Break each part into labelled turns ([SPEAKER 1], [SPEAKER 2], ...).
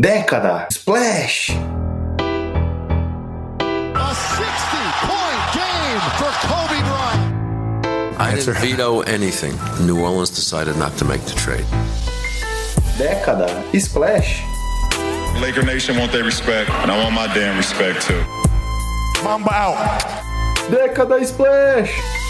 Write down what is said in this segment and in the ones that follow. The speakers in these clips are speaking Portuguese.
[SPEAKER 1] Década, Splash!
[SPEAKER 2] A 60-point game for Kobe Bryant.
[SPEAKER 3] I didn't veto anything. New Orleans decided not to make the trade.
[SPEAKER 1] Década, Splash!
[SPEAKER 4] Laker Nation want their respect, and I want my damn respect too.
[SPEAKER 2] Mamba out.
[SPEAKER 1] Década, Splash!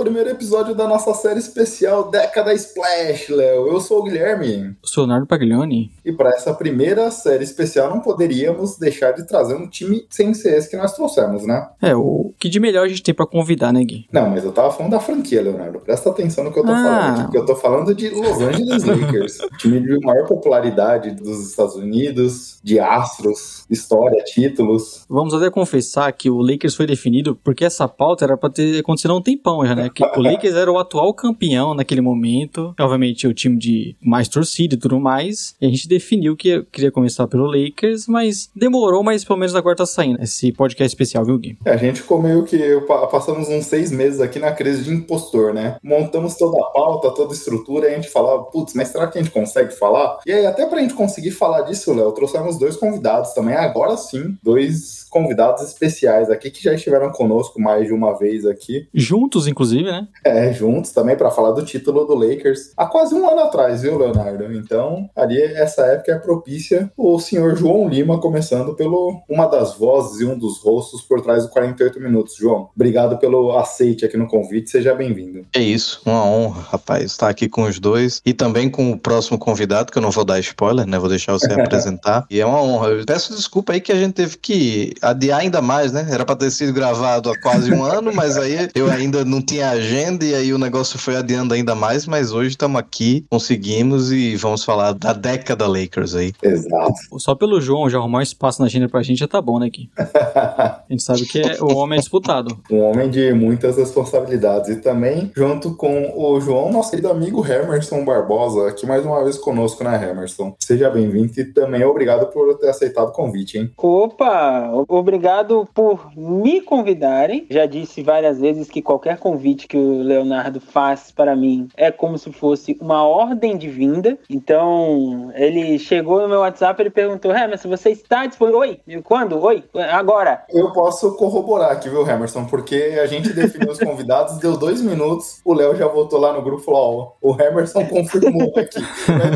[SPEAKER 1] Primeiro episódio da nossa série especial Década Splash, Léo. Eu sou o Guilherme.
[SPEAKER 5] Eu sou o Leonardo Paglioni.
[SPEAKER 1] E para essa primeira série especial não poderíamos deixar de trazer um time sem esse que nós trouxemos, né?
[SPEAKER 5] É, o que de melhor a gente tem pra convidar, né, Gui?
[SPEAKER 1] Não, mas eu tava falando da franquia, Leonardo. Presta atenção no que eu tô
[SPEAKER 5] Ah.
[SPEAKER 1] falando aqui, porque eu tô falando de Los Angeles Lakers, time de maior popularidade dos Estados Unidos, de astros, história, títulos.
[SPEAKER 5] Vamos até confessar que o Lakers foi definido porque essa pauta era pra ter acontecido há um tempão já, né? Que o Lakers era o atual campeão naquele momento. Obviamente, o time de mais torcida e tudo mais. E a gente definiu que queria começar pelo Lakers, mas demorou, mas pelo menos agora tá saindo esse podcast especial, viu, Gui?
[SPEAKER 1] É, A gente ficou meio que. pa- Passamos uns seis meses aqui na crise de impostor, né? Montamos toda a pauta, toda a estrutura, e a gente falava, putz, mas será que a gente consegue falar? E aí, até pra gente conseguir falar disso, Léo, trouxemos dois convidados também, agora sim, dois convidados especiais aqui que já estiveram conosco mais de uma vez aqui.
[SPEAKER 5] Juntos, inclusive, né?
[SPEAKER 1] É, juntos também pra falar do título do Lakers há quase um ano atrás, viu, Leonardo? Então, ali essa época é propícia o senhor João Lima começando pelo uma das vozes e um dos rostos por trás do 48 minutos. João, obrigado pelo aceite aqui no convite, seja bem-vindo.
[SPEAKER 6] É isso, uma honra, rapaz, estar aqui com os dois e também com o próximo convidado, que eu não vou dar spoiler, né? Vou deixar você apresentar. E é uma honra. Eu peço desculpa aí que a gente teve que adiar ainda mais, né? Era pra ter sido gravado há quase um ano, mas aí eu ainda não tinha agenda e aí o negócio foi adiando ainda mais. Mas hoje estamos aqui, conseguimos e vamos falar da década Lakers aí.
[SPEAKER 1] Exato.
[SPEAKER 5] Só pelo João já arrumar um espaço na agenda pra gente já tá bom, né, Gui? A gente sabe que é- o homem é disputado.
[SPEAKER 1] Um homem de muitas responsabilidades. E também, junto com o João, nosso querido amigo Hermerson Barbosa, aqui mais uma vez conosco, né, Hermerson? Seja bem-vindo e também obrigado por ter aceitado o convite, hein?
[SPEAKER 7] Opa, obrigado por me convidarem. Já disse várias vezes que qualquer convite que o Leonardo faz para mim é como se fosse uma ordem de vinda. Então, ele chegou no meu WhatsApp, ele perguntou: Hermes, você está disponível? Oi, quando? Oi, agora.
[SPEAKER 1] Eu posso corroborar aqui, viu, Hermerson? Porque a gente definiu os convidados, deu dois minutos, o Léo já voltou lá no grupo e falou: ó, o Hermerson confirmou aqui.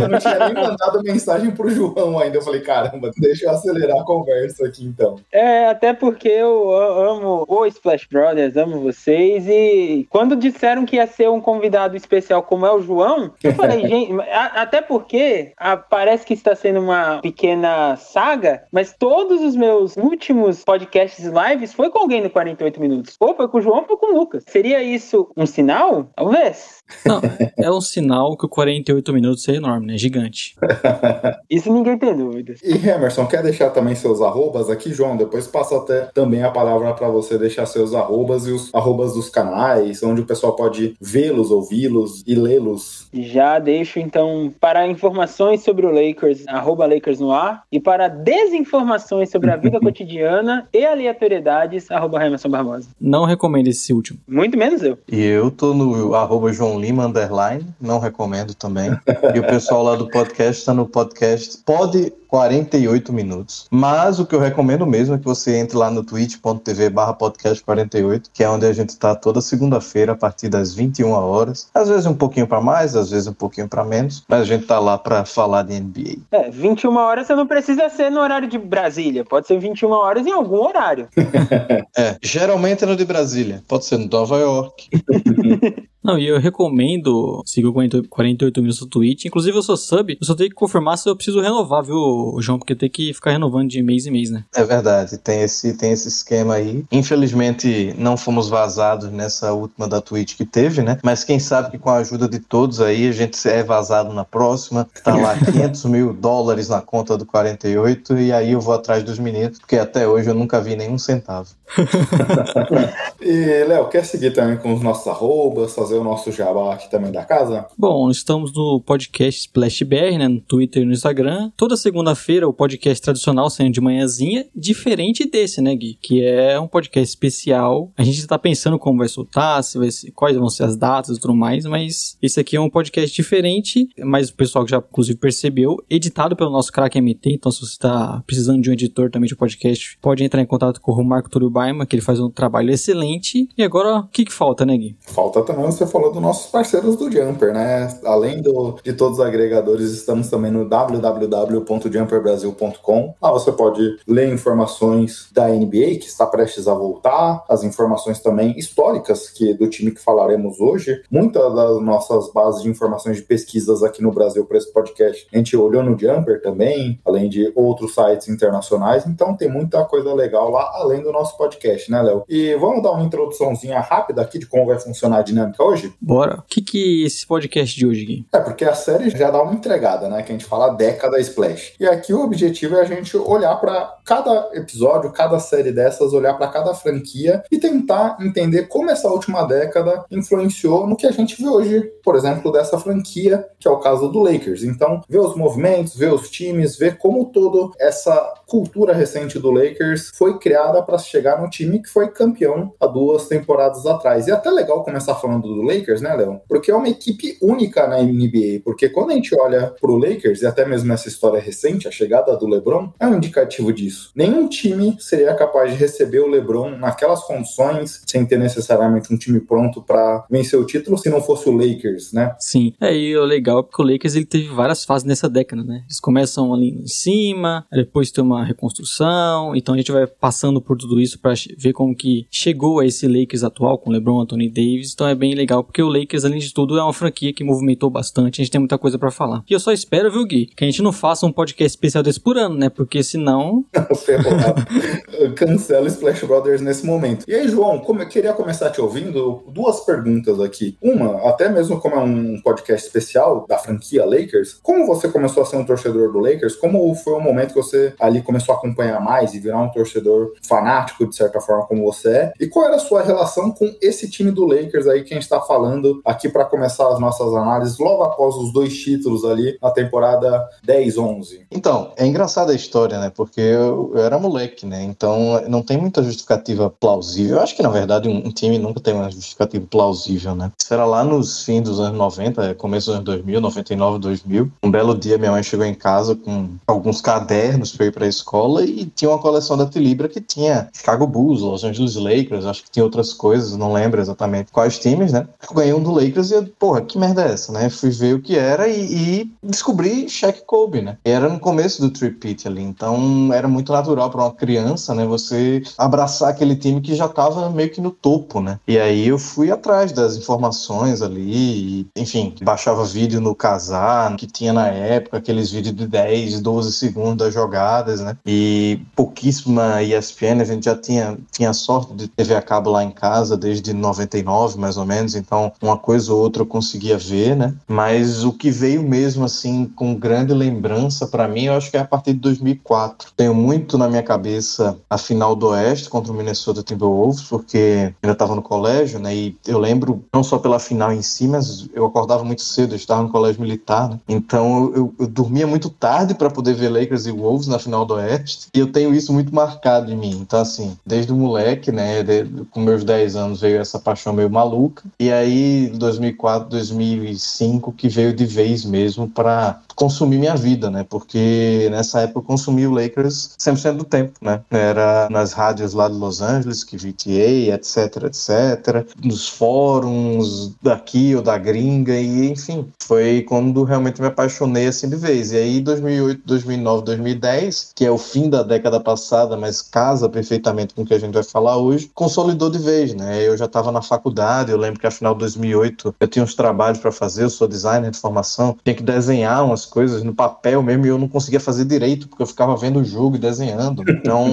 [SPEAKER 1] Eu não tinha nem mandado mensagem pro João ainda. Eu falei: caramba, deixa eu acelerar a conversa aqui então.
[SPEAKER 7] É, até porque eu amo o Splash Brothers, amo vocês. E quando disseram que ia ser um convidado especial como é o João, eu falei, gente, a- até porque ah, parece que está sendo uma pequena saga, mas todos os meus últimos podcasts lives foi com alguém no 48 minutos. Ou foi com o João ou foi com o Lucas. Seria isso um sinal? Talvez.
[SPEAKER 5] Não, é um sinal que o 48 minutos é enorme, né? Gigante.
[SPEAKER 7] Isso ninguém tem dúvidas.
[SPEAKER 1] E Emerson, quer deixar também seus arrobas aqui, João? Depois passo até também a palavra para você deixar seus arrobas e os arrobas dos canais, onde o pessoal pode vê-los, ouvi-los e lê-los.
[SPEAKER 7] Já deixo então para informações sobre o Lakers, arroba Lakers no ar, e para desinformações sobre a vida cotidiana e aleatoriedades, arroba Emerson Barbosa.
[SPEAKER 5] Não recomendo esse último.
[SPEAKER 7] Muito menos eu.
[SPEAKER 6] E eu tô no arroba João Lima underline, não recomendo também. E o pessoal lá do podcast tá no podcast Pode 48 minutos. Mas o que eu recomendo mesmo é que você entre lá no twitch.tv barra podcast 48, que é onde a gente tá toda segunda-feira a partir das 21 horas. Às vezes um pouquinho para mais, às vezes um pouquinho para menos, mas a gente tá lá para falar de NBA.
[SPEAKER 7] É, 21 horas você não precisa ser no horário de Brasília, pode ser 21 horas em algum horário.
[SPEAKER 6] É, geralmente é no de Brasília, pode ser no Nova York.
[SPEAKER 5] Não, e eu recomendo seguir o 48 48 minutos no Twitch. Inclusive, eu sou sub, eu só tenho que confirmar se eu preciso renovar, viu, João? Porque tem que ficar renovando de mês em mês, né?
[SPEAKER 6] É verdade, tem esse, tem esse esquema aí. Infelizmente, não fomos vazados nessa última da Twitch que teve, né? Mas quem sabe que com a ajuda de todos aí, a gente é vazado na próxima. Tá lá 500 mil dólares na conta do 48 e aí eu vou atrás dos meninos, porque até hoje eu nunca vi nenhum centavo.
[SPEAKER 1] E, Léo, quer seguir também com os nossos arrobas, fazer fazer o nosso jabá aqui também da casa?
[SPEAKER 5] Bom, estamos no podcast Splash BR, né? No Twitter e no Instagram. Toda segunda-feira o podcast tradicional saindo de manhãzinha, diferente desse, né, Gui? Que é um podcast especial. A gente tá pensando como vai soltar, se vai ser, quais vão ser as datas e tudo mais, mas esse aqui é um podcast diferente, mas o pessoal que já inclusive percebeu, editado pelo nosso craque MT. Então, se você tá precisando de um editor também de podcast, pode entrar em contato com o Marco Túlio Baima, que ele faz um trabalho excelente. E agora, o que, que falta, né, Gui?
[SPEAKER 1] Falta também, você falou dos nossos parceiros do Jumper, né? Além do, de todos os agregadores, estamos também no www.jumperbrasil.com. Lá você pode ler informações da NBA, que está prestes a voltar, as informações também históricas que do time que falaremos hoje. Muitas das nossas bases de informações de pesquisas aqui no Brasil para esse podcast, a gente olhou no Jumper também, além de outros sites internacionais. Então tem muita coisa legal lá, além do nosso podcast, né, Léo? E vamos dar uma introduçãozinha rápida aqui de como vai funcionar a dinâmica hoje?
[SPEAKER 5] Bora. O que que esse podcast de hoje, Gui?
[SPEAKER 1] É, porque a série já dá uma entregada, né? Que a gente fala década Splash. E aqui o objetivo é a gente olhar para cada episódio, cada série dessas, olhar para cada franquia e tentar entender como essa última década influenciou no que a gente vê hoje, por exemplo, dessa franquia, que é o caso do Lakers. Então, ver os movimentos, ver os times, ver como toda essa cultura recente do Lakers foi criada para chegar no time que foi campeão há duas temporadas atrás. E é até legal começar falando do Lakers, né, Leon? Porque é uma equipe única na NBA. Porque quando a gente olha pro Lakers, e até mesmo essa história recente, a chegada do LeBron, é um indicativo disso. Nenhum time seria capaz de receber o LeBron naquelas condições, sem ter necessariamente um time pronto para vencer o título, se não fosse o Lakers, né?
[SPEAKER 5] Sim. É, e o legal é porque o Lakers ele teve várias fases nessa década, né? Eles começam ali em cima, depois tem uma reconstrução, então a gente vai passando por tudo isso para ver como que chegou a esse Lakers atual com LeBron, Anthony Davis. Então é bem legal porque o Lakers, além de tudo, é uma franquia que movimentou bastante. A gente tem muita coisa para falar. E eu só espero, viu, Gui, que a gente não faça um podcast especial desse por ano, né? Porque senão.
[SPEAKER 1] Cancela Splash Brothers nesse momento. E aí, João, como eu queria começar te ouvindo, duas perguntas aqui. Uma, até mesmo como é um podcast especial da franquia Lakers, como você começou a ser um torcedor do Lakers? Como foi o momento que você ali começou a acompanhar mais e virar um torcedor fanático, de certa forma, como você é? E qual era a sua relação com esse time do Lakers aí que a gente está falando aqui para começar as nossas análises logo após os dois títulos ali na temporada 10-11?
[SPEAKER 6] Então, é engraçada a história, né? Porque eu, eu, era moleque, né? Então não tem muita justificativa plausível. Eu acho que, na verdade, um, um time nunca tem uma justificativa plausível, né? Isso era lá nos fins dos anos 90, começo dos anos 2000, 99, 2000. Um belo dia minha mãe chegou em casa com alguns cadernos para ir para escola e tinha uma coleção da Tilibra que tinha Chicago Bulls, Los Angeles Lakers, acho que tinha outras coisas, não lembro exatamente quais times, né? Eu ganhei um do Lakers e eu, porra, que merda é essa, né? Fui ver o que era e, e descobri Shaq Kobe, né? E era no começo do tripit ali, então era muito natural para uma criança, né? Você abraçar aquele time que já tava meio que no topo, né? E aí eu fui atrás das informações ali, e, enfim, baixava vídeo no Casar, que tinha na época aqueles vídeos de 10, 12 segundos das jogadas, né? E pouquíssima ESPN, a gente já tinha, tinha sorte de TV a cabo lá em casa desde 99, mais ou menos, então uma coisa ou outra eu conseguia ver, né? Mas o que veio mesmo assim com grande lembrança para mim, eu acho que é a partir de 2004. Tenho muito na minha cabeça a final do Oeste contra o Minnesota Timberwolves, porque ainda estava no colégio, né? E eu lembro não só pela final em si, mas eu acordava muito cedo, eu estava no colégio militar, né? Então eu, eu dormia muito tarde para poder ver Lakers e Wolves na final do Oeste, e eu tenho isso muito marcado em mim. Então assim, desde o moleque, né, com meus 10 anos veio essa paixão meio maluca, e aí 2004, 2005 que veio de vez mesmo para consumir minha vida, né? Porque nessa época eu consumia o Lakers 100% do tempo, né? Era nas rádios lá de Los Angeles, que VTA, etc, etc, nos fóruns daqui ou da gringa e enfim, foi quando realmente me apaixonei assim de vez. E aí 2008, 2009, 2010, que é o fim da década passada, mas casa perfeitamente com o que a gente vai falar hoje, consolidou de vez, né? Eu já estava na faculdade, eu lembro que afinal de 2008 eu tinha uns trabalhos para fazer, eu sou designer de formação, tinha que desenhar umas coisas no papel mesmo e eu não conseguia fazer direito porque eu ficava vendo o jogo e desenhando. Então,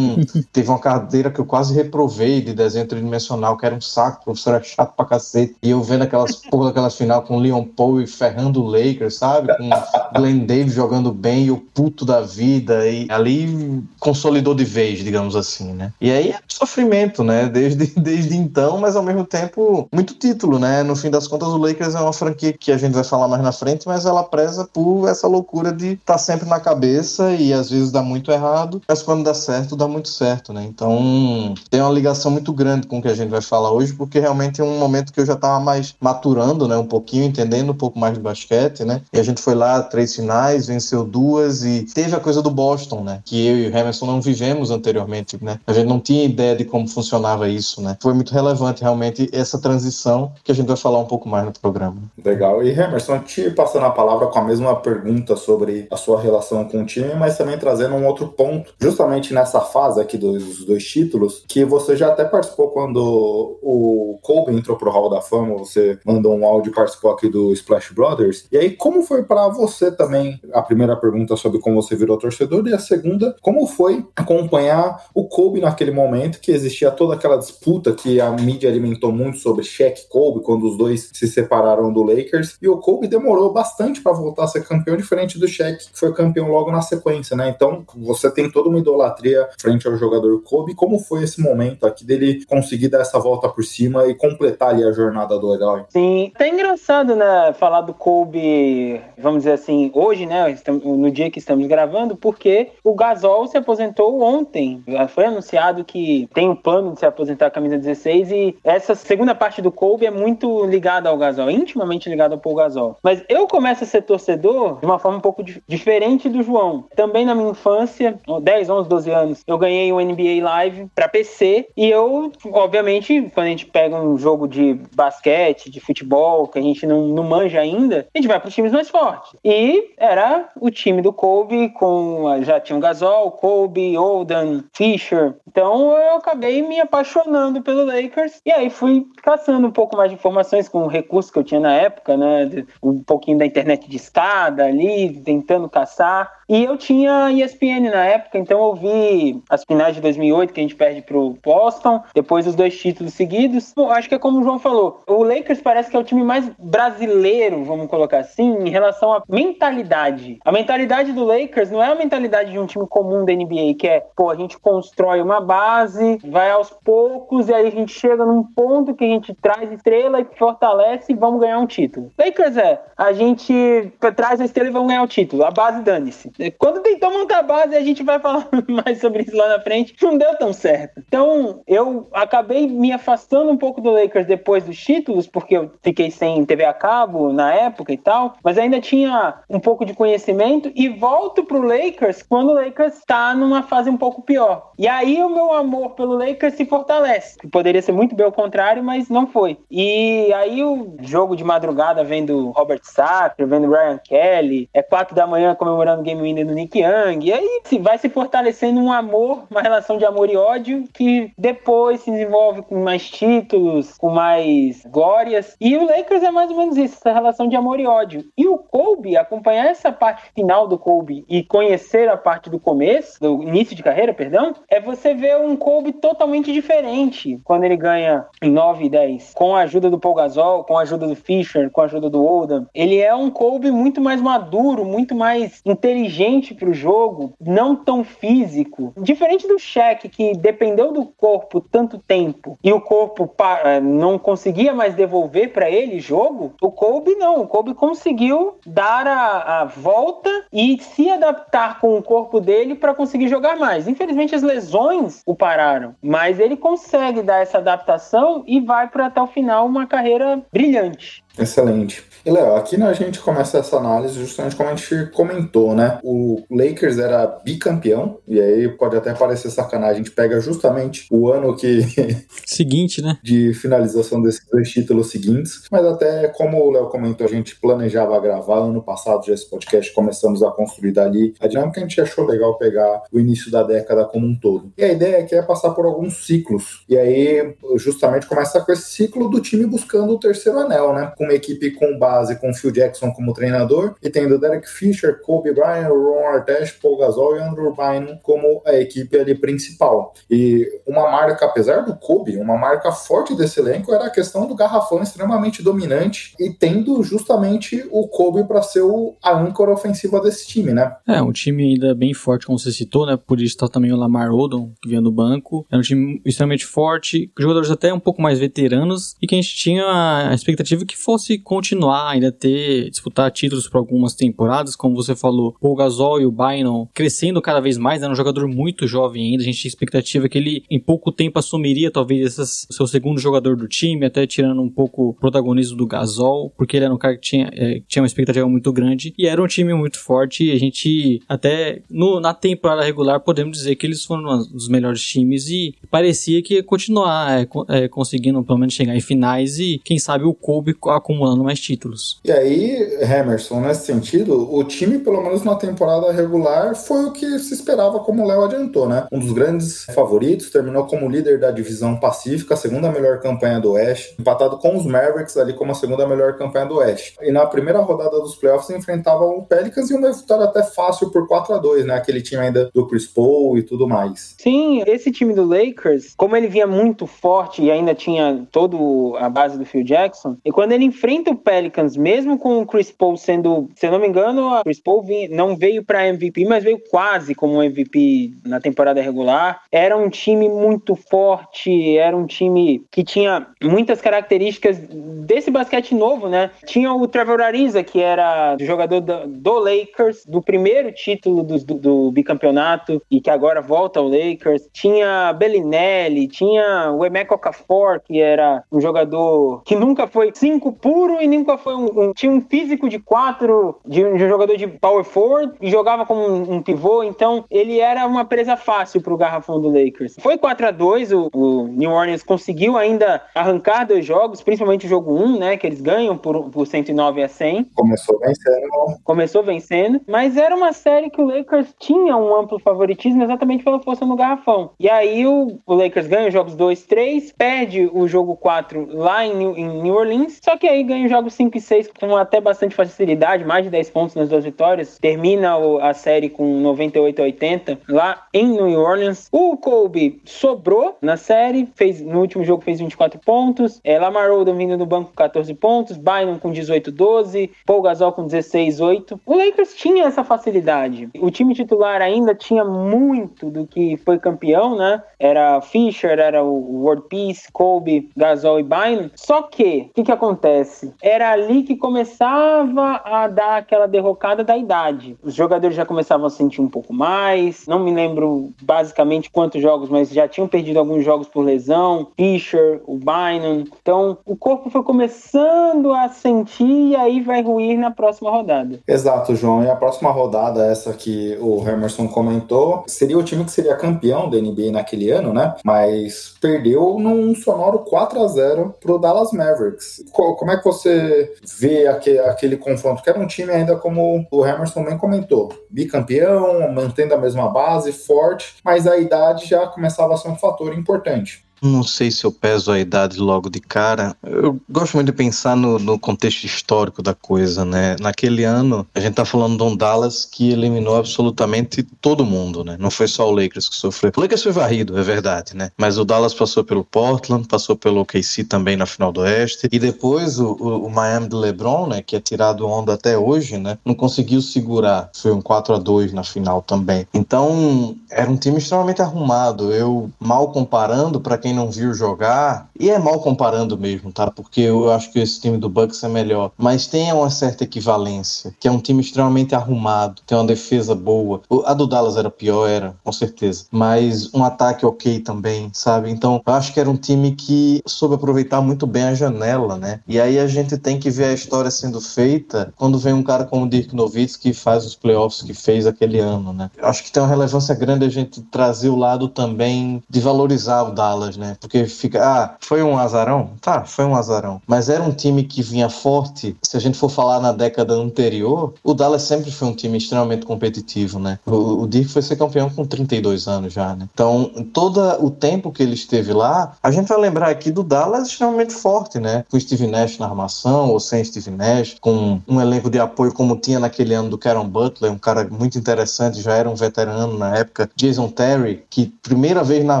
[SPEAKER 6] teve uma cadeira que eu quase reprovei de desenho tridimensional, que era um saco, o professor era chato pra cacete. E eu vendo aquelas porra daquelas final com Leon Paul e ferrando o Lakers, sabe? Com Glenn Davis jogando bem e o puto da vida. E ali ali consolidou de vez, digamos assim, né? E aí é sofrimento, né? Desde, desde então, mas ao mesmo tempo, muito título, né? No fim das contas, o Lakers é uma franquia que a gente vai falar mais na frente, mas ela preza por essa loucura de estar tá sempre na cabeça e às vezes dá muito errado, mas quando dá certo, dá muito certo, né? Então, tem uma ligação muito grande com o que a gente vai falar hoje, porque realmente é um momento que eu já estava mais maturando, né? Um pouquinho, entendendo um pouco mais de basquete, né? E a gente foi lá, três finais, venceu duas e teve a coisa do Boston, né? Que eu e o Emerson não vivemos anteriormente, né? A gente não tinha ideia de como funcionava isso, né? Foi muito relevante realmente essa transição que a gente vai falar um pouco mais no programa.
[SPEAKER 1] Legal. E Emerson, te passando a palavra com a mesma pergunta sobre a sua relação com o time, mas também trazendo um outro ponto, justamente nessa fase aqui dos dois títulos, que você já até participou quando o Kobe entrou pro Hall da Fama, você mandou um áudio e participou aqui do Splash Brothers. E aí, como foi para você também? A primeira pergunta sobre como você virou torcedor e a segunda, como foi acompanhar o Kobe naquele momento que existia toda aquela disputa que a mídia alimentou muito sobre Shaq e Kobe quando os dois se separaram do Lakers e o Kobe demorou bastante para voltar a ser campeão diferente do Shaq, que foi campeão logo na sequência, né? Então, você tem toda uma idolatria frente ao jogador Kobe. Como foi esse momento aqui dele conseguir dar essa volta por cima e completar ali a jornada do herói?
[SPEAKER 7] Sim, tá engraçado, né, falar do Kobe, vamos dizer assim, hoje, né, no dia que estamos gravando, porque Gasol se aposentou ontem. Foi anunciado que tem o um plano de se aposentar a camisa 16 e essa segunda parte do Kobe é muito ligada ao Gasol, intimamente ligada ao Paul Gasol. Mas eu começo a ser torcedor de uma forma um pouco diferente do João. Também na minha infância, 10, 11, 12 anos, eu ganhei um NBA Live para PC e eu, obviamente, quando a gente pega um jogo de basquete, de futebol, que a gente não, não manja ainda, a gente vai para os times mais fortes. E era o time do Kobe com já tinha o Gasol, Kobe, Olden, Fisher. Então eu acabei me apaixonando pelo Lakers e aí fui caçando um pouco mais de informações com o recurso que eu tinha na época, né, um pouquinho da internet de escada ali, tentando caçar. E eu tinha ESPN na época, então eu vi as finais de 2008 que a gente perde pro Boston, depois os dois títulos seguidos. Bom, acho que é como o João falou, o Lakers parece que é o time mais brasileiro, vamos colocar assim, em relação à mentalidade. A mentalidade do Lakers não é a mentalidade de um time comum da NBA, que é, pô, a gente constrói uma base, vai aos poucos e aí a gente chega num ponto que a gente traz estrela e fortalece e vamos ganhar um título. Lakers é, a gente traz a estrela e vamos ganhar o título. A base dane-se. Quando tentou montar a base, a gente vai falar mais sobre isso lá na frente, não deu tão certo. Então, eu acabei me afastando um pouco do Lakers depois dos títulos, porque eu fiquei sem TV a cabo na época e tal, mas ainda tinha um pouco de conhecimento e volto pro Lakers quando o Lakers está numa fase um pouco pior. E aí o meu amor pelo Lakers se fortalece. Poderia ser muito bem o contrário, mas não foi. E aí o jogo de madrugada vendo Robert Sacre, vendo Ryan Kelly, é quatro da manhã comemorando o Game Do Nick Young, e aí se vai se fortalecendo um amor, uma relação de amor e ódio que depois se desenvolve com mais títulos, com mais glórias. E o Lakers é mais ou menos isso, essa relação de amor e ódio. E o Kobe, acompanhar essa parte final do Kobe e conhecer a parte do começo, do início de carreira, perdão, é você ver um Kobe totalmente diferente quando ele ganha em 9 e 10, com a ajuda do Paul Gasol, com a ajuda do Fischer, com a ajuda do Oldham. Ele é um Kobe muito mais maduro, muito mais inteligente para o jogo, não tão físico. Diferente do Shaq, que dependeu do corpo tanto tempo e o corpo eh, não conseguia mais devolver para ele jogo, o Kobe não. O Kobe conseguiu dar a, a volta e se adaptar com o corpo dele para conseguir jogar mais. Infelizmente, as lesões o pararam, mas ele consegue dar essa adaptação e vai para até o final uma carreira brilhante.
[SPEAKER 1] Excelente. E Léo, aqui né, a gente começa essa análise justamente como a gente comentou, né? O Lakers era bicampeão, e aí pode até parecer sacanagem, a gente pega justamente o ano que.
[SPEAKER 5] Seguinte, né?
[SPEAKER 1] De finalização desses dois títulos seguintes. Mas até como o Léo comentou, a gente planejava gravar ano passado já esse podcast, começamos a construir dali. A dinâmica a gente achou legal pegar o início da década como um todo. E a ideia é que é passar por alguns ciclos. E aí, justamente, começa com esse ciclo do time buscando o terceiro anel, né? Com uma equipe com base com Phil Jackson como treinador e tendo Derek Fisher, Kobe Bryant, Ron Artest, Paul Gasol e Andrew Bynum como a equipe ali principal. E uma marca, apesar do Kobe, uma marca forte desse elenco era a questão do garrafão extremamente dominante e tendo justamente o Kobe para ser o, a âncora ofensiva desse time, né?
[SPEAKER 5] É, um time ainda bem forte, como você citou, né? Por isso está também o Lamar Odom, que vinha do banco. É um time extremamente forte, jogadores até um pouco mais veteranos e que a gente tinha a expectativa que fosse continuar, ainda ter, disputar títulos por algumas temporadas, como você falou, o Gasol e o Bynum crescendo cada vez mais, era né? um jogador muito jovem ainda, a gente tinha expectativa que ele em pouco tempo assumiria talvez esse seu segundo jogador do time, até tirando um pouco o protagonismo do Gasol, porque ele era um cara que tinha, é, tinha uma expectativa muito grande e era um time muito forte e a gente até no, na temporada regular podemos dizer que eles foram um dos melhores times e parecia que ia continuar é, é, conseguindo pelo menos chegar em finais e quem sabe o Kobe acumulando mais títulos.
[SPEAKER 1] E aí, Emerson, nesse sentido, o time pelo menos na temporada regular foi o que se esperava como o Léo adiantou, né? Um dos grandes favoritos, terminou como líder da divisão Pacífica, a segunda melhor campanha do Oeste, empatado com os Mavericks ali como a segunda melhor campanha do Oeste. E na primeira rodada dos playoffs enfrentavam o Pelicans e uma vitória até fácil por 4 a 2 né? Aquele time ainda do Chris Paul e tudo mais.
[SPEAKER 7] Sim, esse time do Lakers, como ele vinha muito forte e ainda tinha toda a base do Phil Jackson, e quando ele enfrenta o Pelicans, mesmo com o Chris Paul sendo, se eu não me engano, a Chris Paul não veio para MVP, mas veio quase como MVP na temporada regular. Era um time muito forte, era um time que tinha muitas características desse basquete novo, né? Tinha o Trevor Ariza, que era jogador do, do Lakers, do primeiro título do, do, do, bicampeonato e que agora volta ao Lakers. Tinha Bellinelli, tinha o Emeka Okafor, que era um jogador que nunca foi cinco puro e nunca foi um, um tinha um físico de quatro de, de, um jogador de power forward e jogava como um, um pivô, então ele era uma presa fácil para o garrafão do Lakers. Foi 4 a 2 o, o, New Orleans conseguiu ainda arrancar dois jogos, principalmente o jogo 1, né, que eles ganham por, por 109 a 100.
[SPEAKER 1] Começou vencendo.
[SPEAKER 7] Começou vencendo, mas era uma série que o Lakers tinha um amplo favoritismo exatamente pela força no garrafão. E aí o, o Lakers ganha os jogos 2, 3, perde o jogo 4 lá em New, em New Orleans, só que aí ganha os jogos 5 e 6 com até bastante facilidade, mais de 10 pontos nas duas vitórias. Termina a série com 98 a 80 lá em New Orleans. O Kobe sobrou na série, fez no último jogo fez 24 pontos. É, Lamar Odom vindo do banco com 14 pontos, Bynum com 18 12, Paul Gasol com 16 8. O Lakers tinha essa facilidade. O time titular ainda tinha muito do que foi campeão, né? Era Fisher, era o World Peace, Kobe, Gasol e Bynum. Só que o que, que acontece? Era ali que começava a dar aquela derrocada da idade. Os jogadores já começavam a sentir um pouco mais. Não me lembro basicamente quantos jogos, mas já tinham perdido alguns jogos por lesão. Fischer, o Bynum. Então, o corpo foi começando a sentir e aí vai ruir na próxima rodada.
[SPEAKER 1] Exato, João. E a próxima rodada, essa que o Emerson comentou, seria o time que seria campeão da NBA naquele ano, né? Mas perdeu num sonoro 4 a 0 pro Dallas Mavericks. Como é que você vê aquele, aquele confronto? Que era um time ainda como o Emerson bem comentou, bicampeão, mantendo a mesma base, forte, mas a idade já começava a ser um fator importante.
[SPEAKER 6] Não sei se eu peso a idade logo de cara. Eu gosto muito de pensar no, no, contexto histórico da coisa, né? Naquele ano, a gente tá falando de um Dallas que eliminou absolutamente todo mundo, né? Não foi só o Lakers que sofreu. O Lakers foi varrido, é verdade, né? Mas o Dallas passou pelo Portland, passou pelo OKC também na final do Oeste. E depois o, o, o Miami do LeBron, né? Que é tirado onda até hoje, né? Não conseguiu segurar. Foi um 4 a 2 na final também. Então, era um time extremamente arrumado. Eu, mal comparando, para quem quem não viu jogar, e é mal comparando mesmo, tá? Porque eu acho que esse time do Bucks é melhor, mas tem uma certa equivalência, que é um time extremamente arrumado, tem uma defesa boa. A do Dallas era pior, era, com certeza, mas um ataque ok também, sabe? Então, eu acho que era um time que soube aproveitar muito bem a janela, né? E aí a gente tem que ver a história sendo feita quando vem um cara como o Dirk Nowitzki que faz os playoffs que fez aquele ano, né? Eu acho que tem uma relevância grande a gente trazer o lado também de valorizar o Dallas, né? Porque fica, ah, foi um azarão? Tá, foi um azarão. Mas era um time que vinha forte. Se a gente for falar na década anterior, o Dallas sempre foi um time extremamente competitivo, né? O, o Dirk foi ser campeão com 32 anos já, né? Então, todo o tempo que ele esteve lá, a gente vai lembrar aqui do Dallas extremamente forte, né? Com Steve Nash na armação, ou sem Steve Nash, com um elenco de apoio como tinha naquele ano do Karen Butler, um cara muito interessante, já era um veterano na época. Jason Terry, que primeira vez na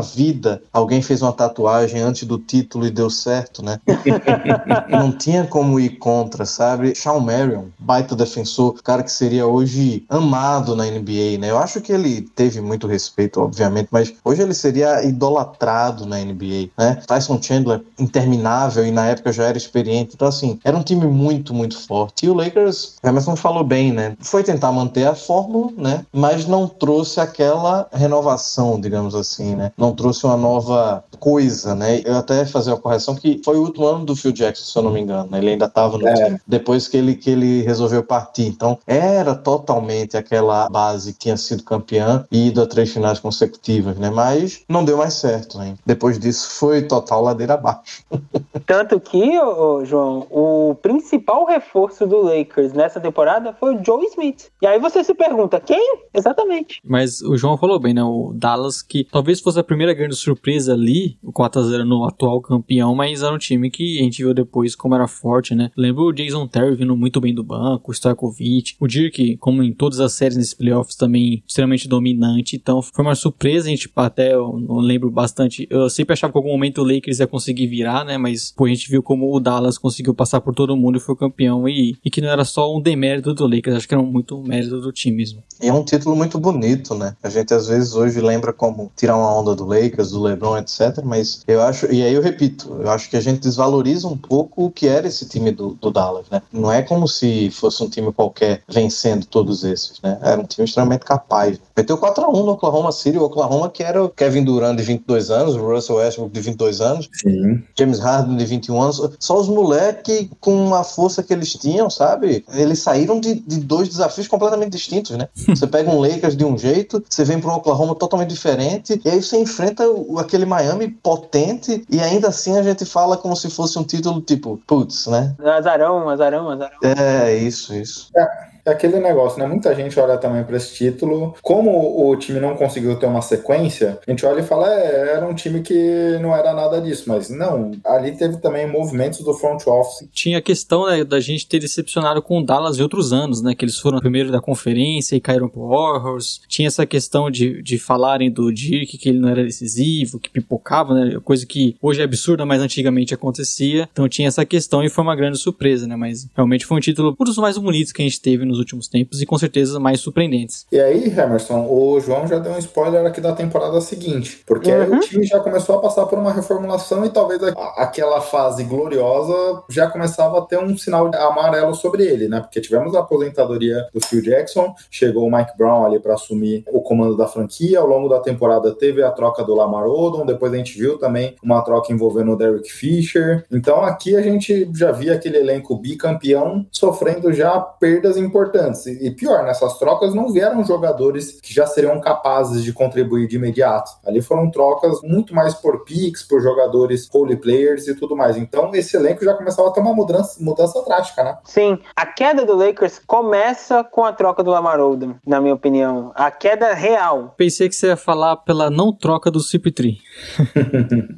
[SPEAKER 6] vida alguém fez uma tatuagem antes do título e deu certo, né? Não tinha como ir contra, sabe? Shawn Marion, baita defensor, cara que seria hoje amado na NBA, né? Eu acho que ele teve muito respeito, obviamente, mas hoje ele seria idolatrado na NBA, né? Tyson Chandler, interminável e na época já era experiente. Então, assim, era um time muito, muito forte. E o Lakers, Emerson falou bem, né? Foi tentar manter a fórmula, né? Mas não trouxe aquela renovação, digamos assim, né? Não trouxe uma nova coisa, né? Eu até fazer a correção que foi o último ano do Phil Jackson, se eu não me engano. Né? Ele ainda estava no
[SPEAKER 1] É.
[SPEAKER 6] time depois que ele, que ele resolveu partir. Então, era totalmente aquela base que tinha sido campeã e ido a três finais consecutivas, né? Mas não deu mais certo, né? Depois disso, foi total ladeira abaixo.
[SPEAKER 7] Tanto que, ô, João, o principal reforço do Lakers nessa temporada foi o Joe Smith. E aí você se pergunta, quem? Exatamente.
[SPEAKER 5] Mas o João falou bem, né? O Dallas, que talvez fosse a primeira grande surpresa ali, o 4x0 no atual campeão, mas era um time que a gente viu depois como era forte, né? Lembro o Jason Terry vindo muito bem do banco, o Stojkovic, o Dirk, como em todas as séries nesses playoffs, também extremamente dominante. Então foi uma surpresa, a gente até eu não lembro bastante. Eu sempre achava que em algum momento o Lakers ia conseguir virar, né? Mas pô, a gente viu como o Dallas conseguiu passar por todo mundo e foi campeão. E, e que não era só um demérito do Lakers, acho que era muito um mérito do time mesmo.
[SPEAKER 6] E é um título muito bonito, né? A gente às vezes hoje lembra como tirar uma onda do Lakers, do LeBron, etc. Mas eu acho, e aí eu repito, eu acho que a gente desvaloriza um pouco o que era esse time do, do Dallas, né? Não é como se fosse um time qualquer vencendo todos esses, né? Era um time extremamente capaz. Meteu 4x1 no Oklahoma City, o Oklahoma que era o Kevin Durant de 22 anos, o Russell Westbrook de 22 anos,
[SPEAKER 1] Sim.
[SPEAKER 6] James Harden de 21 anos, só os moleques com a força que eles tinham, sabe? Eles saíram de, de dois desafios completamente distintos, né? Você pega um Lakers de um jeito, você vem para um Oklahoma totalmente diferente, e aí você enfrenta aquele Miami potente, e ainda assim a gente fala como se fosse um título tipo, putz, né?
[SPEAKER 7] Azarão, azarão, azarão.
[SPEAKER 6] É, isso, isso.
[SPEAKER 1] É aquele negócio, né? Muita gente olha também para esse título. Como o time não conseguiu ter uma sequência, a gente olha e fala, é, era um time que não era nada disso. Mas não, ali teve também movimentos do front office.
[SPEAKER 5] Tinha a questão né, da gente ter decepcionado com o Dallas em outros anos, né? Que eles foram primeiro da conferência e caíram pro Warriors. Tinha essa questão de, de falarem do Dirk, que ele não era decisivo, que pipocava, né? Coisa que hoje é absurda, mas antigamente acontecia. Então tinha essa questão e foi uma grande surpresa, né? Mas realmente foi um título um dos mais bonitos que a gente teve nos últimos tempos e com certeza mais surpreendentes.
[SPEAKER 1] E aí, Emerson, o João já deu um spoiler aqui da temporada seguinte. Porque
[SPEAKER 7] Uhum.
[SPEAKER 1] o time já começou a passar por uma reformulação e talvez a- aquela fase gloriosa já começava a ter um sinal amarelo sobre ele, né? Porque tivemos a aposentadoria do Phil Jackson, chegou o Mike Brown ali para assumir o comando da franquia. Ao longo da temporada teve a troca do Lamar Odom, depois a gente viu também uma troca envolvendo o Derek Fisher. Então aqui a gente já via aquele elenco bicampeão sofrendo já perdas importantes. E e pior, nessas trocas não vieram jogadores que já seriam capazes de contribuir de imediato. Ali foram trocas muito mais por picks, por jogadores role players e tudo mais. Então esse elenco já começava a ter uma mudança, mudança drástica, né?
[SPEAKER 7] Sim, a queda do Lakers começa com a troca do Lamar Odom, na minha opinião. A queda real.
[SPEAKER 5] Pensei que você ia falar pela não troca do CP3.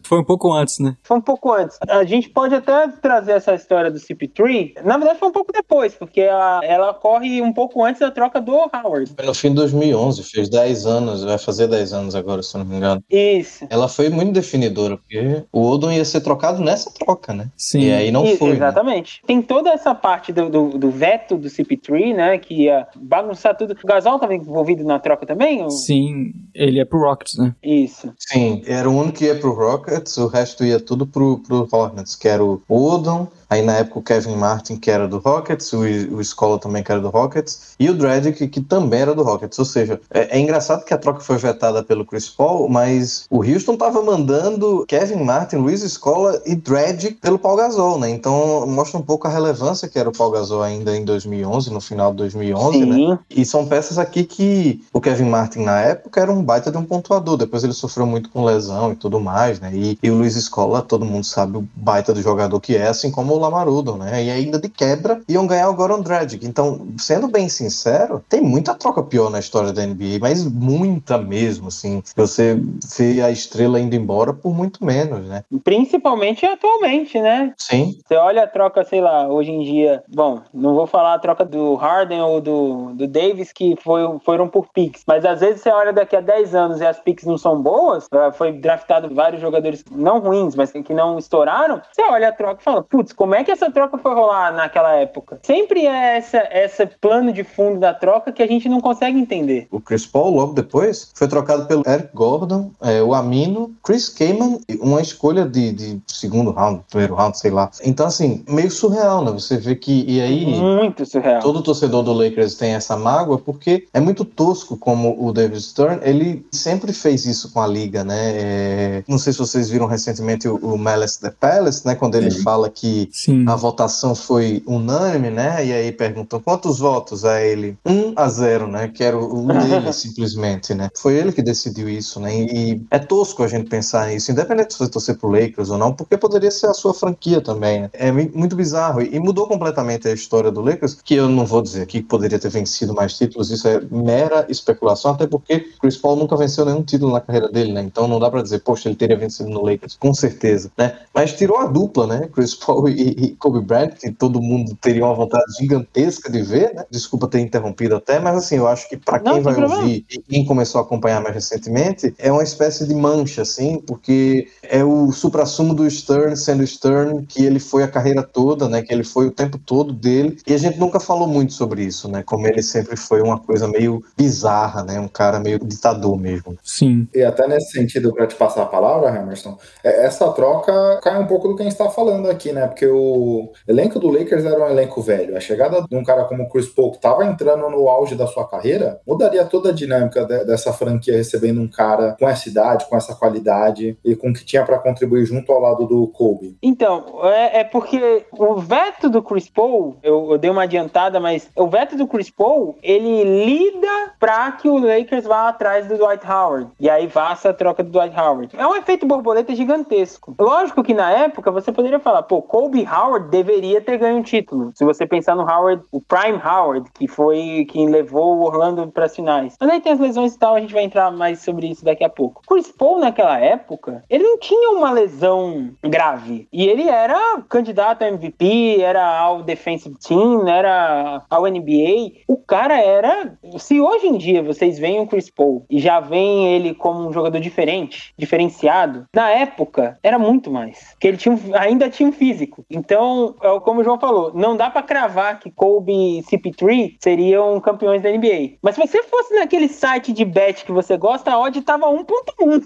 [SPEAKER 5] Foi um pouco antes, né?
[SPEAKER 7] Foi um pouco antes. A gente pode até trazer essa história do CP3. Na verdade, foi um pouco depois, porque a- ela corre um pouco antes da troca do Howard.
[SPEAKER 6] Foi no fim de 2011, fez 10 anos, vai fazer 10 anos agora, se eu não me engano.
[SPEAKER 7] Isso.
[SPEAKER 6] Ela foi muito definidora, porque o Odom ia ser trocado nessa troca, né?
[SPEAKER 5] Sim.
[SPEAKER 6] E aí não
[SPEAKER 7] I-
[SPEAKER 6] foi. né?
[SPEAKER 7] Exatamente. Tem toda essa parte do, do, do veto do CP3, né? Que ia bagunçar tudo. O Gasol estava envolvido na troca também? ou-
[SPEAKER 5] Sim, ele é pro Rockets, né?
[SPEAKER 7] Isso.
[SPEAKER 6] Sim, era o único que ia pro Rockets, o resto ia tudo pro, pro Hornets, que era o Odom, aí na época o Kevin Martin, que era do Rockets, o, o Scola também, que era do Rockets, e o Dredd, que também era do Rockets. Ou seja, é, é, engraçado que a troca foi vetada pelo Chris Paul, mas o Houston tava mandando Kevin Martin, Luiz Escola e Dredd pelo Paul Gasol, né? Então mostra um pouco a relevância que era o Paul Gasol ainda em 2011, no final de 2011, Sim. né? E são peças aqui que o Kevin Martin na época era um baita de um pontuador, depois ele sofreu muito com lesão e tudo mais, né? E, e o Luiz Escola, todo mundo sabe o baita do jogador que é, assim como o Lamarudo, né? E ainda de quebra iam ganhar o Goran Dragic. Então, sendo bem sincero, tem muita troca pior na história da NBA, mas muita mesmo, assim. Você vê a estrela indo embora por muito menos, né?
[SPEAKER 7] Principalmente atualmente, né?
[SPEAKER 6] Sim.
[SPEAKER 7] Você olha a troca, sei lá, hoje em dia, bom, não vou falar a troca do Harden ou do, do Davis, que foi, foram por picks, mas às vezes você olha daqui a 10 anos e as picks não são boas, ah, foi draftado vários jogadores não ruins, mas que não estouraram, você olha a troca e fala, putz, como é que essa troca foi rolar naquela época? Sempre é essa, essa plano de fundo da troca que a gente não consegue entender.
[SPEAKER 6] O Chris Paul, logo depois, foi trocado pelo Eric Gordon, é, o Amino, Chris Kaman, uma escolha de, de segundo round, primeiro round, sei lá. Então, assim, meio surreal, né? Você vê que, e aí...
[SPEAKER 7] Muito surreal.
[SPEAKER 6] Todo torcedor do Lakers tem essa mágoa, porque é muito tosco como o David Stern, ele sempre fez isso com a liga, né? É, não sei se vocês viram recentemente o, o Malice the Palace, né? Quando ele Sim. fala que Sim. a votação foi unânime, né? E aí perguntam quantos votos? A ele, 1 a 0, né? Que era o, o dele, simplesmente, né? Foi ele que decidiu isso, né? E é tosco a gente pensar nisso, independente se você torcer pro Lakers ou não, porque poderia ser a sua franquia também, né? É muito bizarro e mudou completamente a história do Lakers, que eu não vou dizer aqui que poderia ter vencido mais títulos, isso é mera especulação, até porque Chris Paul nunca venceu nenhum título na carreira dele, né? Então não dá para dizer, poxa, ele teria vencido no Lakers, com certeza, né? Mas tirou a dupla, né? Chris Paul e, e Kobe Bryant, que todo mundo teria uma vontade gigantesca de ver, né? Desculpa ter interrompido até, mas assim, eu acho que para quem vai ouvir e quem começou a acompanhar mais recentemente, é uma espécie de mancha, assim, porque é o supra-sumo do Stern sendo Stern, que ele foi a carreira toda, né? Que ele foi o tempo todo dele, e a gente nunca falou muito sobre isso, né? Como ele sempre foi uma coisa meio bizarra, né? Um cara meio ditador mesmo.
[SPEAKER 5] Sim.
[SPEAKER 1] E até nesse sentido, para te passar a palavra, Emerson, é, essa troca cai um pouco do que a gente está falando aqui, né? Porque o elenco do Lakers era um elenco velho. A chegada de um cara como o Chris Paul, que estava entrando no auge da sua carreira, mudaria toda a dinâmica de, dessa franquia recebendo um cara com essa idade, com essa qualidade e com o que tinha para contribuir junto ao lado do Kobe.
[SPEAKER 7] Então, é, é, porque o veto do Chris Paul, eu, eu dei uma adiantada, mas o veto do Chris Paul, ele lida para que o Lakers vá atrás do Dwight Howard. E aí faça a troca do Dwight Howard. É um efeito borboleta gigantesco. Lógico que na época você poderia falar, pô, Kobe Howard deveria ter ganho um título. Se você pensar no Howard, o Prime Howard, que foi quem levou o Orlando para as finais. Mas aí tem as lesões e tal, a gente vai entrar mais sobre isso daqui a pouco. Chris Paul naquela época, ele não tinha uma lesão grave. E ele era candidato a MVP, era ao Defensive Team, era ao NBA. O cara era. Se hoje em dia vocês veem o Chris Paul e já veem ele como um jogador diferente, diferenciado, na época era muito mais. Porque ele tinha, ainda tinha um físico. Então, é como o João falou, não dá para cravar que Kobe e CP3 seriam campeões da NBA. Mas se você fosse naquele site de bet que você gosta, a odd tava 1.1.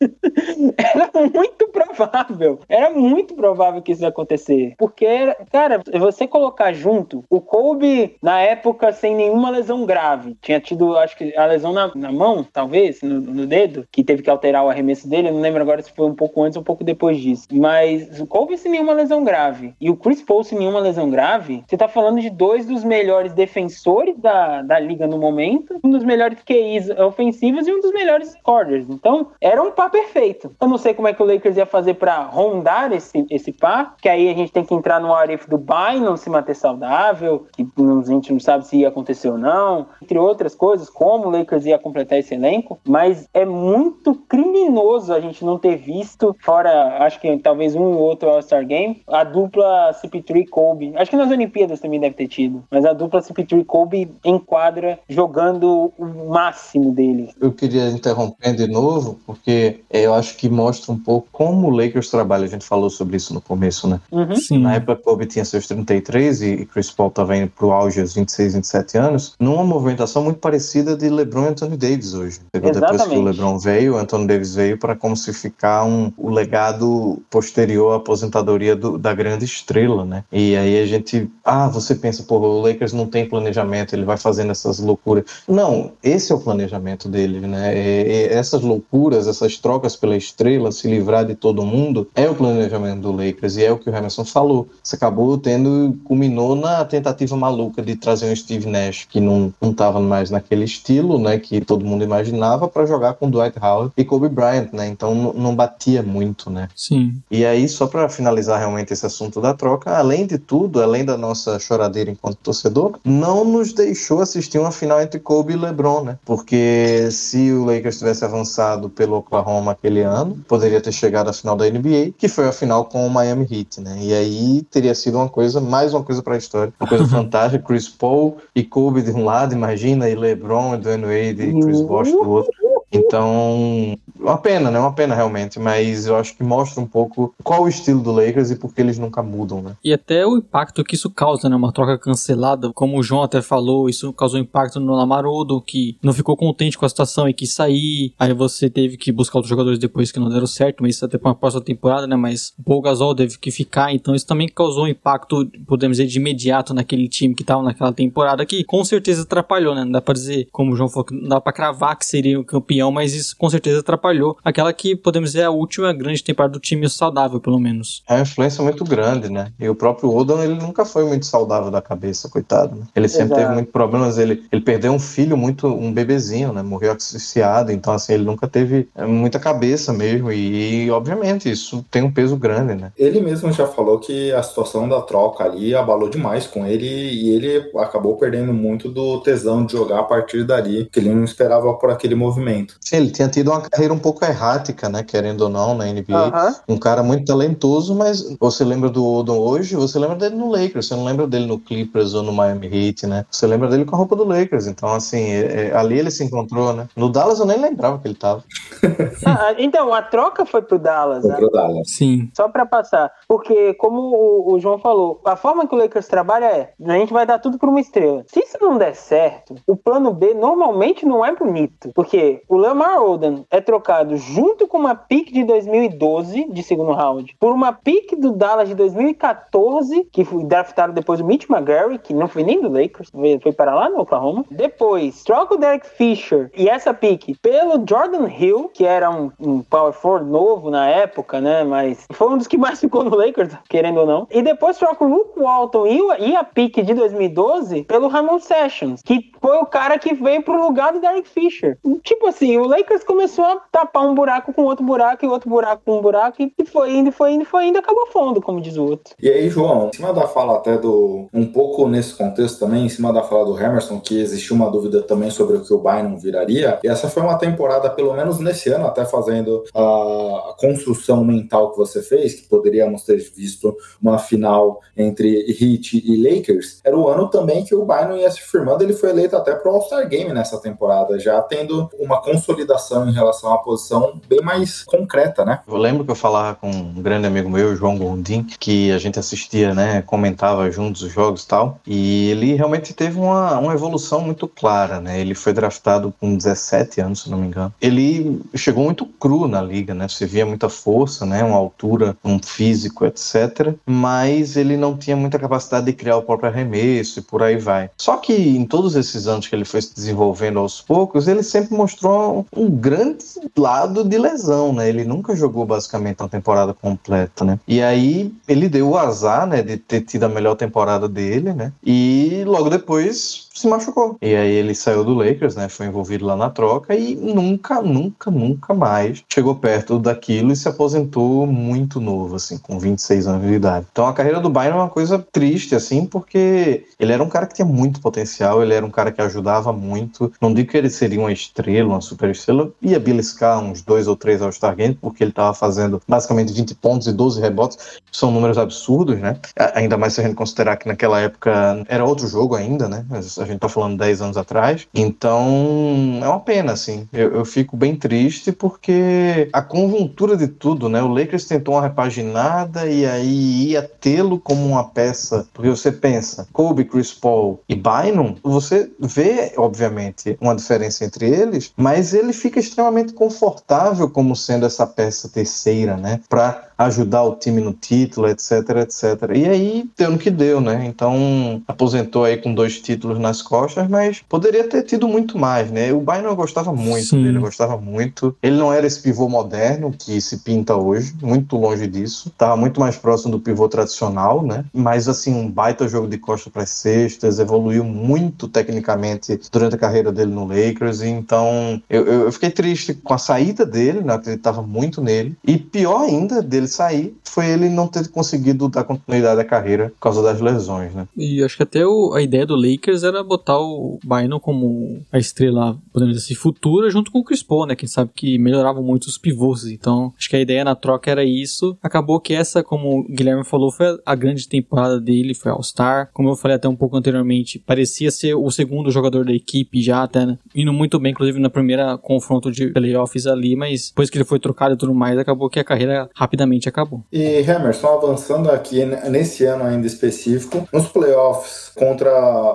[SPEAKER 7] era muito provável. Era muito provável que isso ia acontecer. Porque, cara, você colocar junto o Kobe, na época, sem nenhuma lesão grave. Tinha tido, acho que, a lesão na, na mão, talvez, no, no, dedo, que teve que alterar o arremesso dele. Eu não lembro agora se foi um pouco antes ou um pouco depois disso. Mas o Kobe sem nenhuma lesão grave e o Chris Paul sem nenhuma lesão grave, você tá falando de dois dos melhores defensores da, da liga no momento, um dos melhores QIs ofensivos e um dos melhores scorers. Então, era um par perfeito. Eu não sei como é que o Lakers ia fazer para rondar esse, esse par, que aí a gente tem que entrar no Arif do Bynum se manter saudável, que a gente não sabe se ia acontecer ou não, entre outras coisas, como o Lakers ia completar esse elenco, mas é muito criminoso a gente não ter visto, fora acho que talvez um ou outro All-Star Game, a dupla CP3 Kobe. Acho que nas Olimpíadas também deve ter tido, mas a dupla CP3 Kobe enquadra jogando o máximo dele.
[SPEAKER 6] Eu queria interromper de novo, porque é, eu acho que mostra um pouco como o Lakers trabalha. A gente falou sobre isso no começo, né?
[SPEAKER 7] Uhum.
[SPEAKER 5] Sim.
[SPEAKER 6] Na época, Kobe tinha seus 33 e Chris Paul estava indo pro auge aos 26, 27 anos, numa movimentação muito parecida de LeBron e Anthony Davis hoje. Depois que o
[SPEAKER 7] Exatamente.
[SPEAKER 6] LeBron veio, o Anthony Davis veio para como se ficar um, o legado posterior à aposentadoria do- da grande estrela, né? E aí a gente, ah, você pensa, pô, o Lakers não tem planejamento, ele vai fazendo essas loucuras. Não, esse é o planejamento dele, né? E- e essas loucuras, essas trocas pela estrela, se livrar de todo mundo, é o planejamento do Lakers e é o que o Emerson falou. Você acabou tendo, culminou na tentativa maluca de trazer um Steve Nash que não não estava mais naquele estilo, né, que todo mundo imaginava para jogar com Dwight Howard e Kobe Bryant, né? Então não- não batia muito, né?
[SPEAKER 5] Sim.
[SPEAKER 6] E aí, só para finalizar realmente esse assunto da troca, além de tudo, além da nossa choradeira enquanto torcedor, não nos deixou assistir uma final entre Kobe e LeBron, né? Porque se o Lakers tivesse avançado pelo Oklahoma aquele ano, poderia ter chegado à final da NBA, que foi a final com o Miami Heat, né? E aí teria sido uma coisa, mais uma coisa para a história, uma coisa fantástica, Chris Paul e Kobe de um lado, imagina, e LeBron e Dwayne Wade e Chris Bosh do outro. Então, uma pena, né? Uma pena realmente, mas eu acho que mostra um pouco qual o estilo do Lakers e por que eles nunca mudam, né?
[SPEAKER 5] E até o impacto que isso causa, né? Uma troca cancelada, como o João até falou, isso causou impacto no Lamar Odom, que não ficou contente com a situação e quis sair. Aí você teve que buscar outros jogadores depois que não deram certo, mas isso até para uma próxima temporada, né? Mas o Paul Gasol teve que ficar, então isso também causou um impacto, podemos dizer, de imediato naquele time que tava naquela temporada, que com certeza atrapalhou, né? Não dá pra dizer, como o João falou, não dá pra cravar que seria o campeão, mas isso com certeza atrapalhou aquela que podemos dizer é a última grande temporada do time saudável, pelo menos.
[SPEAKER 6] É uma influência muito grande, né? E o próprio Odom, ele nunca foi muito saudável da cabeça, coitado. Né? Ele sempre
[SPEAKER 7] Exato.
[SPEAKER 6] teve muitos problemas. Ele, ele perdeu um filho muito, um bebezinho, né? Morreu asfixiado. Então, assim, ele nunca teve é, muita cabeça mesmo. E, obviamente, isso tem um peso grande, né?
[SPEAKER 1] Ele mesmo já falou que a situação da troca ali abalou demais com ele e ele acabou perdendo muito do tesão de jogar a partir dali, que ele não esperava por aquele movimento.
[SPEAKER 6] Sim, ele tinha tido uma carreira um pouco errática, né? Querendo ou não, na NBA.
[SPEAKER 7] Aham.
[SPEAKER 6] Um cara muito talentoso, mas você lembra do Odom hoje, você lembra dele no Lakers, você não lembra dele no Clippers ou no Miami Heat, né? Você lembra dele com a roupa do Lakers. Então, assim, é- é- ali ele se encontrou, né? No Dallas eu nem lembrava que ele tava.
[SPEAKER 7] Ah, então, a troca foi pro Dallas, né?
[SPEAKER 1] Contra o Dallas.
[SPEAKER 5] Sim.
[SPEAKER 7] Só pra passar. Porque, como o, o João falou, a forma que o Lakers trabalha é: a gente vai dar tudo pra uma estrela. Se isso não der certo, o plano B normalmente não é bonito. Porque o Lamar Odom é trocado junto com uma pick de 2012, de segundo round, por uma pick do Dallas de 2014, que foi draftado depois do Mitch McGarry, que não foi nem do Lakers, foi, para lá no Oklahoma. Depois, troca o Derek Fisher e essa pick pelo Jordan Hill, que era um, um power forward novo na época, né? Mas foi um dos que mais ficou no Lakers, querendo ou não. E depois troca o Luke Walton e, o- e a pick de 2012 pelo Ramon Sessions, que foi o cara que veio pro lugar do Derek Fisher. Tipo assim, o Lakers começou a tapar um buraco com outro buraco e outro buraco com um buraco e foi indo, foi indo, foi indo, acabou fundo, como diz o outro.
[SPEAKER 1] E aí, João, em cima da fala até do. Um pouco nesse contexto também, em cima da fala do Emerson, que existiu uma dúvida também sobre o que o Bynum viraria. E essa foi uma temporada, pelo menos nesse ano, até fazendo a, construção mental que você fez, que poderíamos ter visto uma final entre Heat e Lakers. Era o ano também que o Bynum ia se firmando, ele foi eleito até pro All-Star Game nessa temporada, já tendo uma consolidação em relação à posição bem mais concreta, né?
[SPEAKER 6] Eu lembro que eu falava com um grande amigo meu, João Gondim, que a gente assistia, né, comentava juntos os jogos e tal, e ele realmente teve uma, uma evolução muito clara, né, ele foi draftado com 17 anos, se não me engano. Ele chegou muito cru na liga, né, você via muita força, né, uma altura, um físico, etc, mas ele não tinha muita capacidade de criar o próprio arremesso e por aí vai. Só que em todos esses anos que ele foi se desenvolvendo aos poucos, ele sempre mostrou um grande lado de lesão, né? Ele nunca jogou basicamente uma temporada completa, né? E aí ele deu o azar, né, de ter tido a melhor temporada dele, né? E logo depois se machucou. E aí ele saiu do Lakers, né? Foi envolvido lá na troca e nunca, nunca, nunca mais chegou perto daquilo e se aposentou muito novo, assim, com 26 anos de idade. Então a carreira do Byron é uma coisa triste, assim, porque ele era um cara que tinha muito potencial, ele era um cara que ajudava muito. Não digo que ele seria uma estrela, uma superestrela, ia beliscar uns dois ou três All-Star Games, porque ele estava fazendo basicamente 20 pontos e 12 rebotes. São números absurdos, né? Ainda mais se a gente considerar que naquela época era outro jogo ainda, né? A gente tá falando 10 anos atrás. Então, é uma pena, assim. Eu, eu fico bem triste porque a conjuntura de tudo, né? O Lakers tentou uma repaginada e aí ia tê-lo como uma peça. Porque você pensa, Kobe, Chris Paul e Bynum, você vê, obviamente, uma diferença entre eles, mas ele fica extremamente confortável como sendo essa peça terceira, né? Para ajudar o time no título, etc, etc. E aí deu no que deu, né? Então aposentou aí com dois títulos nas costas, mas poderia ter tido muito mais, né? O Bynum gostava muito
[SPEAKER 5] Sim.
[SPEAKER 6] dele, gostava muito. Ele não era esse pivô moderno que se pinta hoje, muito longe disso. Tava muito mais próximo do pivô tradicional, né? Mas assim, um baita jogo de costa para cestas, evoluiu muito tecnicamente durante a carreira dele no Lakers. Então eu, eu eu fiquei triste com a saída dele, né? Eu acreditava muito nele. E pior ainda dele sair foi ele não ter conseguido dar continuidade à carreira por causa das lesões, né?
[SPEAKER 5] E acho que até o- a ideia do Lakers era botar o Bynum como a estrela, podemos dizer assim, futura, junto com o Chris Paul, né? Quem sabe que melhoravam muito os pivôs. Então, acho que a ideia na troca era isso. Acabou que essa, como o Guilherme falou, foi a grande temporada dele, foi All-Star. Como eu falei até um pouco anteriormente, parecia ser o segundo jogador da equipe já, até né? indo muito bem, inclusive na primeira confronto de playoffs ali, mas depois que ele foi trocado e tudo mais, acabou que a carreira rapidamente acabou.
[SPEAKER 1] E Emerson, avançando aqui nesse ano ainda específico, nos playoffs contra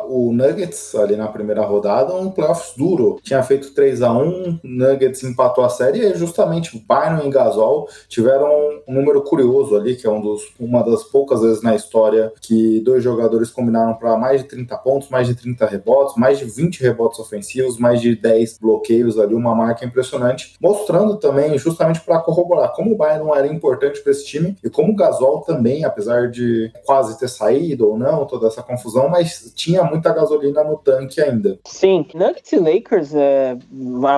[SPEAKER 1] o Nuggets, ali na primeira rodada, um playoffs duro. Tinha feito 3 a 1 Nuggets empatou a série e justamente Bynum e Gasol tiveram um número curioso ali, que é um dos, uma das poucas vezes na história que dois jogadores combinaram para mais de 30 pontos, mais de 30 rebotes, mais de 20 rebotes ofensivos, mais de 10 bloqueios ali, uma marca impressionante, mostrando também justamente para corroborar como o Bynum era importante para esse time e como o Gasol também, apesar de quase ter saído ou não, toda essa confusão, mas tinha muita gasolina no tanque ainda.
[SPEAKER 7] Sim, Nuggets e Lakers, é, a,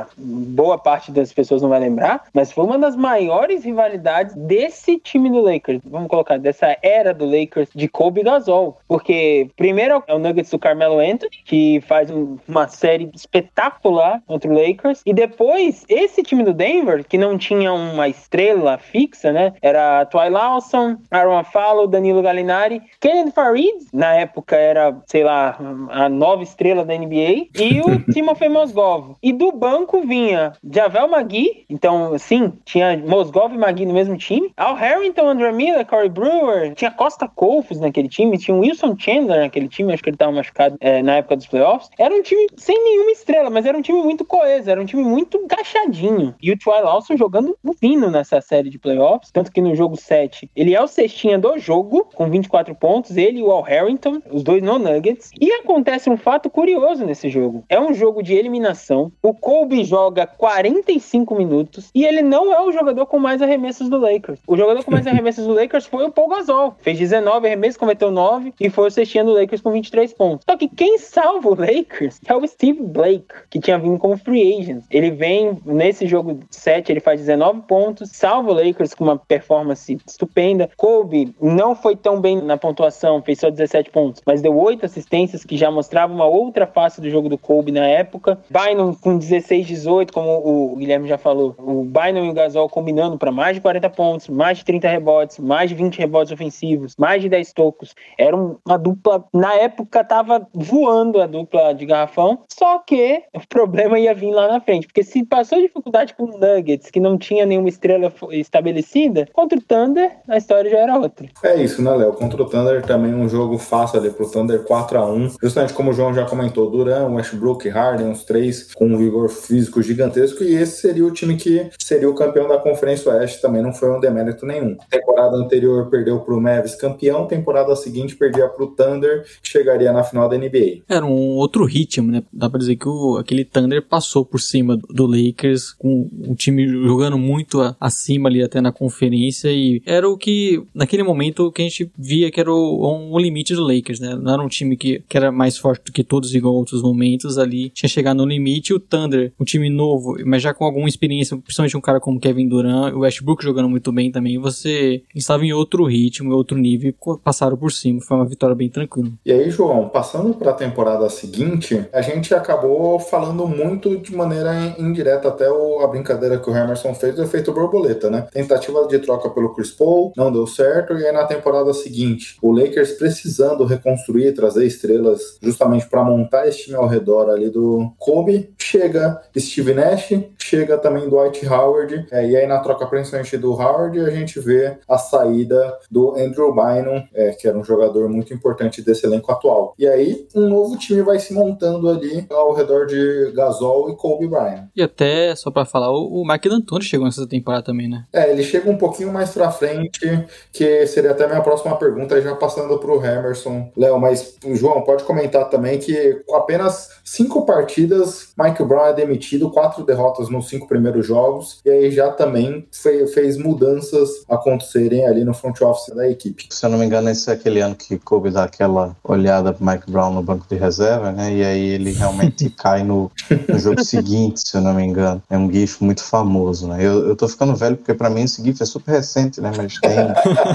[SPEAKER 7] a boa parte das pessoas não vai lembrar, mas foi uma das maiores rivalidades desse time do Lakers. Vamos colocar, dessa era do Lakers de Kobe e Gasol. Porque primeiro é o Nuggets do Carmelo Anthony, que faz um- uma série espetacular contra o Lakers. E depois, esse time do Denver, que não tinha uma estrela fixa, né? Era Twy Lawson, Aaron Afalo, Danilo Gallinari, Kenneth Farid, na época era, sei lá, a nova estrela da NBA, e o Timofey Mozgov. E do banco vinha Javel Magui, então, sim, tinha Mozgov e Magui no mesmo time, Al Harrington, Andrew Miller, Corey Brewer, tinha Costa Colfos naquele time, tinha Wilson Chandler naquele time, acho que ele tava machucado é, na época dos playoffs. Era um time sem nenhuma estrela, mas era um time muito coeso, era um time muito encaixadinho. E o Twy Lawson jogando um fino nessa série de playoffs, tanto que no jogo 7 ele é o cestinha do jogo, com 24 pontos, ele e o Al Harrington, os dois no Nuggets. E acontece um fato curioso nesse jogo. É um jogo de eliminação, o Kobe joga 45 minutos e ele não é o jogador com mais arremessos do Lakers. O jogador com mais arremessos do Lakers foi o Paul Gasol. Fez 19 arremessos, cometeu 9 e foi o cestinha do Lakers com 23 pontos. Só que quem salva o Lakers é o Steve Blake, que tinha vindo como free agent. Ele vem nesse jogo 7, ele faz 19 pontos, salva o Lakers com uma performance estupenda. Kobe não foi tão bem na pontuação, fez só 17 pontos, mas deu 8 assistências, que já mostrava uma outra face do jogo do Kobe na época. Bynum com 16, 18, como o Guilherme já falou. O Bynum e o Gasol combinando para mais de 40 pontos, mais de 30 rebotes, mais de 20 rebotes ofensivos, mais de 10 tocos. Era um- uma dupla, na época tava voando a dupla de garrafão, só que o problema ia vir lá na frente, porque se passou dificuldade com o Nuggets, que não tinha nenhuma estrela fo- estabelecida, contra o Thunder, a história já era outra.
[SPEAKER 1] É isso, né, Léo? Contra o Thunder também um jogo fácil ali pro Thunder 4 a 1 Justamente como o João já comentou, Duran, Westbrook, Harden, os três com um vigor físico gigantesco, e esse seria o time que seria o campeão da Conferência Oeste, também não foi um demérito nenhum. Temporada anterior perdeu pro Mavis campeão, temporada seguinte perdia pro Thunder, que chegaria na final da NBA.
[SPEAKER 5] Era um outro ritmo, né? Dá pra dizer que o, aquele Thunder passou por cima do- Lakers, com o time jogando muito acima ali até até na conferência e era o que, naquele momento, que a gente via que era o, um limite do Lakers, né? Não era um time que, que era mais forte do que todos igual outros momentos ali, tinha chegado no limite. O Thunder, um time novo, mas já com alguma experiência, principalmente um cara como Kevin Durant, o Westbrook jogando muito bem também, você estava em outro ritmo, outro nível, passaram por cima. Foi uma vitória bem tranquila.
[SPEAKER 1] E aí, João, passando para a temporada seguinte, a gente acabou falando muito de maneira indireta, até o, a brincadeira que o Emerson fez, o efeito borboleta, né? Tentativa de troca pelo Chris Paul, não deu certo, e aí na temporada seguinte, o Lakers precisando reconstruir, trazer estrelas justamente para montar esse time ao redor ali do Kobe, chega Steve Nash, chega também Dwight Howard, é, e aí na troca principalmente do Howard, a gente vê a saída do Andrew Bynum, é, que era um jogador muito importante desse elenco atual. E aí um novo time vai se montando ali ao redor de Gasol e Kobe Bryant.
[SPEAKER 5] E até, só para falar, o, o Mike D'Antoni chegou nessa temporada também, né?
[SPEAKER 1] É, ele chega um pouquinho mais pra frente, que seria até minha próxima pergunta, já passando pro Emerson. Léo, mas João, pode comentar também que com apenas cinco partidas, Mike Brown é demitido, quatro derrotas nos cinco primeiros jogos, e aí já também fez, mudanças acontecerem ali no front office da equipe.
[SPEAKER 6] Se eu não me engano, esse é aquele ano que Kobe dá aquela olhada pro Mike Brown no banco de reserva, né? E aí ele realmente cai no, no, jogo seguinte, se eu não me engano. É um gif muito famoso, né? Eu, eu tô ficando velho porque para mim esse gif é super recente, né? Mas tem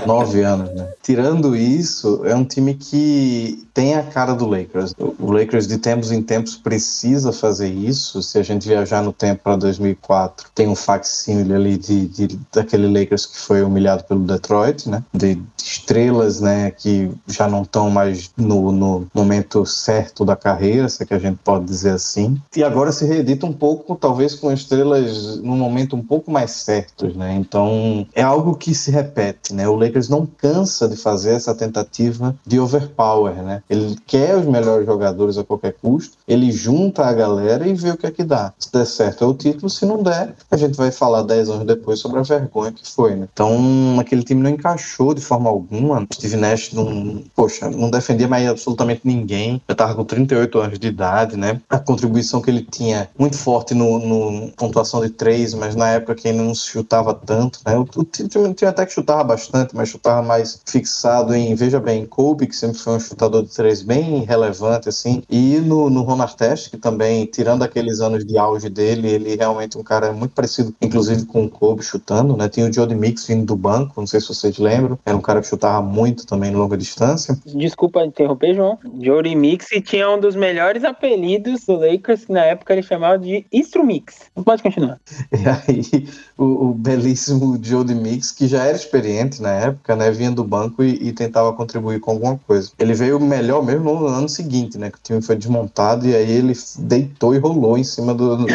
[SPEAKER 6] nove anos, né? Tirando isso, é um time que tem a cara do Lakers. O Lakers de tempos em tempos precisa fazer isso. Se a gente viajar no tempo para 2004, tem um facsímile ali de, de, daquele Lakers que foi humilhado pelo Detroit, né? De, de estrelas, né? Que já não estão mais no, no momento certo da carreira, se é que a gente pode dizer assim. E agora se reedita um pouco, talvez com estrelas num momento um pouco mais certos, né? Então é algo que se repete, né? O Lakers não cansa de fazer essa tentativa de overpower, né? Ele quer os melhores jogadores a qualquer custo, ele junta a galera e vê o que é que dá. Se der certo é o título, se não der, a gente vai falar 10 anos depois sobre a vergonha que foi, né? Então aquele time não encaixou de forma alguma. Steve Nash não, poxa, não defendia mais absolutamente ninguém. Já tava com 38 anos de idade, né? A contribuição que ele tinha muito forte no, no pontuação de três, mas na época que ele não se chutava tanto, né? O, o time tinha até que chutava bastante, mas chutava mais fixado em, veja bem, Kobe, que sempre foi um chutador de três bem relevante, assim, e no, no Ron Artest, que também, tirando aqueles anos de auge dele, ele realmente é um cara muito parecido, inclusive com o Kobe chutando, né? Tinha o Jody Mix vindo do banco, não sei se vocês lembram, era um cara que chutava muito também em longa distância.
[SPEAKER 7] Desculpa interromper, João. Jody Mix tinha um dos melhores apelidos do Lakers, que na época ele chamava de Instrumix. Pode continuar.
[SPEAKER 6] E aí, o, o belíssimo Jody Mix, que já era experiente na época, né? Vinha do banco e, e tentava contribuir com alguma coisa. Ele veio melhor mesmo no ano seguinte, né? Que o time foi desmontado e aí ele deitou e rolou em cima do,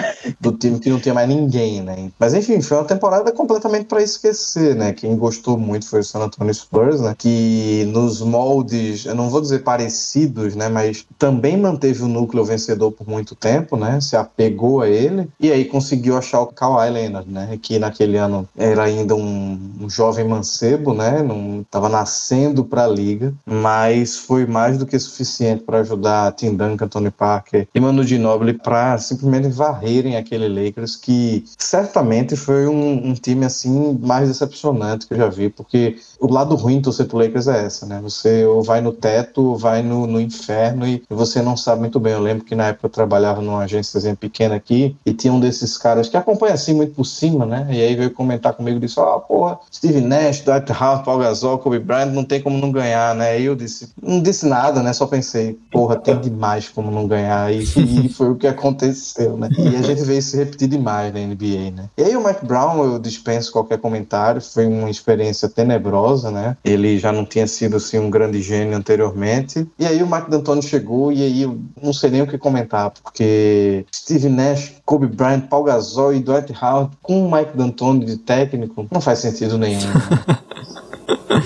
[SPEAKER 6] do time que não tinha mais ninguém, né? Mas enfim, foi uma temporada completamente para esquecer, né? Quem gostou muito foi o San Antonio Spurs, né? Que nos moldes, eu não vou dizer parecidos, né? Mas também manteve o núcleo vencedor por muito tempo, né? Se apegou a ele e aí conseguiu achar o Kawhi Leonard, né? Que naquele ano era ainda um, um jovem mancebo, né? Não estava nascendo para a liga, mas foi mais do que suficiente para ajudar Tim Duncan, Tony Parker e Manu Ginobili para simplesmente varrerem aquele Lakers que certamente foi um, um, time assim mais decepcionante que eu já vi, porque o lado ruim do torcer pro Lakers é essa, né? Você ou vai no teto, ou vai no, no inferno e você não sabe muito bem. Eu lembro que na época eu trabalhava numa agência pequena aqui e tinha um desses caras que acompanha assim muito por cima, né? E aí veio comentar comigo e disse: oh, porra, Steve Nash, Dwight Howard, Paul Gasol, Kobe Bryant, não tem como não ganhar, né? E eu disse: Não disse nada, né? Só pensei: Porra, tem demais como não ganhar. E, e foi o que aconteceu, né? E a gente vê isso repetir demais na NBA, né? E aí o Mike Brown, eu dispenso qualquer comentário, foi uma experiência tenebrosa, né? Ele já não tinha sido assim um grande gênio anteriormente. E aí o Mike D'Antoni chegou e aí eu não sei nem o que comentar, porque Steve Nash, Kobe Bryant, Paul Gasol e Dwight Howard com o Mike D'Antoni de técnico não faz sentido nenhum. Né?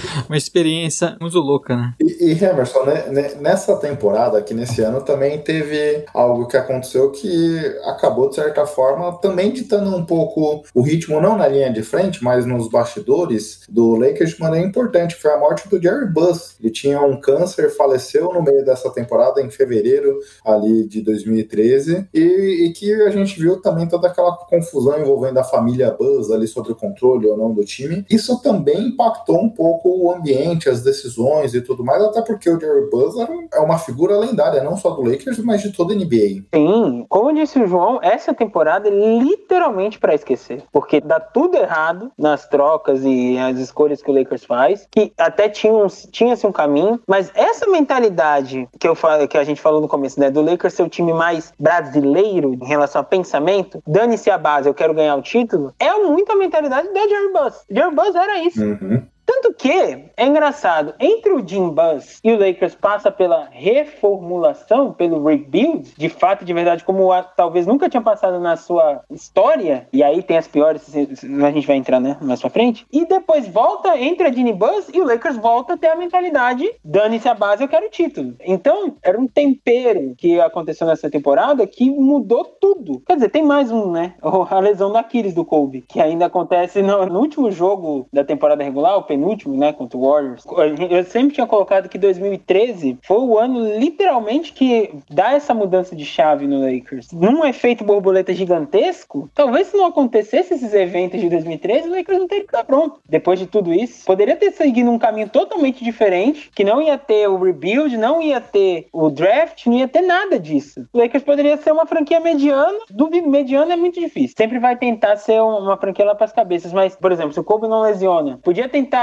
[SPEAKER 5] Uma experiência muito louca, né?
[SPEAKER 1] E, e Emerson, né, né, nessa temporada, aqui nesse ano, também teve algo que aconteceu que acabou, de certa forma, também ditando um pouco o ritmo, não na linha de frente, mas nos bastidores do Lakers de maneira importante. Foi a morte do Jerry Buss. Ele tinha um câncer, faleceu no meio dessa temporada, em fevereiro ali de 2013, e, e que a gente viu também toda aquela confusão envolvendo a família Buzz ali sobre o controle ou não do time. Isso também impactou um pouco o ambiente, as decisões e tudo mais, até porque o Jerry Buzz é uma figura lendária, não só do Lakers, mas de toda a NBA.
[SPEAKER 7] Sim, como disse o João, essa temporada é literalmente para esquecer, porque dá tudo errado nas trocas e as escolhas que o Lakers faz, que até tinha, tinha-se um caminho, mas essa mentalidade que, eu falo, que a gente falou no começo, né, do Lakers ser o time mais brasileiro em relação a pensamento, dane-se a base, eu quero ganhar o título, é muito a mentalidade da Jerry Buss. Jerry Buss era isso.
[SPEAKER 1] Uhum.
[SPEAKER 7] Tanto que, é engraçado, entre o Jim Buzz e o Lakers passa pela reformulação, pelo rebuild, de fato, de verdade, como a, talvez nunca tinha passado na sua história, e aí tem as piores, a gente vai entrar né, mais pra frente, e depois volta, entre a Jim Buzz e o Lakers volta a ter a mentalidade, dane-se a base, eu quero o título. Então, era um tempero que aconteceu nessa temporada que mudou tudo. Quer dizer, tem mais um, né? A lesão do Aquiles do Kobe, que ainda acontece no, no último jogo da temporada regular, o penúltimo, né, contra o Warriors. Eu sempre tinha colocado que 2013 foi o ano literalmente que dá essa mudança de chave no Lakers. Num efeito borboleta gigantesco, talvez se não acontecesse esses eventos de 2013, o Lakers não teria que estar pronto. Depois de tudo isso, poderia ter seguido um caminho totalmente diferente, que não ia ter o rebuild, não ia ter o draft, não ia ter nada disso. O Lakers poderia ser uma franquia mediana, duvido, mediana é muito difícil. Sempre vai tentar ser uma franquia lá para as cabeças, mas, por exemplo, se o Kobe não lesiona, podia tentar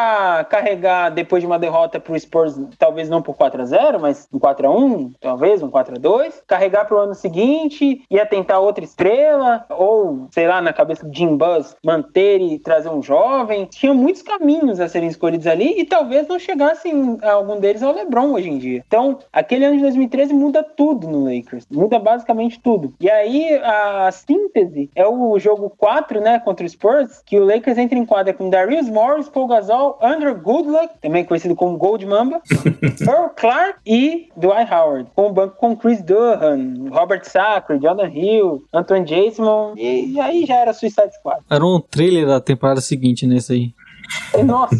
[SPEAKER 7] carregar depois de uma derrota pro Spurs, talvez não por 4 a 0 mas um 4 a 1 talvez um 4 a 2 carregar pro ano seguinte, ia tentar outra estrela, ou, sei lá, na cabeça do Jim Buzz, manter e trazer um jovem. Tinha muitos caminhos a serem escolhidos ali e talvez não chegassem algum deles ao LeBron hoje em dia. Então, aquele ano de 2013 muda tudo no Lakers, muda basicamente tudo. E aí, a síntese é o jogo 4, né, contra o Spurs, que o Lakers entra em quadra com Darius Morris, Paul Gasol, Andrew Goodluck, também conhecido como Gold Mamba, Earl Clark e Dwight Howard, com o banco com Chris Durham, Robert Sacre, Jordan Hill, Antoine Jason, e, e aí já era Suicide Squad.
[SPEAKER 5] Era um trailer da temporada seguinte nesse aí.
[SPEAKER 7] Nossa,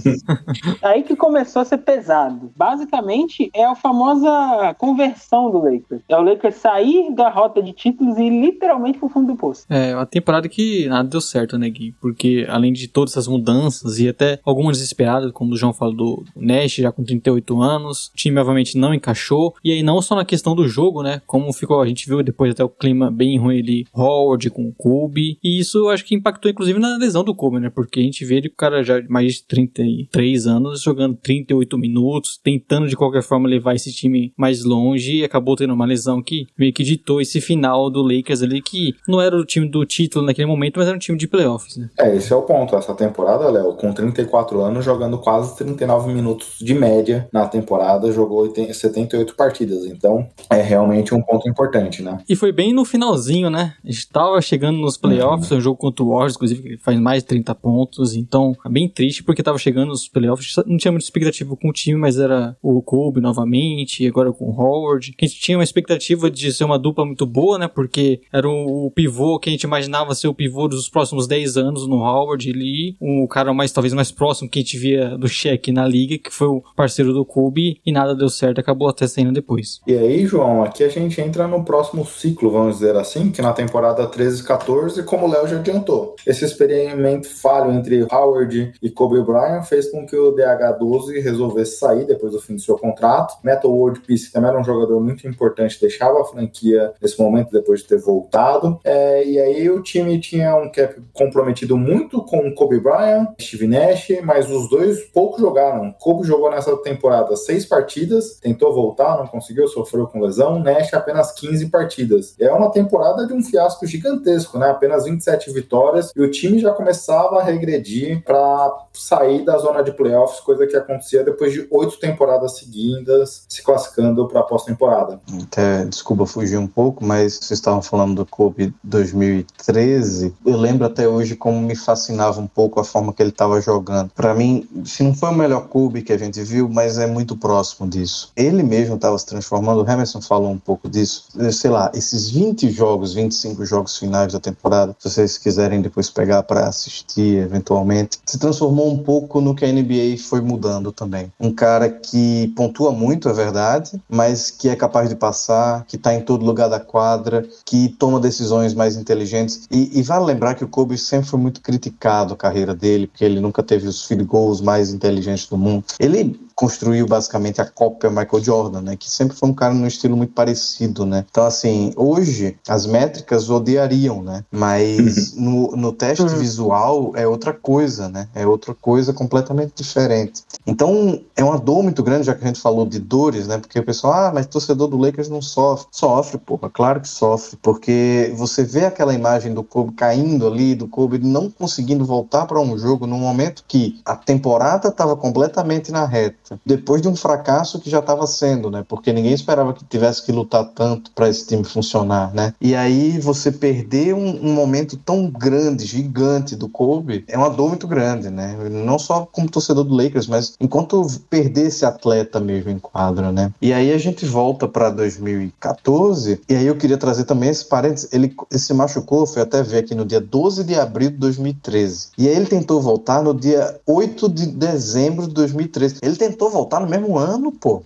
[SPEAKER 7] aí que começou a ser pesado. Basicamente, é a famosa conversão do Lakers. É o Lakers sair da rota de títulos e ir literalmente pro fundo do poço.
[SPEAKER 5] É, uma temporada que nada deu certo, né, Gui? Porque além de todas essas mudanças e até algumas desesperadas, como o João falou do Nash, já com 38 anos, o time obviamente não encaixou. E aí, não só na questão do jogo, né? Como ficou, a gente viu depois até o clima bem ruim ali, Howard com o Kobe. E isso acho que impactou inclusive na lesão do Kobe, né? Porque a gente vê ele, o cara já de 33 anos, jogando 38 minutos, tentando de qualquer forma levar esse time mais longe e acabou tendo uma lesão que meio que ditou esse final do Lakers ali, que não era o time do título naquele momento, mas era um time de playoffs, né?
[SPEAKER 1] É, esse é o ponto. Essa temporada, Léo, com 34 anos, jogando quase 39 minutos de média na temporada, jogou 78 partidas. Então, é realmente um ponto importante, né?
[SPEAKER 5] E foi bem no finalzinho, né? A gente tava chegando nos playoffs, uhum. um jogo contra o Warriors, inclusive, que faz mais de 30 pontos, então é bem triste porque tava chegando nos playoffs, não tinha muita expectativa com o time, mas era o Kobe novamente, agora com o Howard. A gente tinha uma expectativa de ser uma dupla muito boa, né? Porque era o pivô que a gente imaginava ser o pivô dos próximos 10 anos no Howard ali, o cara mais talvez mais próximo que a gente via do cheque na liga, que foi o parceiro do Kobe, e nada deu certo, acabou até saindo depois.
[SPEAKER 1] E aí, João, aqui a gente entra no próximo ciclo, vamos dizer assim, que na temporada 13 14, como o Léo já adiantou. Esse experimento falho entre Howard e Kobe Bryant fez com que o DH12 resolvesse sair depois do fim do seu contrato. Metal World Peace, que também era um jogador muito importante, deixava a franquia nesse momento depois de ter voltado. É, e aí o time tinha um cap comprometido muito com Kobe Bryant, Steve Nash, mas os dois pouco jogaram. Kobe jogou nessa temporada seis partidas, tentou voltar, não conseguiu, sofreu com lesão. Nash apenas 15 partidas. É uma temporada de um fiasco gigantesco, né? Apenas 27 vitórias e o time já começava a regredir para sair da zona de playoffs, coisa que acontecia depois de oito temporadas seguidas, se classificando para a pós-temporada.
[SPEAKER 6] Até, desculpa fugir um pouco, mas vocês estavam falando do Kobe 2013. Eu lembro até hoje como me fascinava um pouco a forma que ele estava jogando. Para mim, se não foi o melhor Kobe que a gente viu, mas é muito próximo disso. Ele mesmo estava se transformando, o Emerson falou um pouco disso. Sei lá, esses 20 jogos, 25 jogos finais da temporada, se vocês quiserem depois pegar para assistir eventualmente, se transformou um pouco no que a NBA foi mudando também. Um cara que pontua muito, é verdade, mas que é capaz de passar, que está em todo lugar da quadra, que toma decisões mais inteligentes. E, e vale lembrar que o Kobe sempre foi muito criticado a carreira dele, porque ele nunca teve os field goals mais inteligentes do mundo. Ele construiu basicamente a cópia Michael Jordan, né? Que sempre foi um cara num estilo muito parecido, né? Então, assim, hoje as métricas odiariam, né? Mas no, no teste visual é outra coisa, né? É outra coisa completamente diferente. Então, é uma dor muito grande, já que a gente falou de dores, né? Porque o pessoal, ah, mas torcedor do Lakers não sofre. Sofre, porra, claro que sofre. Porque você vê aquela imagem do Kobe caindo ali, do Kobe não conseguindo voltar para um jogo num momento que a temporada estava completamente na reta depois de um fracasso que já estava sendo, né? Porque ninguém esperava que tivesse que lutar tanto para esse time funcionar, né? E aí você perder um, um, momento tão grande, gigante do Kobe, é uma dor muito grande, né? Não só como torcedor do Lakers, mas enquanto perder esse atleta mesmo em quadra, né? E aí a gente volta para 2014, e aí eu queria trazer também esse parênteses, ele, ele se machucou, foi até ver aqui no dia 12 de abril de 2013. E aí ele tentou voltar no dia 8 de dezembro de 2013. Ele tentou tentou voltar no mesmo ano, pô.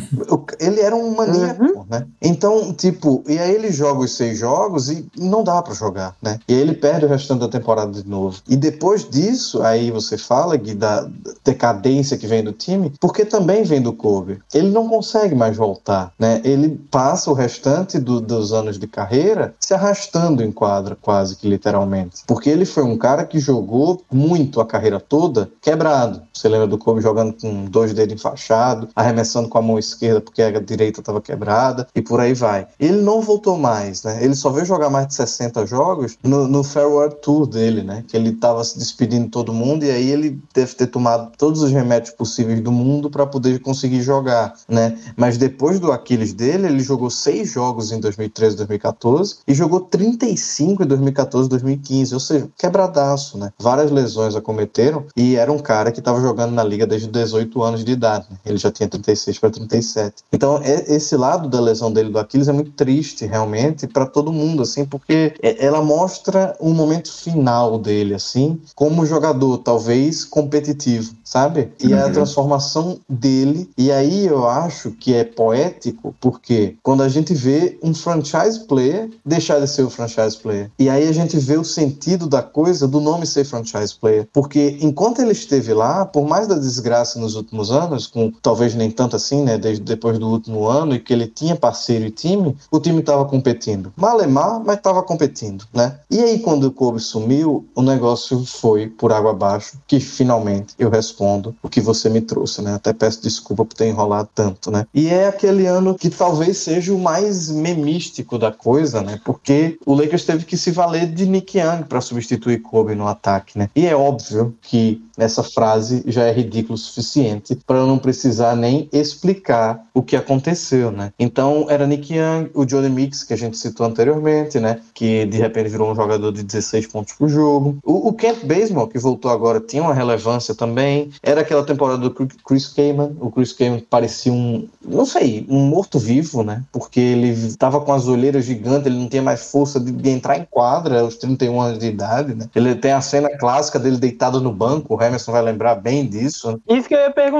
[SPEAKER 6] ele era um maníaco, uhum. né? Então, tipo, e aí ele joga os seis jogos e não dá para jogar, né? E aí ele perde o restante da temporada de novo. E depois disso, aí você fala, Gui, da decadência que vem do time, porque também vem do Kobe. Ele não consegue mais voltar, né? Ele passa o restante do, dos anos de carreira se arrastando em quadra, quase que literalmente. Porque ele foi um cara que jogou muito a carreira toda quebrado. Você lembra do Kobe jogando com dois dois dedos enfaixados, arremessando com a mão esquerda porque a direita estava quebrada e por aí vai. Ele não voltou mais, né? Ele só veio jogar mais de 60 jogos no, no Farewell Tour dele, né? Que ele estava se despedindo de todo mundo e aí ele deve ter tomado todos os remédios possíveis do mundo para poder conseguir jogar, né? Mas depois do Aquiles dele, ele jogou seis jogos em 2013 2014 e jogou 35 em 2014 2015, ou seja, quebradaço, né? Várias lesões acometeram e era um cara que estava jogando na liga desde 18 anos anos de idade. Né? Ele já tinha 36 para 37. Então, é, esse lado da lesão dele do Aquiles é muito triste, realmente, para todo mundo, assim, porque é, ela mostra um momento final dele, assim, como jogador, talvez competitivo, sabe? E uhum. a transformação dele. E aí eu acho que é poético, porque quando a gente vê um franchise player deixar de ser o franchise player. E aí a gente vê o sentido da coisa do nome ser franchise player. Porque enquanto ele esteve lá, por mais da desgraça nos últimos anos, com talvez nem tanto assim, né, desde depois do último ano, e que ele tinha parceiro e time, o time estava competindo. Malemar, mas estava competindo, né? E aí, quando o Kobe sumiu, o negócio foi por água abaixo, que finalmente eu respondo o que você me trouxe, né? Até peço desculpa por ter enrolado tanto, né? E é aquele ano que talvez seja o mais memístico da coisa, né? Porque o Lakers teve que se valer de Nick Young para substituir Kobe no ataque, né? E é óbvio que essa frase já é ridículo o suficiente para eu não precisar nem explicar o que aconteceu, né? Então era Nick Young, o Johnny Mix que a gente citou anteriormente, né? Que de repente virou um jogador de 16 pontos por jogo. O, o Kent Bazemore, que voltou agora, tinha uma relevância também. Era aquela temporada do Chris Kaman. O Chris Kaman parecia um, não sei, um morto-vivo, né? Porque ele estava com as olheiras gigantes, ele não tinha mais força de, de, entrar em quadra aos 31 anos de idade, né? Ele tem a cena clássica dele deitado no banco, o Emerson vai lembrar bem disso. Né?
[SPEAKER 7] Isso que eu ia perguntar.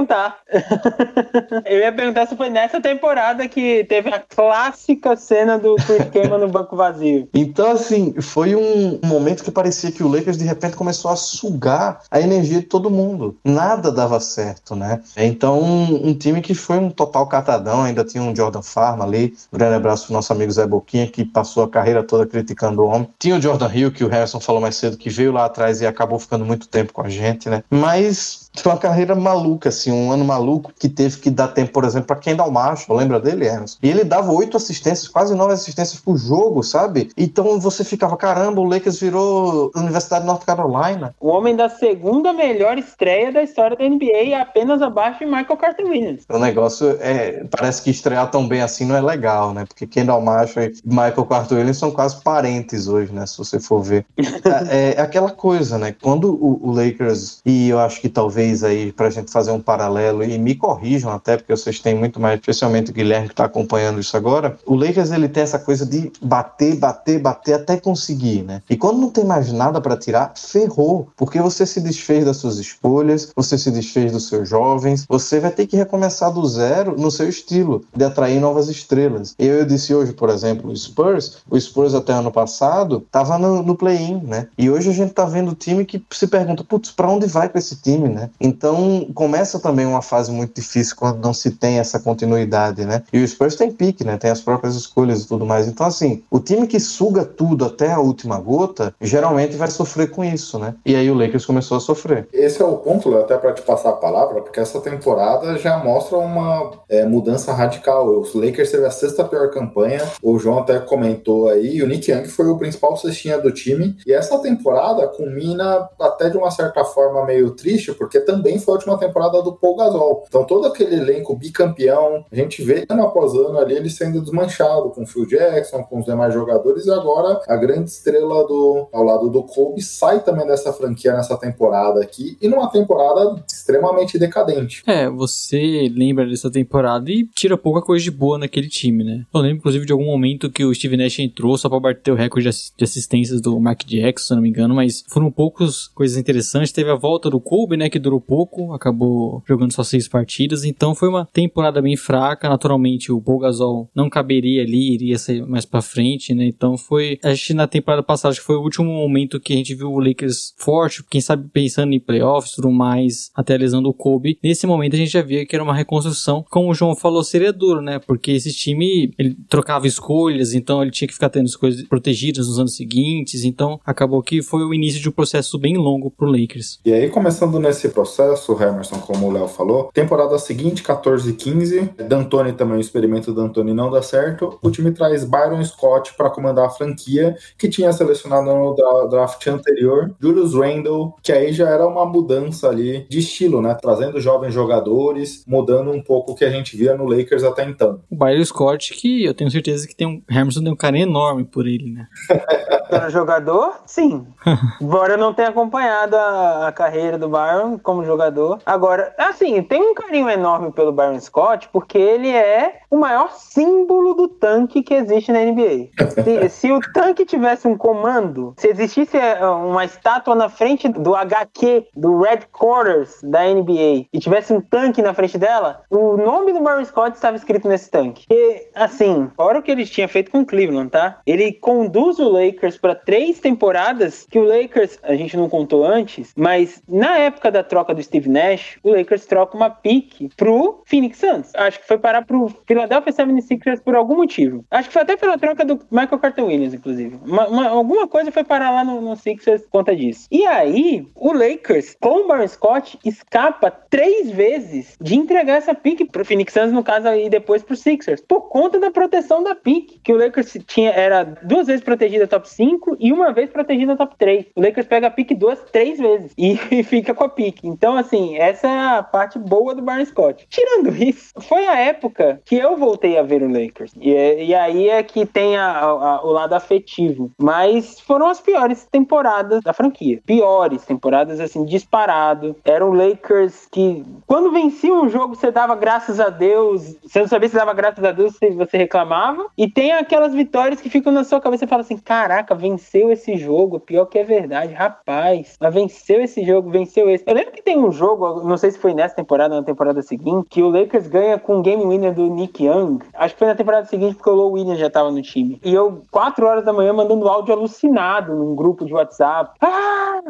[SPEAKER 7] eu ia perguntar se foi nessa temporada que teve a clássica cena do Chris Kaman no banco vazio.
[SPEAKER 6] Então, assim, foi um momento que parecia que o Lakers de repente começou a sugar a energia de todo mundo. Nada dava certo, né? Então, um, um time que foi um total catadão, ainda tinha um Jordan Farma ali. Um grande abraço pro nosso amigo Zé Boquinha, que passou a carreira toda criticando o homem. Tinha o Jordan Hill, que o Harrison falou mais cedo, que veio lá atrás e acabou ficando muito tempo com a gente, né? Mas Foi uma carreira maluca, assim, um ano maluco que teve que dar tempo, por exemplo, para Kendall Marshall, lembra dele, Emerson? E ele dava oito assistências, quase nove assistências por jogo, sabe? Então você ficava, caramba, o Lakers virou Universidade de North Carolina.
[SPEAKER 7] O homem da segunda melhor estreia da história da NBA, apenas abaixo de Michael Carter Williams.
[SPEAKER 6] O negócio é. Parece que estrear tão bem assim não é legal, né? Porque Kendall Marshall e Michael Carter Williams são quase parentes hoje, né? Se você for ver. é, é aquela coisa, né? Quando o, o, Lakers, e eu acho que talvez aí, pra gente fazer um paralelo, e me corrijam até, porque vocês têm muito mais, especialmente o Guilherme que tá acompanhando isso agora, o Lakers ele tem essa coisa de bater, bater, bater até conseguir, né? E quando não tem mais nada para tirar, ferrou, porque você se desfez das suas escolhas, você se desfez dos seus jovens, você vai ter que recomeçar do zero no seu estilo de atrair novas estrelas. Eu, eu disse hoje, por exemplo, o Spurs, o Spurs até ano passado tava no, no play-in, né? E hoje a gente tá vendo o time que se pergunta, putz, pra onde vai com esse time, né? Então começa também uma fase muito difícil quando não se tem essa continuidade, né? E o Spurs tem pique, né? Tem as próprias escolhas e tudo mais. Então, assim, o time que suga tudo até a última gota, geralmente vai sofrer com isso, né? E aí o Lakers começou a sofrer.
[SPEAKER 1] Esse é o ponto, até para te passar a palavra, porque essa temporada já mostra uma é, mudança radical. Os Lakers teve a sexta pior campanha, o João até comentou aí, o Nick Young foi o principal cestinha do time, e essa temporada culmina até de uma certa forma meio triste, porque também foi a última temporada do Paul Gasol. Então todo aquele elenco bicampeão, a gente vê ano após ano ali ele sendo desmanchado com o Phil Jackson, com os demais jogadores, e agora a grande estrela do ao lado do Kobe sai também dessa franquia nessa temporada aqui, e numa temporada extremamente decadente.
[SPEAKER 5] É, você lembra dessa temporada e tira pouca coisa de boa naquele time, né? Eu lembro, inclusive, de algum momento que o Steve Nash entrou só pra bater o recorde de assistências do Mark Jackson, se não me engano, mas foram poucas coisas interessantes. Teve a volta do Kobe, né, que durou pouco, acabou jogando só seis partidas, então foi uma temporada bem fraca. Naturalmente, o Paul Gasol não caberia ali, iria ser mais pra frente, né? Então foi. A gente na temporada passada acho que foi o último momento que a gente viu o Lakers forte, quem sabe pensando em playoffs tudo mais, até a lesão do Kobe. Nesse momento a gente já via que era uma reconstrução. Como o João falou, seria duro, né? Porque esse time ele trocava escolhas, então ele tinha que ficar tendo escolhas protegidas nos anos seguintes. Então acabou que foi o início de um processo bem longo pro Lakers.
[SPEAKER 1] E aí, começando nesse processo, Emerson, como o Léo falou, temporada seguinte, 14 e 15, D'Antoni também, o experimento D'Antoni não dá certo. O time traz Byron Scott para comandar a franquia, que tinha selecionado no draft anterior, Julius Randle, que aí já era uma mudança ali de estilo, né? Trazendo jovens jogadores, mudando um pouco o que a gente via no Lakers até então.
[SPEAKER 5] O Byron Scott, que eu tenho certeza que tem um. Emerson tem um carinho enorme por ele, né?
[SPEAKER 7] Para jogador, sim. Embora eu não tenha acompanhado a, a, carreira do Byron como jogador. Agora, assim, tem um carinho enorme pelo Byron Scott, porque ele é o maior símbolo do tanque que existe na NBA. Se, se o tanque tivesse um comando, se existisse é, uma estátua na frente do HQ, do Red Quarters da NBA, e tivesse um tanque na frente dela, o nome do Byron Scott estava escrito nesse tanque. E, assim, fora o que ele tinha feito com o Cleveland, tá? Ele conduz o Lakers para três temporadas que o Lakers, a gente não contou antes, mas na época da troca do Steve Nash, o Lakers troca uma pique pro Phoenix Suns. Acho que foi parar pro Philadelphia 76ers por algum motivo. Acho que foi até pela troca do Michael Carter Williams, inclusive. Uma, uma, alguma coisa foi parar lá no, no Sixers por conta disso. E aí, o Lakers, com o Byron Scott, escapa três vezes de entregar essa pique pro Phoenix Suns, no caso, e depois pro Sixers, por conta da proteção da pique, que o Lakers tinha, era duas vezes protegida top 5 e uma vez protegida top 3. O Lakers pega a pique duas, três vezes e, e fica com a pique. Então, assim, essa é a parte boa do Byron Scott. Tirando isso, foi a época que eu voltei a ver o Lakers. E, e aí é que tem a, a, o lado afetivo. Mas foram as piores temporadas da franquia. Piores temporadas, assim, disparado. Era o Lakers que, quando vencia um jogo, você dava graças a Deus. Você não sabia se dava graças a Deus, você reclamava. E tem aquelas vitórias que ficam na sua cabeça e fala assim: caraca, venceu esse jogo. Pior que é verdade, rapaz. Mas venceu esse jogo, venceu esse. Eu lembro que tem um jogo, não sei se foi nessa temporada ou na temporada seguinte, que o Lakers ganha com um game winner do Nick Young. Acho que foi na temporada seguinte, porque o Low Williams já tava no time. E eu, 4 horas da manhã, mandando áudio alucinado num grupo de WhatsApp. Ah!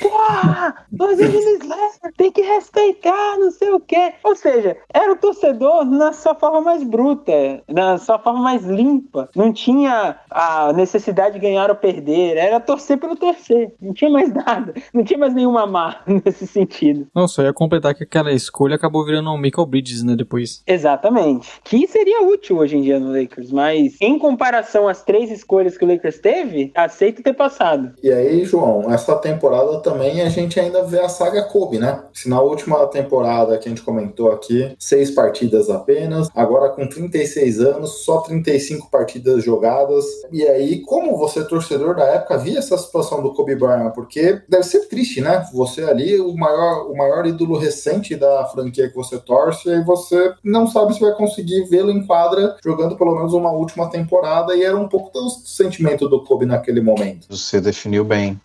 [SPEAKER 7] Porra! Los Angeles tem que respeitar, não sei o quê. Ou seja, era o torcedor na sua forma mais bruta, na sua forma mais limpa. Não tinha a necessidade de ganhar ganhar ou perder, era torcer pelo torcer. Não tinha mais nada, não tinha mais nenhuma má nesse sentido.
[SPEAKER 5] Não, só ia completar que aquela escolha acabou virando um Michael Bridges, né, depois.
[SPEAKER 7] Exatamente. Que seria útil hoje em dia no Lakers, mas em comparação às três escolhas que o Lakers teve, aceito ter passado.
[SPEAKER 1] E aí, João, essa temporada também a gente ainda vê a saga Kobe, né? Se na última temporada que a gente comentou aqui, seis partidas apenas, agora com 36 anos, só 35 partidas jogadas. E aí, como você, torcedor da época, via essa situação do Kobe Bryant? Porque deve ser triste, né? Você ali, o maior, o maior ídolo recente da franquia que você torce, e você não sabe se vai conseguir vê-lo em quadra jogando pelo menos uma última temporada, e era um pouco do sentimento do Kobe naquele momento.
[SPEAKER 6] Você definiu bem.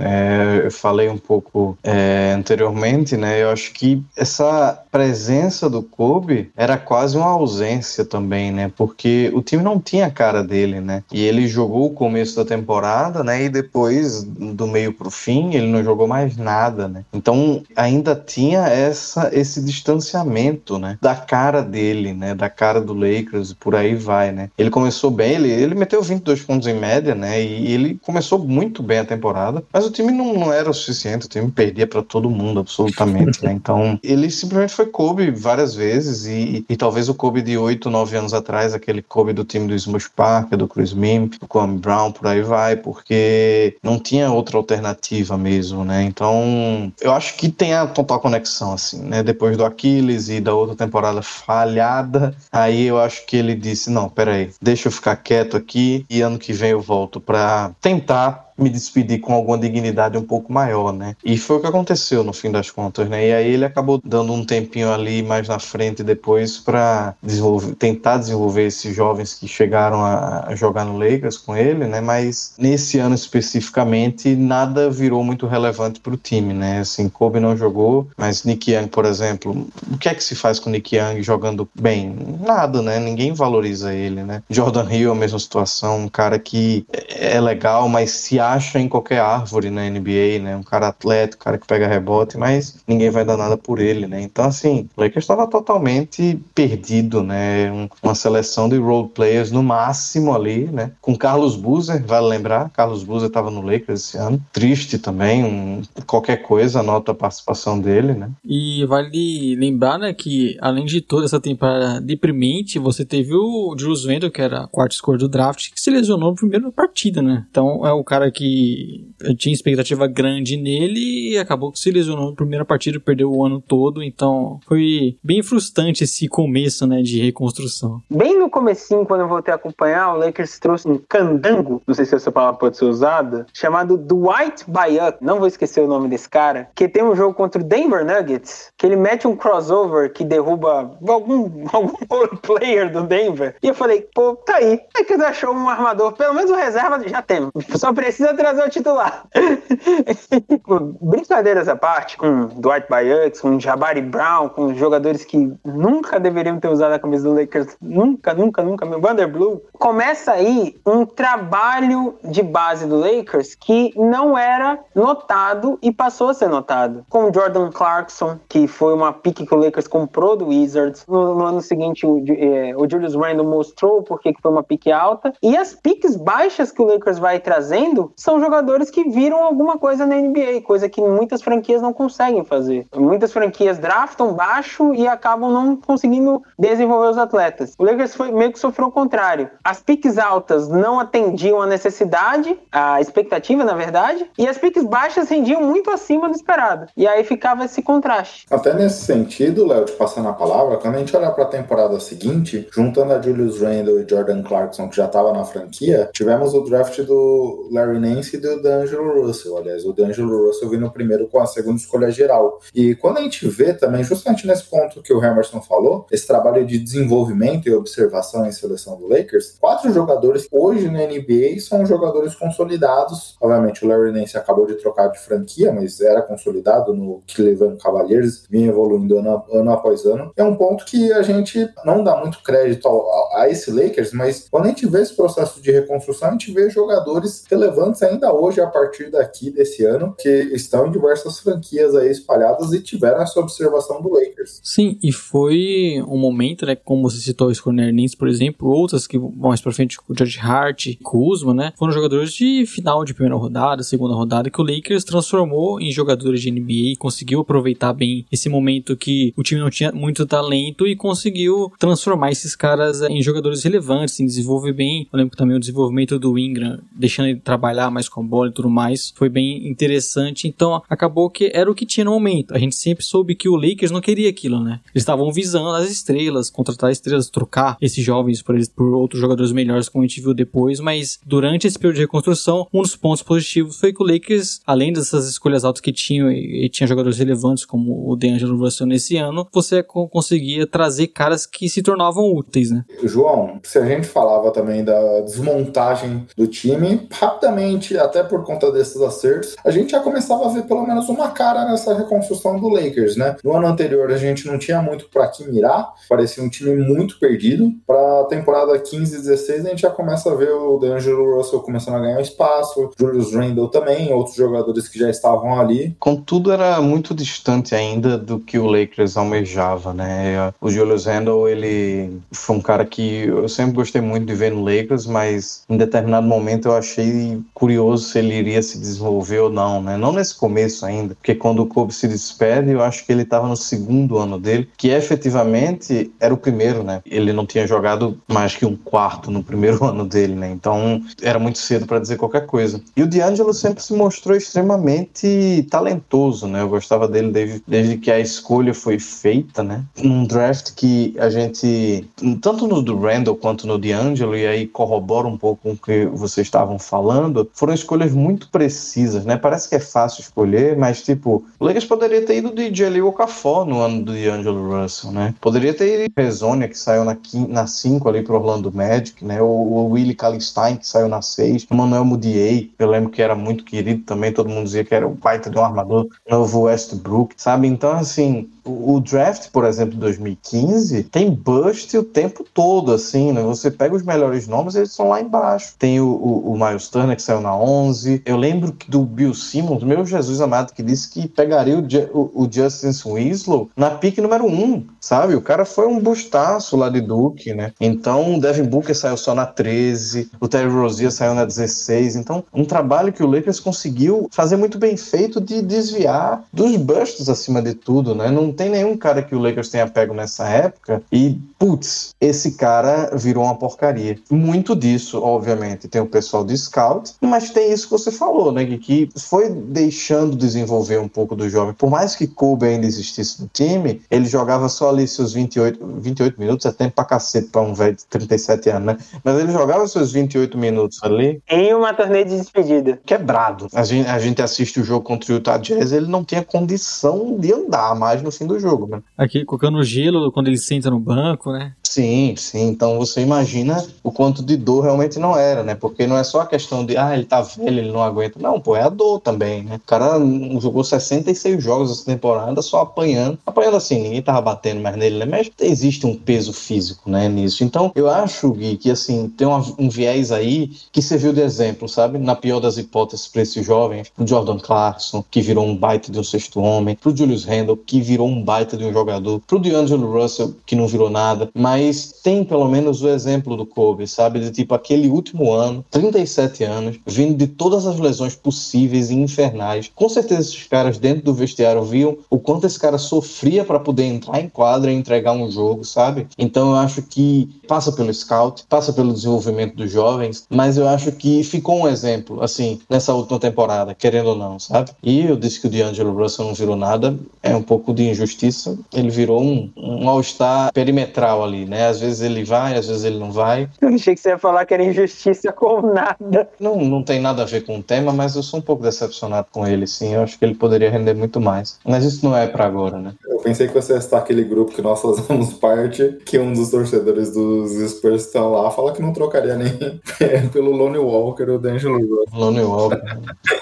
[SPEAKER 6] É, eu falei um pouco é, anteriormente, né? Eu acho que essa presença do Kobe era quase uma ausência também, né? Porque o time não tinha a cara dele, né? E ele jogou o começo da temporada, né? E depois, do meio pro fim, ele não jogou mais nada, né? Então ainda tinha essa, esse distanciamento, né? Da cara dele, né? Da cara do Lakers e por aí vai, né? Ele começou bem, ele, ele meteu 22 pontos em média, né? E ele começou muito bem a temporada, mas o time não, não era o suficiente, o time perdia para todo mundo, absolutamente, né? Então ele simplesmente foi Kobe várias vezes e, e talvez o Kobe de 8, 9 anos atrás, aquele Kobe do time do Smush Park, do Chris Mim, do Kwame Brown, por aí vai, porque não tinha outra alternativa mesmo, né? Então eu acho que tem a total conexão, assim, né? Depois do Aquiles e da outra temporada falhada, aí eu acho que ele disse: não, peraí, deixa eu ficar quieto aqui e ano que vem eu volto para tentar me despedir com alguma dignidade um pouco maior, né? E foi o que aconteceu no fim das contas, né? E aí ele acabou dando um tempinho ali mais na frente depois para desenvolver, tentar desenvolver esses jovens que chegaram a jogar no Lakers com ele, né? Mas nesse ano especificamente nada virou muito relevante para o time, né? Assim, Kobe não jogou, mas Nick Young, por exemplo, o que é que se faz com Nick Young jogando bem? Nada, né? Ninguém valoriza ele, né? Jordan Hill a mesma situação, um cara que é legal, mas se acha em qualquer árvore na NBA, né? Um cara atlético, um cara que pega rebote, mas ninguém vai dar nada por ele, né? Então, assim, o Lakers estava totalmente perdido, né? Um, uma seleção de role players no máximo ali, né? Com Carlos Boozer, vale lembrar, Carlos Boozer estava no Lakers esse ano. Triste também, um, qualquer coisa, anota a participação dele, né?
[SPEAKER 5] E vale lembrar, né, que além de toda essa temporada deprimente, você teve o Julius Randle, que era a quarta escolha do draft, que se lesionou na primeira partida, né? Então é o cara que eu tinha expectativa grande nele e acabou que se lesionou na primeira partida, perdeu o ano todo, então foi bem frustrante esse começo, né, de reconstrução.
[SPEAKER 7] Bem no comecinho, quando eu voltei a acompanhar, o Lakers trouxe um candango, não sei se essa palavra pode ser usada, chamado Dwight Bayuk, não vou esquecer o nome desse cara, que tem um jogo contra o Denver Nuggets, que ele mete um crossover que derruba algum, algum player do Denver, e eu falei, pô, tá aí, é que achou um armador, pelo menos o reserva já tem, só precisa trazer o titular. Brincadeiras à parte, com Dwight Bayuk, com Jabari Brown, com jogadores que nunca deveriam ter usado a camisa do Lakers, nunca, nunca, nunca, meu Blue. Começa aí um trabalho de base do Lakers que não era notado e passou a ser notado. Com Jordan Clarkson, que foi uma pique que o Lakers comprou do Wizards. No, no ano seguinte, o, é, o Julius Randle mostrou porque que foi uma pique alta. E as piques baixas que o Lakers vai trazendo são jogadores que viram alguma coisa na NBA, coisa que muitas franquias não conseguem fazer. Muitas franquias draftam baixo e acabam não conseguindo desenvolver os atletas. O Lakers foi, meio que sofreu o contrário. As piques altas não atendiam a necessidade, a expectativa, na verdade, e as piques baixas rendiam muito acima do esperado. E aí ficava esse contraste.
[SPEAKER 1] Até nesse sentido, Léo, de passando a palavra, quando a gente olhar para a temporada seguinte, juntando a Julius Randle e Jordan Clarkson, que já estava na franquia, tivemos o draft do Larry E do D'Angelo Russell. Aliás, o D'Angelo Russell vindo primeiro com a segunda escolha geral. E quando a gente vê também, justamente nesse ponto que o Emerson falou, esse trabalho de desenvolvimento e observação em seleção do Lakers, quatro jogadores hoje na NBA são jogadores consolidados. Obviamente, o Larry Nance acabou de trocar de franquia, mas era consolidado no Cleveland Cavaliers, vinha evoluindo ano, ano após ano. É um ponto que a gente não dá muito crédito a, a esse Lakers, mas quando a gente vê esse processo de reconstrução, a gente vê jogadores relevantes relevantes ainda hoje, a partir daqui desse ano, que estão em diversas franquias aí espalhadas e tiveram essa observação do Lakers.
[SPEAKER 5] Sim, e foi um momento, né, como você citou o Scorner Nins, por exemplo, outras que vão mais pra frente, o George Hart, Kuzma, né, foram jogadores de final de primeira rodada, segunda rodada, que o Lakers transformou em jogadores de NBA e conseguiu aproveitar bem esse momento que o time não tinha muito talento e conseguiu transformar esses caras em jogadores relevantes, em desenvolver bem. Eu lembro também o desenvolvimento do Ingram, deixando ele trabalhar mais com bola e tudo mais, foi bem interessante. Então acabou que era o que tinha no momento. A gente sempre soube que o Lakers não queria aquilo, né? Eles estavam visando as estrelas, contratar estrelas, trocar esses jovens por, eles, por outros jogadores melhores, como a gente viu depois, mas durante esse período de reconstrução, um dos pontos positivos foi que o Lakers, além dessas escolhas altas que tinham e, e tinha jogadores relevantes como o DeAngelo Russell nesse ano, você conseguia trazer caras que se tornavam úteis, né?
[SPEAKER 1] João, se a gente falava também da desmontagem do time, rapidamente, até por conta desses acertos, a gente já começava a ver pelo menos uma cara nessa reconstrução do Lakers, né? No ano anterior a gente não tinha muito para que mirar, parecia um time muito perdido. Para a temporada 15 e 16 a gente já começa a ver o DeAngelo Russell começando a ganhar espaço, Julius Randle também, outros jogadores que já estavam ali.
[SPEAKER 6] Contudo, era muito distante ainda do que o Lakers almejava, né? O Julius Randle, ele foi um cara que eu sempre gostei muito de ver no Lakers, mas em determinado momento eu achei curioso se ele iria se desenvolver ou não, né? Não nesse começo ainda, porque quando o Kobe se despede, eu acho que ele estava no segundo ano dele, que efetivamente era o primeiro, né? Ele não tinha jogado mais que um quarto no primeiro ano dele, né? Então era muito cedo para dizer qualquer coisa. E o D'Angelo sempre se mostrou extremamente talentoso, né? Eu gostava dele desde, desde que a escolha foi feita, né? Num draft que a gente, tanto no do Randall quanto no D'Angelo, e aí corrobora um pouco com o que vocês estavam falando, foram escolhas muito precisas, né? Parece que é fácil escolher, mas tipo, o Lakers poderia ter ido de Jelly Okafor no ano do D'Angelo Russell, né? Poderia ter ido Rezonia, que saiu na 5 ali pro Orlando Magic, né? O, o Willie Kallenstein, que saiu na 6, o Manuel Mudiay, eu lembro que era muito querido também, todo mundo dizia que era o baita de um armador, novo Westbrook, sabe? Então, assim, o, draft, por exemplo, de 2015, tem bust o tempo todo, assim, né? Você pega os melhores nomes, eles são lá embaixo. Tem o, o, o Miles Turner, que saiu na 11. Eu lembro do Bill Simmons, meu Jesus amado, que disse que pegaria o, o, Justin Winslow na pique número 1, sabe? O cara foi um bustaço lá de Duke, né? Então, o Devin Booker saiu só na 13, o Terry Rozier saiu na 16. Então, um trabalho que o Lakers conseguiu fazer muito bem feito de desviar dos busts acima de tudo, né? Não tem nenhum cara que o Lakers tenha pego nessa época e, putz, esse cara virou uma porcaria. Muito disso, obviamente, tem o pessoal de scout, mas tem isso que você falou, né, que foi deixando desenvolver um pouco do jovem. Por mais que Kobe ainda existisse no time, ele jogava só ali seus 28, 28 minutos, é tempo pra cacete pra um velho de 37 anos, né? Mas ele jogava seus 28 minutos ali.
[SPEAKER 7] Em uma torneio de despedida.
[SPEAKER 6] Quebrado. A gente, a gente assiste o jogo contra o Utah Jazz, ele não tinha condição de andar mais no fim do jogo, né?
[SPEAKER 5] Aqui colocando gelo quando ele senta no banco, né?
[SPEAKER 6] Sim, sim. Então você imagina o quanto de dor realmente não era, né? Porque não é só a questão de, ah, ele tá velho, ele não aguenta. Não, pô, é a dor também, né? O cara jogou 66 jogos essa temporada só apanhando. Apanhando assim, ninguém tava batendo mais nele, né? Mas existe um peso físico, né, nisso. Então eu acho, Gui, que assim, tem uma, um viés aí que serviu de exemplo, sabe? Na pior das hipóteses para esses jovens, pro Jordan Clarkson, que virou um baita de um sexto homem, pro Julius Randle, que virou um baita de um jogador, pro D'Angelo Russell, que não virou nada, mas tem pelo menos o exemplo do Kobe, sabe? De tipo aquele último ano, 37 anos, vindo de todas as lesões possíveis e infernais. Com certeza esses caras dentro do vestiário viam o quanto esse cara sofria para poder entrar em quadra e entregar um jogo, sabe? Então eu acho que passa pelo scout, passa pelo desenvolvimento dos jovens, mas eu acho que ficou um exemplo, assim, nessa última temporada, querendo ou não, sabe? E eu disse que o D'Angelo Russell não virou nada, é um pouco de injustiça. Ele virou um, um all-star perimetral ali, né? Às vezes ele vai, às vezes ele não vai.
[SPEAKER 7] Eu achei que você ia falar que era injustiça com nada.
[SPEAKER 6] Não, não tem nada a ver com o tema, mas eu sou um pouco decepcionado com ele, sim. Eu acho que ele poderia render muito mais. Mas isso não é para agora, né?
[SPEAKER 1] Eu pensei que você ia estar aquele grupo que nós fazemos parte, que um dos torcedores dos Spurs estão lá, fala que não trocaria nem pelo Lone Walker ou D'Angelo Russell.
[SPEAKER 6] Lone Walker.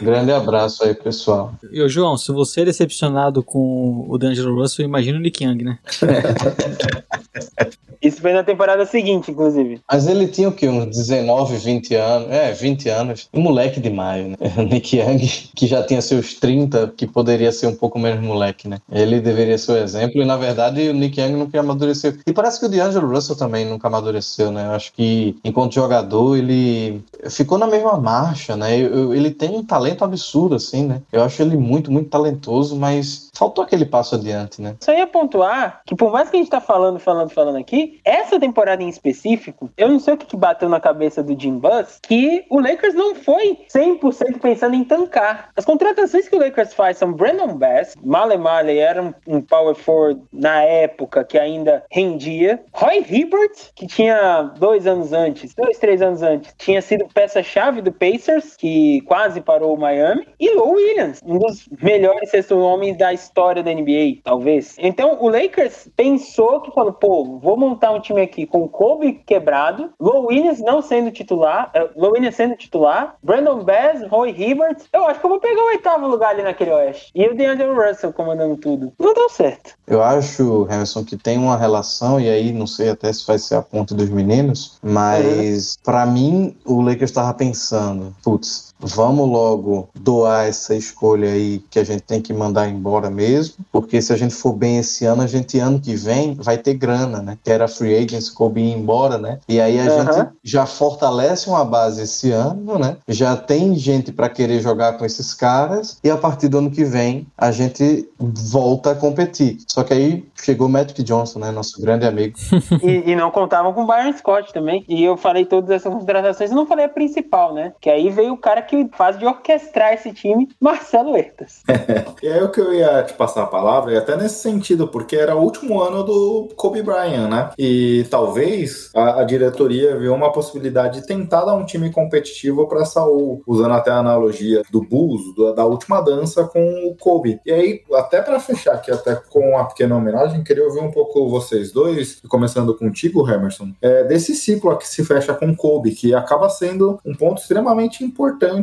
[SPEAKER 6] Grande abraço aí, pessoal.
[SPEAKER 5] E o João, se você é decepcionado com o D'Angelo Russell, imagina o Nick Young, né?
[SPEAKER 7] Isso foi na temporada seguinte, inclusive.
[SPEAKER 6] Mas ele tinha o quê? Uns 19, 20 anos. É, 20 anos. Um moleque demais, né? Nick Young, que já tinha seus 30, que poderia ser um pouco menos moleque, né? Ele deveria ser o exemplo, e na verdade o Nick Young nunca amadureceu. E parece que o D'Angelo Russell também nunca amadureceu, né? Eu acho que enquanto jogador ele ficou na mesma marcha, né? Ele tem um talento absurdo, assim, né? Eu acho ele muito, muito talentoso, mas faltou aquele passo adiante, né?
[SPEAKER 7] Só ia pontuar que por mais que a gente tá falando, falando, falando aqui, essa temporada em específico, eu não sei o que, que bateu na cabeça do Jim Buss, que o Lakers não foi 100% pensando em tancar. As contratações que o Lakers faz são Brandon Bass, Male Male era um, um power forward na época que ainda rendia, Roy Hibbert, que tinha dois anos antes, dois, três anos antes, tinha sido peça-chave do Pacers, que quase parou o Miami, e Lou Williams, um dos melhores sexto homens da história da NBA, talvez. Então o Lakers pensou que falou, pô, vou montar um time aqui com Kobe quebrado, Lou Williams não sendo titular, uh, Lou Williams sendo titular, Brandon Bass, Roy Hibbert, eu acho que eu vou pegar o oitavo lugar ali naquele oeste. E o DeAndre Russell comandando tudo. Não deu certo.
[SPEAKER 6] Eu acho, Harrison, que tem uma relação, e aí não sei até se vai ser a ponta dos meninos, mas uhum. para mim o Lakers estava pensando, putz, vamos logo doar essa escolha aí que a gente tem que mandar embora mesmo, porque se a gente for bem esse ano, a gente ano que vem vai ter grana, né? Que era free agents, Kobe ir embora, né? E aí a uhum. gente já fortalece uma base esse ano, né? Já tem gente para querer jogar com esses caras e a partir do ano que vem a gente volta a competir. Só que aí chegou o Magic Johnson, né? Nosso grande amigo.
[SPEAKER 7] e, e, não contavam com o Byron Scott também. E eu falei todas essas contratações e não falei a principal, né? Que aí veio o cara que faz de orquestrar esse time, Marcelo Hertas.
[SPEAKER 1] e aí o que eu ia te passar a palavra, e até nesse sentido, porque era o último ano do Kobe Bryant, né? E talvez a, a diretoria viu uma possibilidade de tentar dar um time competitivo para Saul, usando até a analogia do Bulls, do, da última dança com o Kobe. E aí, até para fechar aqui, até com uma pequena homenagem, queria ouvir um pouco vocês dois, começando contigo, Emerson, é, desse ciclo que se fecha com Kobe, que acaba sendo um ponto extremamente importante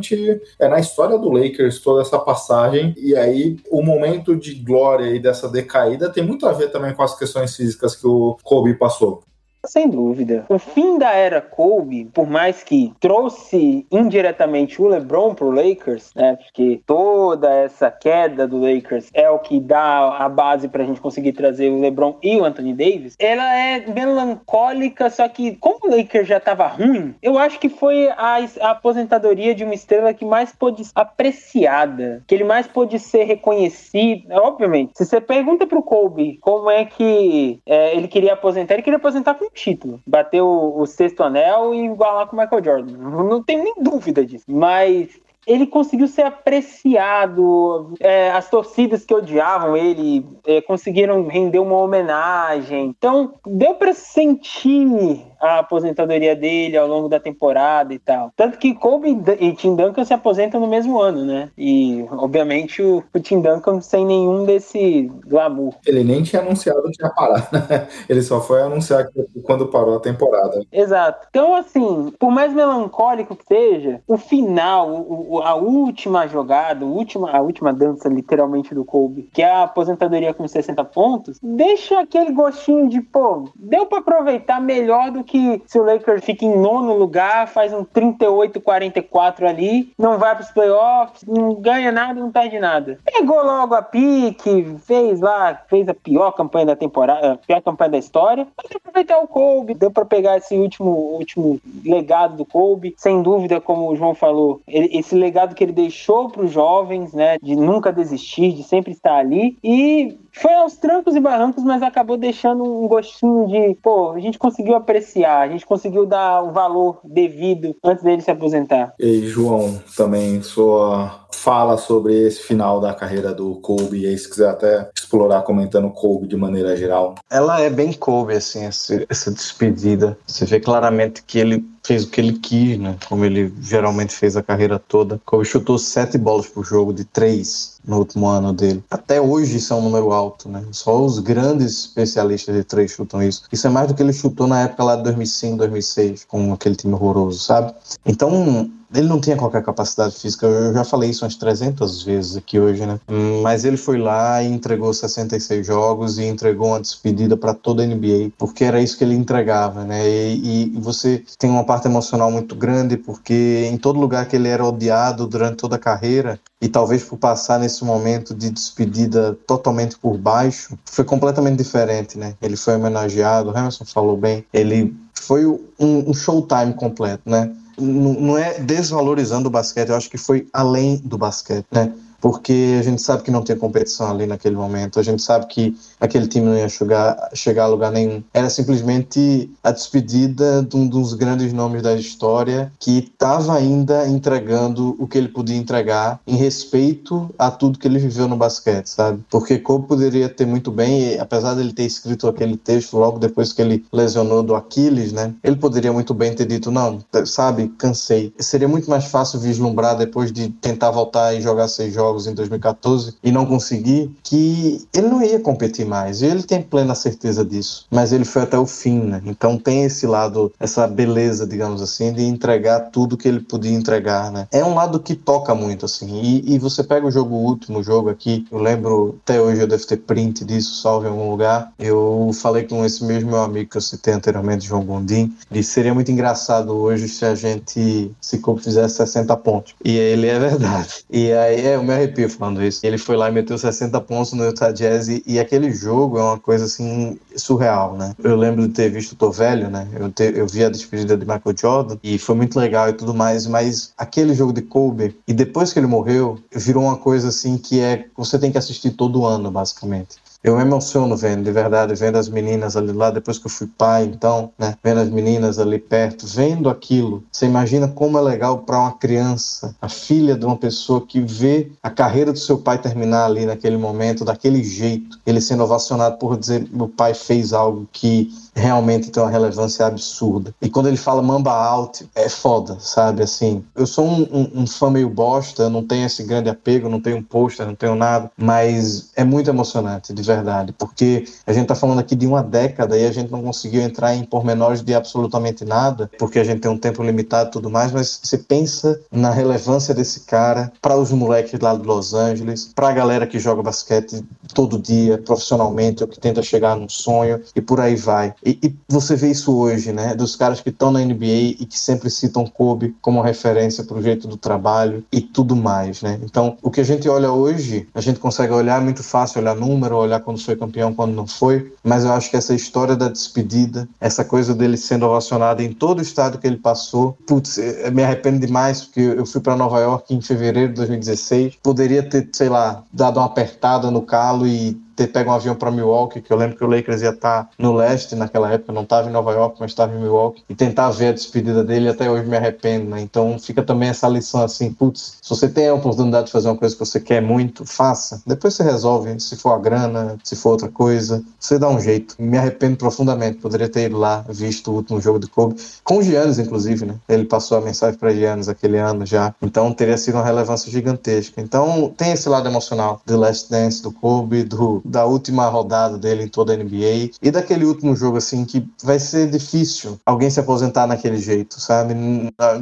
[SPEAKER 1] é, na história do Lakers, toda essa passagem. E aí, o momento de glória e dessa decaída tem muito a ver também com as questões físicas que o Kobe passou.
[SPEAKER 7] Sem dúvida. O fim da era Kobe, por mais que trouxe indiretamente o LeBron pro Lakers, né? Porque toda essa queda do Lakers é o que dá a base pra gente conseguir trazer o LeBron e o Anthony Davis. Ela é melancólica, só que como o Lakers já tava ruim, eu acho que foi a, a aposentadoria de uma estrela que mais pôde ser apreciada, que ele mais pôde ser reconhecido. Obviamente, se você pergunta pro Kobe como é que é, ele queria aposentar, ele queria aposentar com título. Bater o, o sexto anel e igualar com o Michael Jordan. Não tenho nem dúvida disso. Mas ele conseguiu ser apreciado. É, as torcidas que odiavam ele é, conseguiram render uma homenagem. Então, deu para sentir a aposentadoria dele ao longo da temporada e tal. Tanto que Kobe e Tim Duncan se aposentam no mesmo ano, né? E, obviamente, o, o Tim Duncan sem nenhum desse glamour.
[SPEAKER 1] Ele nem tinha anunciado que ia parar, né? Ele só foi anunciar quando parou a temporada.
[SPEAKER 7] Exato. Então, assim, por mais melancólico que seja, o final, o, a última jogada, a última, a última dança, literalmente, do Kobe, que é a aposentadoria com 60 pontos, deixa aquele gostinho de, pô, deu para aproveitar melhor do que se o Lakers fica em nono lugar, faz um 38-44 ali, não vai para os playoffs, não ganha nada, não perde nada. Pegou logo a pique, fez lá, fez a pior campanha da temporada, a pior campanha da história, mas aproveitar o Kobe, deu para pegar esse último, último legado do Kobe, sem dúvida, como o João falou, ele, esse legado que ele deixou para os jovens, né, de nunca desistir, de sempre estar ali, e foi aos trancos e barrancos, mas acabou deixando um gostinho de, pô, a gente conseguiu apreciar, a gente conseguiu dar o valor devido antes dele se aposentar.
[SPEAKER 1] E João, também sua fala sobre esse final da carreira do Kobe, e aí se quiser até explorar comentando Kobe de maneira geral.
[SPEAKER 6] Ela é bem Kobe, assim, essa, essa despedida. Você vê claramente que ele fez o que ele quis, né? Como ele geralmente fez a carreira toda. Kobe chutou sete bolas por jogo de três no último ano dele. Até hoje isso é um número alto, né? Só os grandes especialistas de três chutam isso. Isso é mais do que ele chutou na época lá de 2005, 2006, com aquele time horroroso, sabe? Então, ele não tinha qualquer capacidade física. Eu já falei isso umas 300 vezes aqui hoje, né? Mas ele foi lá e entregou 66 jogos e entregou uma despedida para toda a NBA, porque era isso que ele entregava, né? E, e, você tem uma parte emocional muito grande, porque em todo lugar que ele era odiado durante toda a carreira, e talvez por passar nesse momento de despedida totalmente por baixo, foi completamente diferente, né? Ele foi homenageado, o Hamilton falou bem, ele foi um, um showtime completo, né? Não é desvalorizando o basquete, eu acho que foi além do basquete, né? Porque a gente sabe que não tinha competição ali naquele momento, a gente sabe que aquele time não ia chegar, chegar a lugar nenhum. Era simplesmente a despedida de um dos grandes nomes da história que estava ainda entregando o que ele podia entregar em respeito a tudo que ele viveu no basquete, sabe? Porque Kobe poderia ter muito bem, apesar dele ter escrito aquele texto logo depois que ele lesionou do Aquiles, né? Ele poderia muito bem ter dito, não, sabe, cansei. Seria muito mais fácil vislumbrar depois de tentar voltar e jogar seis jogos jogos em 2014 e não conseguir, que ele não ia competir mais. E ele tem plena certeza disso. Mas ele foi até o fim, né? Então tem esse lado, essa beleza, digamos assim, de entregar tudo que ele podia entregar, né? É um lado que toca muito, assim. E, e você pega o jogo o último jogo aqui, eu lembro, até hoje eu devo ter print disso, salvo em algum lugar. Eu falei com esse mesmo meu amigo que eu citei anteriormente, João Gondim, disse seria muito engraçado hoje se a gente, se fizesse 60 pontos. E ele é verdade. E aí é o meu arrepio falando isso. Ele foi lá e meteu 60 pontos no Utah Jazz e, e aquele jogo é uma coisa assim surreal, né? Eu lembro de ter visto Tô Velho, né? Eu, te, eu vi a despedida de Michael Jordan e foi muito legal e tudo mais, mas aquele jogo de Kobe e depois que ele morreu, virou uma coisa assim que é você tem que assistir todo ano, basicamente. Eu me emociono vendo, de verdade, vendo as meninas ali lá, depois que eu fui pai, então, né, vendo as meninas ali perto, vendo aquilo. Você imagina como é legal para uma criança, a filha de uma pessoa que vê a carreira do seu pai terminar ali naquele momento, daquele jeito, ele sendo ovacionado por dizer: meu pai fez algo que realmente tem uma relevância absurda. E quando ele fala Mamba Out, é foda, sabe? Assim, eu sou um, um, um fã meio bosta, não tenho esse grande apego, não tenho um pôster, não tenho nada, mas é muito emocionante, de verdade, porque a gente tá falando aqui de uma década e a gente não conseguiu entrar em pormenores de absolutamente nada, porque a gente tem um tempo limitado e tudo mais, mas você pensa na relevância desse cara para os moleques lá de Los Angeles, para a galera que joga basquete todo dia, profissionalmente, ou que tenta chegar num sonho e por aí vai. E, e, você vê isso hoje, né? Dos caras que estão na NBA e que sempre citam Kobe como referência para o jeito do trabalho e tudo mais, né? Então, o que a gente olha hoje, a gente consegue olhar muito fácil, olhar número, olhar quando foi campeão, quando não foi, mas eu acho que essa história da despedida, essa coisa dele sendo ovacionado em todo o estado que ele passou, putz, me arrependo demais porque eu fui para Nova York em fevereiro de 2016, poderia ter, sei lá, dado uma apertada no calo e ter pego um avião para Milwaukee, que eu lembro que o Lakers ia estar tá no leste naquela época, não estava em Nova York, mas estava em Milwaukee, e tentar ver a despedida dele, até hoje me arrependo, né? Então fica também essa lição assim, putz, se você tem a oportunidade de fazer uma coisa que você quer muito, faça. Depois você resolve, se for a grana, se for outra coisa, você dá um jeito. Me arrependo profundamente, poderia ter ido lá, visto o último jogo de Kobe, com o Giannis, inclusive, né? Ele passou a mensagem para Giannis aquele ano já, então teria sido uma relevância gigantesca. Então tem esse lado emocional do Last Dance, do Kobe, do da última rodada dele em toda a NBA e daquele último jogo assim que vai ser difícil alguém se aposentar naquele jeito, sabe?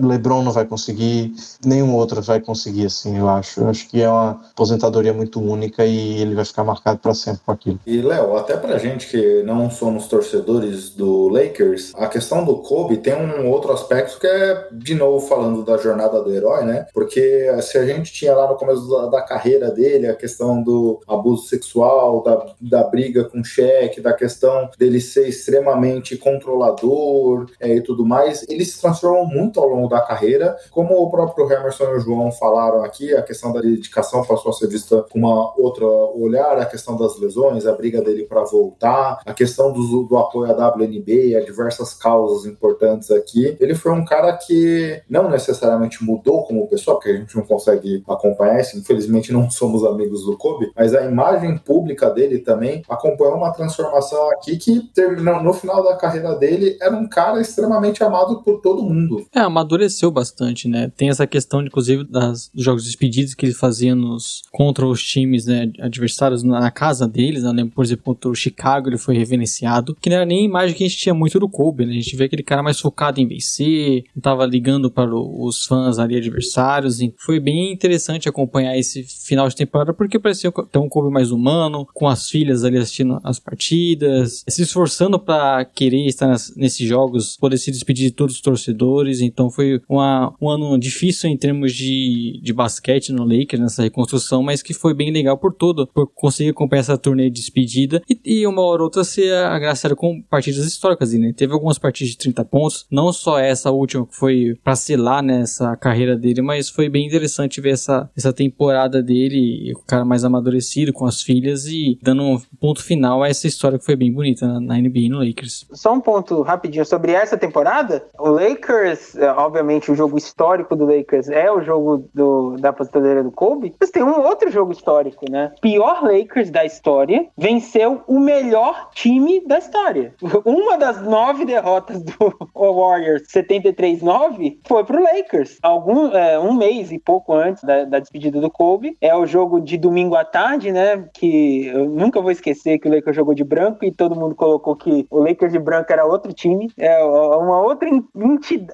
[SPEAKER 6] LeBron não vai conseguir, nenhum outro vai conseguir assim, eu acho. Eu acho que é uma aposentadoria muito única e ele vai ficar marcado para sempre com aquilo.
[SPEAKER 1] E Léo, até pra gente que não somos torcedores do Lakers, a questão do Kobe tem um outro aspecto que é de novo falando da jornada do herói, né? Porque se a gente tinha lá no começo da, da carreira dele a questão do abuso sexual da, da briga com o cheque, da questão dele ser extremamente controlador é, e tudo mais, ele se transformou muito ao longo da carreira, como o próprio Emerson e o João falaram aqui, a questão da dedicação passou a ser vista com uma outra olhar, a questão das lesões, a briga dele para voltar, a questão do, do apoio à WNBA, a diversas causas importantes aqui. Ele foi um cara que não necessariamente mudou como pessoa, porque a gente não consegue acompanhar isso, infelizmente não somos amigos do Kobe, mas a imagem pública pública dele também acompanhou uma transformação aqui que terminou no final da carreira dele era um cara extremamente amado por todo mundo.
[SPEAKER 5] É, amadureceu bastante, né? Tem essa questão, inclusive, das, dos jogos despedidos que ele fazia nos, contra os times né, adversários na, casa deles. Né? Por exemplo, contra o Chicago ele foi reverenciado, que não era nem a imagem que a gente tinha muito do Kobe, né? A gente vê aquele cara mais focado em vencer, não tava ligando para os fãs ali adversários. Foi bem interessante acompanhar esse final de temporada, porque parecia ter um Kobe mais humano, com as filhas ali assistindo as partidas, se esforçando para querer estar nas, nesses jogos, poder se despedir de todos os torcedores. Então foi uma, um ano difícil em termos de, de basquete no Lakers, nessa reconstrução, mas que foi bem legal por todo, por conseguir acompanhar essa turnê de despedida e, e uma hora ou outra ser agraciado com partidas históricas, né? Teve algumas partidas de 30 pontos, não só essa última que foi para selar nessa né, carreira dele, mas foi bem interessante ver essa, essa temporada dele, o cara mais amadurecido com as filhas e dando um ponto final a essa história que foi bem bonita na, NBA e no Lakers.
[SPEAKER 7] Só um ponto rapidinho sobre essa temporada. O Lakers, é, obviamente, o jogo histórico do Lakers é o jogo do, da aposentadoria do Kobe, mas tem um outro jogo histórico, né? Pior Lakers da história venceu o melhor time da história. Uma das nove derrotas do Warriors, 73-9, foi pro Lakers. Algum, é, um mês e pouco antes da, da, despedida do Kobe. É o jogo de domingo à tarde, né? Que eu nunca vou esquecer que o Lakers jogou de branco e todo mundo colocou que o Lakers de branco era outro time. É uma outra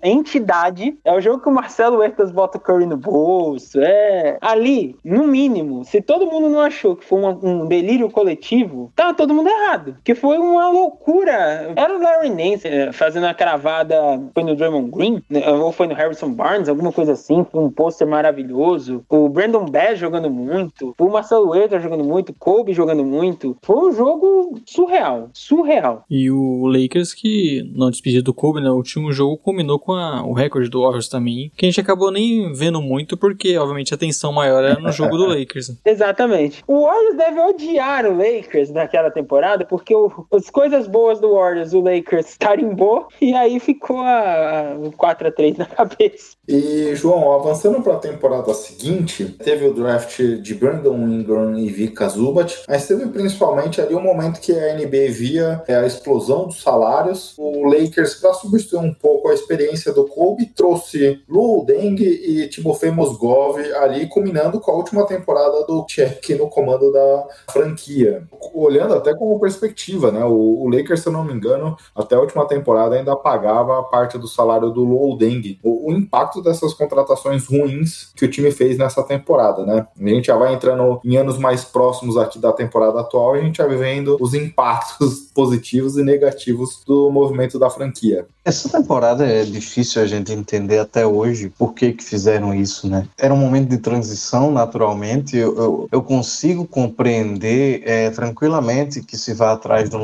[SPEAKER 7] entidade. É o jogo que o Marcelo Huertas bota o Curry no bolso. É ali, no mínimo, se todo mundo não achou que foi um, um delírio coletivo, tá todo mundo errado. Que foi uma loucura. Era o Larry Nance é, fazendo a cravada, foi no Draymond Green, né, ou foi no Harrison Barnes, alguma coisa assim, foi um pôster maravilhoso. O Brandon Bass jogando muito, o Marcelo Huerta jogando muito, Kobe jogando muito. Foi um jogo surreal, surreal.
[SPEAKER 5] E o Lakers que, na despedida do Kobe, né, o último jogo combinou com a, o recorde do Warriors também, que a gente acabou nem vendo muito, porque, obviamente, a atenção maior era no jogo do Lakers.
[SPEAKER 7] Exatamente. O Warriors deve odiar o Lakers naquela temporada, porque o, as coisas boas do Warriors, o Lakers tarimbou, e aí ficou a, a 4 a 3 na cabeça.
[SPEAKER 1] E, João, avançando para a temporada seguinte, teve o draft de Brandon Ingram e Vika Zubat, mas teve principalmente ali um momento que a NBA via é, a explosão dos salários. O Lakers, para substituir um pouco a experiência do Kobe, trouxe Lou Deng e Timofey Mozgov ali, culminando com a última temporada do Tchek no comando da franquia. Olhando até como perspectiva, né? O, o, Lakers, se eu não me engano, até a última temporada ainda pagava a parte do salário do Lou Deng. O, o impacto dessas contratações ruins que o time fez nessa temporada, né? A gente já vai entrando em anos mais próximos aqui da temporada atual e a gente vai vendo os impactos positivos e negativos do movimento da franquia.
[SPEAKER 6] Essa temporada é difícil a gente entender até hoje por que, que fizeram isso, né? Era um momento de transição, naturalmente. Eu, eu, eu consigo compreender é, tranquilamente que se vá atrás de um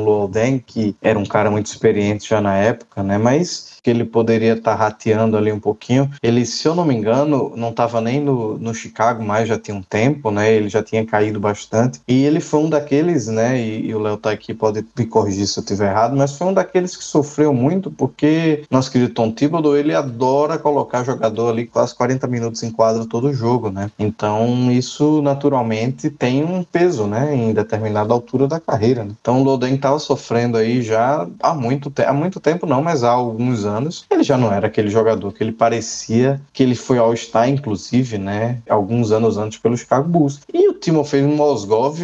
[SPEAKER 6] que era um cara muito experiente já na época, né? Mas que ele poderia estar tá rateando ali um pouquinho. Ele, se eu não me engano, não estava nem no, no Chicago mais, já tinha um tempo, né? Ele já tinha caído bastante. E ele foi um daqueles, né? E, e o Léo tá aqui, pode me corrigir se eu estiver errado, mas foi um daqueles que sofreu muito porque nosso querido Tom Thibodeau, ele adora colocar jogador ali quase 40 minutos em quadro todo jogo, né? Então, isso naturalmente tem um peso, né? Em determinada altura da carreira. Né? Então, o Loden estava sofrendo aí já há muito, há muito tempo, não, mas há alguns anos anos, ele já não era aquele jogador que ele parecia, que ele foi All-Star, inclusive, né? Alguns anos antes pelo Chicago Bulls. E o Timofey Mozgov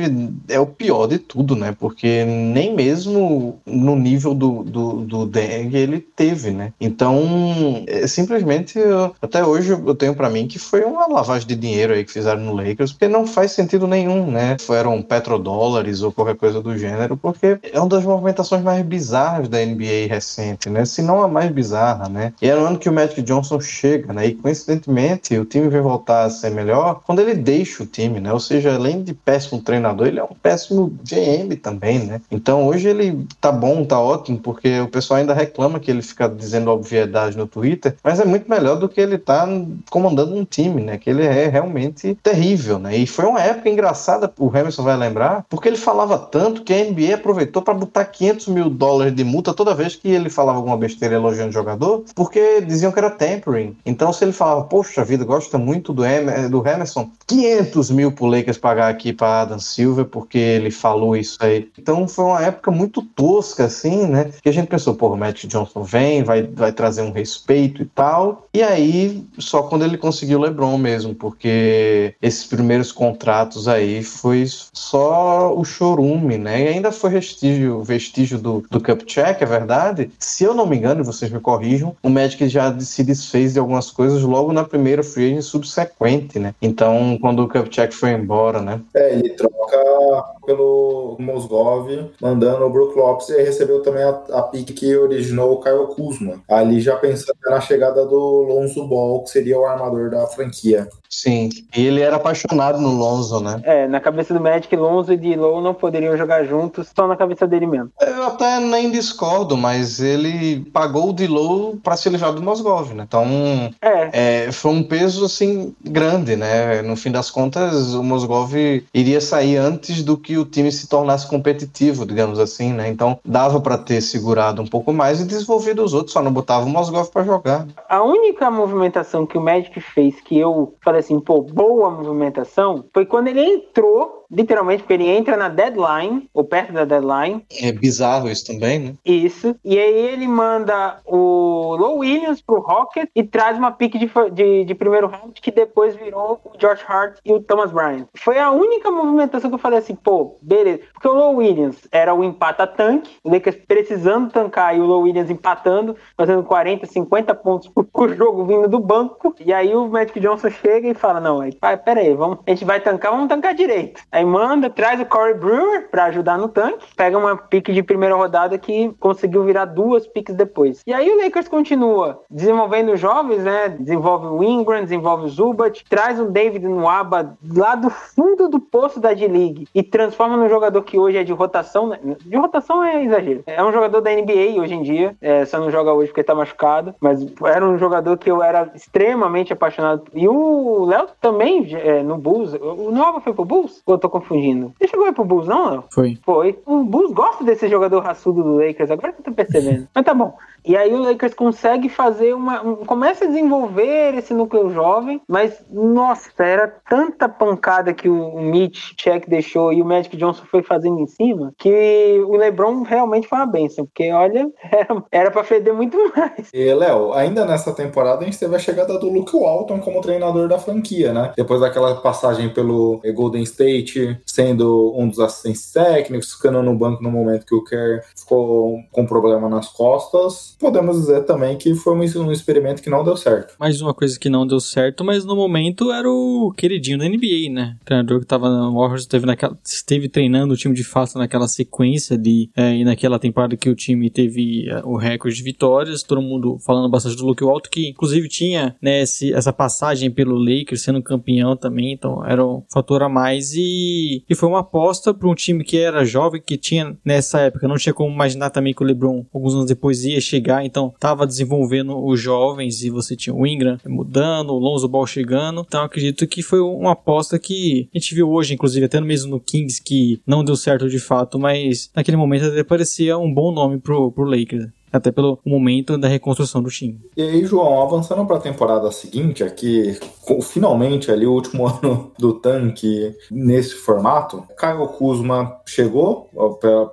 [SPEAKER 6] é o pior de tudo, né? Porque nem mesmo no nível do, do, do Deng ele teve, né? Então, é, simplesmente, até hoje eu tenho para mim que foi uma lavagem de dinheiro aí que fizeram no Lakers, porque não faz sentido nenhum, né? Foram petrodólares ou qualquer coisa do gênero, porque é uma das movimentações mais bizarras da NBA recente, né? Se não a mais bizarra, né? E era o ano que o Magic Johnson chega, né? E coincidentemente o time vai voltar a ser melhor quando ele deixa o time, né? Ou seja, além de péssimo treinador, ele é um péssimo GM também, né? Então hoje ele tá bom, tá ótimo, porque o pessoal ainda reclama que ele fica dizendo obviedade no Twitter, mas é muito melhor do que ele tá comandando um time, né? Que ele é realmente terrível, né? E foi uma época engraçada, o Hamilton vai lembrar, porque ele falava tanto que a NBA aproveitou para botar 500 mil dólares de multa toda vez que ele falava alguma besteira elogiando jogador, porque diziam que era tampering. Então, se ele falava, poxa vida, gosta muito do, Emer, do Emerson, 500 mil pro Lakers pagar aqui para Adam Silver, porque ele falou isso aí. Então foi uma época muito tosca, assim, né? Que a gente pensou, pô, o Magic Johnson vem, vai, vai trazer um respeito e tal. E aí, só quando ele conseguiu o LeBron mesmo, porque esses primeiros contratos aí foi só o chorume, né? E ainda foi vestígio, vestígio do, do Cup Check, é verdade. Se eu não me engano, vocês me corrijam, o Magic já se desfez de algumas coisas logo na primeira free agent subsequente, né? Então, quando o Cup Check foi embora, né?
[SPEAKER 1] É, ele troca pelo Mosgov, mandando o Brook Lopes e aí recebeu também a, a pique que originou o Kyle Kuzma. Ali já pensando na chegada do Lonzo Ball, que seria o armador da franquia.
[SPEAKER 6] Sim, e ele era apaixonado no Lonzo, né?
[SPEAKER 7] É, na cabeça do Magic, Lonzo e D'Lo não poderiam jogar juntos, só na cabeça dele mesmo.
[SPEAKER 6] Eu até nem discordo, mas ele pagou o D'Lo para se livrar do Mosgov, né? Então,
[SPEAKER 7] É,
[SPEAKER 6] é, foi um peso, assim, grande, né? No fim das contas, o Mosgov iria sair antes do que o time se tornasse competitivo, digamos assim, né? Então, dava para ter segurado um pouco mais e desenvolvido os outros, só não botava o Mosgov para jogar.
[SPEAKER 7] a única movimentação que o Magic fez que eu falei assim, pô, boa movimentação, foi quando ele entrou, literalmente, porque ele entra na deadline, ou perto da deadline,
[SPEAKER 6] É bizarro isso também, né?
[SPEAKER 7] Isso. E aí ele manda o Low Williams pro Rocket e traz uma pick de, de, de primeiro round que depois virou o George Hart e o Thomas Bryant. Foi a única movimentação que eu falei assim, pô, beleza. Porque o Low Williams era o empata-tanque, o Lakers precisando tancar e o Low Williams empatando, fazendo 40, 50 pontos por, por jogo vindo do banco. E aí o Magic Johnson chega e fala, não, aí, pai, pera aí, vamos, a gente vai tancar, vamos tancar direito. Aí manda, traz o Corey Brewer pra ajudar no tanque, pega uma pique de primeira rodada que conseguiu virar duas piques depois. E aí o Lakers continua desenvolvendo jovens, né? Desenvolve o Ingram, desenvolve o Zubat, traz o David Nwaba lá do fundo do poço da D-League e transforma num jogador que hoje é de rotação. né? De rotação é exagero. É um jogador da NBA hoje em dia, é, só não joga hoje porque tá machucado, mas era um jogador que eu era extremamente apaixonado. E o Léo também, é, no Bulls, o Nova foi pro Bulls? Tô confundindo? Ele chegou aí pro Bulls, não, Léo?
[SPEAKER 5] Foi.
[SPEAKER 7] Foi. O Bulls gosta desse jogador raçudo do Lakers, agora que eu tô percebendo. Mas tá bom. E aí o Lakers consegue fazer uma. um- começa a desenvolver esse núcleo jovem, mas, nossa, era tanta pancada que o, o Mitch Check deixou e o Magic Johnson foi fazendo em cima, que o LeBron realmente foi uma benção, porque olha, era, era pra feder muito mais.
[SPEAKER 1] E, Léo, ainda nessa temporada a gente teve a chegada do Luke Walton como treinador da franquia, né? Depois daquela passagem pelo Golden State, sendo um dos assistentes técnicos, ficando no banco no momento que o Kerr ficou com problema nas costas, podemos dizer também que foi um, experimento que não deu certo.
[SPEAKER 5] Mais uma coisa que não deu certo, mas no momento era o queridinho da NBA, né? O treinador que tava no Warriors esteve, naquela, esteve treinando o time de fato naquela sequência de. É, e naquela temporada que o time teve é, o recorde de vitórias. Todo mundo falando bastante do Luke Walton, que inclusive tinha né, esse- essa passagem pelo Lakers sendo campeão também, então era um fator a mais. E, e foi uma aposta para um time que era jovem, que tinha nessa época, não tinha como imaginar também que o LeBron, alguns anos depois, ia chegar, então tava desenvolvendo os jovens e você tinha o Ingram mudando, o Lonzo Ball chegando. Então acredito que foi uma aposta que a gente viu hoje, inclusive até mesmo no Kings, que não deu certo de fato, mas naquele momento até parecia um bom nome pro, pro Lakers. Até pelo momento da reconstrução do time.
[SPEAKER 1] E aí, João, avançando para a temporada seguinte, aqui, finalmente ali o último ano do tanque nesse formato, Kyle Kuzma chegou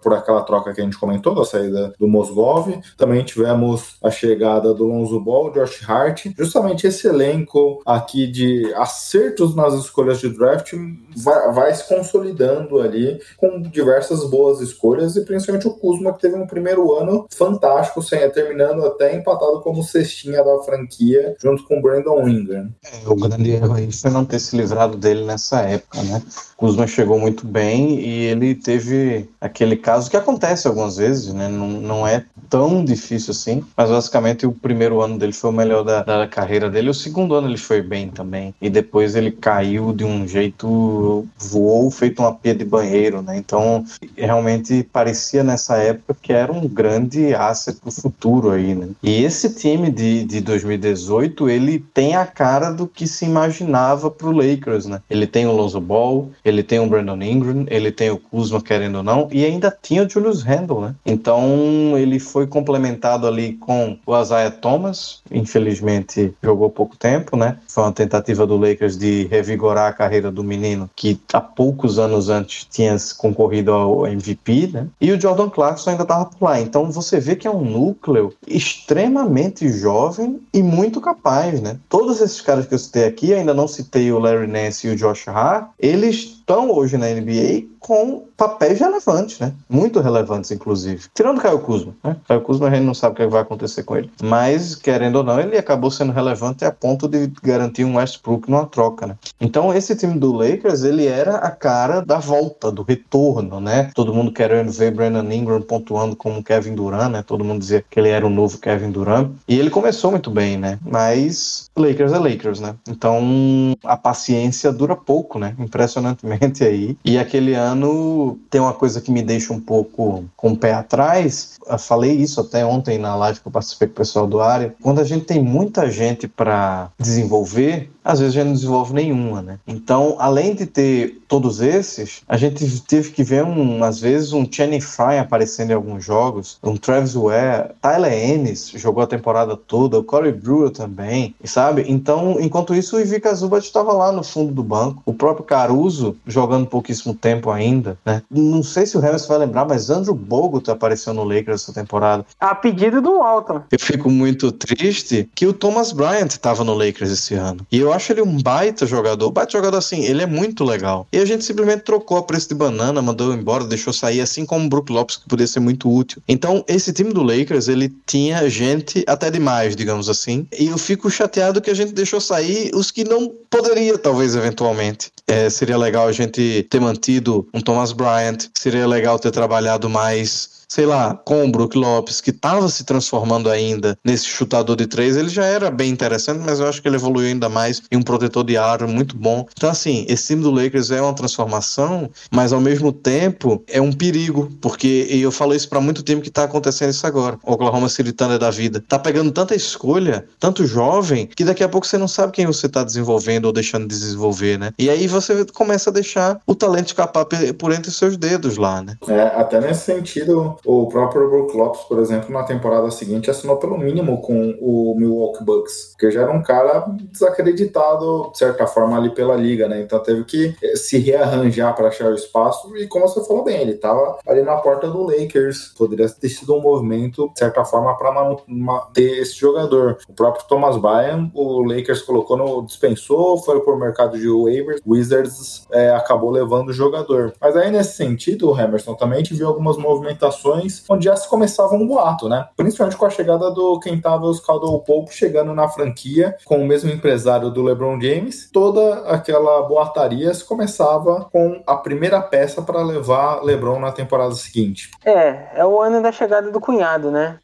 [SPEAKER 1] por aquela troca que a gente comentou, da saída do Mosgov. Também tivemos a chegada do Lonzo Ball, Josh Hart. Justamente esse elenco aqui de acertos nas escolhas de draft vai, vai se consolidando ali com diversas boas escolhas e principalmente o Kuzma que teve um primeiro ano fantástico, sem, terminando até empatado como cestinha da franquia junto com o Brandon Ingram.
[SPEAKER 6] É, o grande erro aí foi não ter se livrado dele nessa época, né? Kuzma chegou muito bem e ele teve aquele caso que acontece algumas vezes, né? Não, não é tão difícil assim, mas basicamente o primeiro ano dele foi o melhor da, da carreira dele, o segundo ano ele foi bem também, e depois ele caiu de um jeito, voou feito uma pia de banheiro, né? Então realmente parecia nessa época que era um grande asset tendência pro futuro aí, né? E esse time de, de 2018, ele tem a cara do que se imaginava pro Lakers, né? Ele tem o Lonzo Ball, ele tem o Brandon Ingram, ele tem o Kuzma, querendo ou não, e ainda tinha o Julius Randle, né? Então ele foi complementado ali com o Isaiah Thomas, infelizmente jogou pouco tempo, né? Foi uma tentativa do Lakers de revigorar a carreira do menino que há poucos anos antes tinha concorrido ao MVP, né? E o Jordan Clarkson ainda estava por lá. Então você vê que é um núcleo extremamente jovem e muito capaz, né? Todos esses caras que eu citei aqui, ainda não citei o Larry Nance e o Josh Hart, eles estão hoje na NBA com papéis relevantes, né? Muito relevantes, inclusive. Tirando Caio Kuzma, né? Caio Kuzma a gente não sabe o que vai acontecer com ele. Mas, querendo ou não, ele acabou sendo relevante a ponto de garantir um Westbrook numa troca, né? Então, esse time do Lakers, ele era a cara da volta, do retorno, né? Todo mundo querendo ver Brandon Ingram pontuando como Kevin Durant, né? Todo mundo dizia que ele era o novo Kevin Durant. E ele começou muito bem, né? Mas Lakers é Lakers, né? Então, a paciência dura pouco, né? Impressionantemente aí. E aquele ano tem uma coisa que me deixa um pouco com o pé atrás. Falei isso até ontem na live que eu participei com o pessoal do área. Quando a gente tem muita gente para desenvolver, às vezes a gente não desenvolve nenhuma, né? Então, além de ter todos esses, a gente teve que ver, um, às vezes, um Channing Frye aparecendo em alguns jogos, um Travis Ware, Tyler Ennis jogou a temporada toda, o Corey Brewer também, sabe? Então, enquanto isso, o Ivica Zubat estava lá no fundo do banco, o próprio Caruso jogando pouquíssimo tempo ainda, né? Não sei se o Rams vai lembrar, mas Andrew Bogut apareceu no Lakers essa temporada.
[SPEAKER 7] A pedido do Walton.
[SPEAKER 6] Eu fico muito triste que o Thomas Bryant estava no Lakers esse ano. E eu acho ele um baita jogador. Baita jogador assim, ele é muito legal. E a gente simplesmente trocou a preço de banana, mandou embora, deixou sair, assim como o Brook Lopes, que podia ser muito útil. Então, esse time do Lakers, ele tinha gente até demais, digamos assim. E eu fico chateado que a gente deixou sair os que não poderia, talvez, eventualmente. É, seria legal a gente ter mantido um Thomas Bryant, seria legal ter trabalhado mais sei lá, com o Brook Lopes, que estava se transformando ainda nesse chutador de três, ele já era bem interessante, mas eu acho que ele evoluiu ainda mais em um protetor de aro muito bom. Então, assim, esse time do Lakers é uma transformação, mas ao mesmo tempo é um perigo, porque eu falo isso para muito time que tá acontecendo isso agora. O Oklahoma City Thunder da vida. Tá pegando tanta escolha, tanto jovem, que daqui a pouco você não sabe quem você tá desenvolvendo ou deixando de desenvolver, né? E aí você começa a deixar o talento escapar por entre os seus dedos lá, né?
[SPEAKER 1] É, até nesse sentido, o próprio Brook Lopes, por exemplo, na temporada seguinte assinou pelo mínimo com o Milwaukee Bucks, porque já era um cara desacreditado, de certa forma, ali pela liga, né? Então teve que se rearranjar para achar o espaço e, como você falou bem, ele estava ali na porta do Lakers. Poderia ter sido um movimento, de certa forma, para manter esse jogador. O próprio Thomas Bryan, o Lakers colocou no dispensou, foi por mercado de waivers, Wizards é, acabou levando o jogador. Mas aí, nesse sentido, o Emerson também viu algumas movimentações onde já se começava um boato, né? Principalmente com a chegada do os Caldwell Pope chegando na franquia com o mesmo empresário do LeBron James. Toda aquela boataria se começava com a primeira peça para levar LeBron na temporada seguinte.
[SPEAKER 7] É, é o ano da chegada do cunhado, né?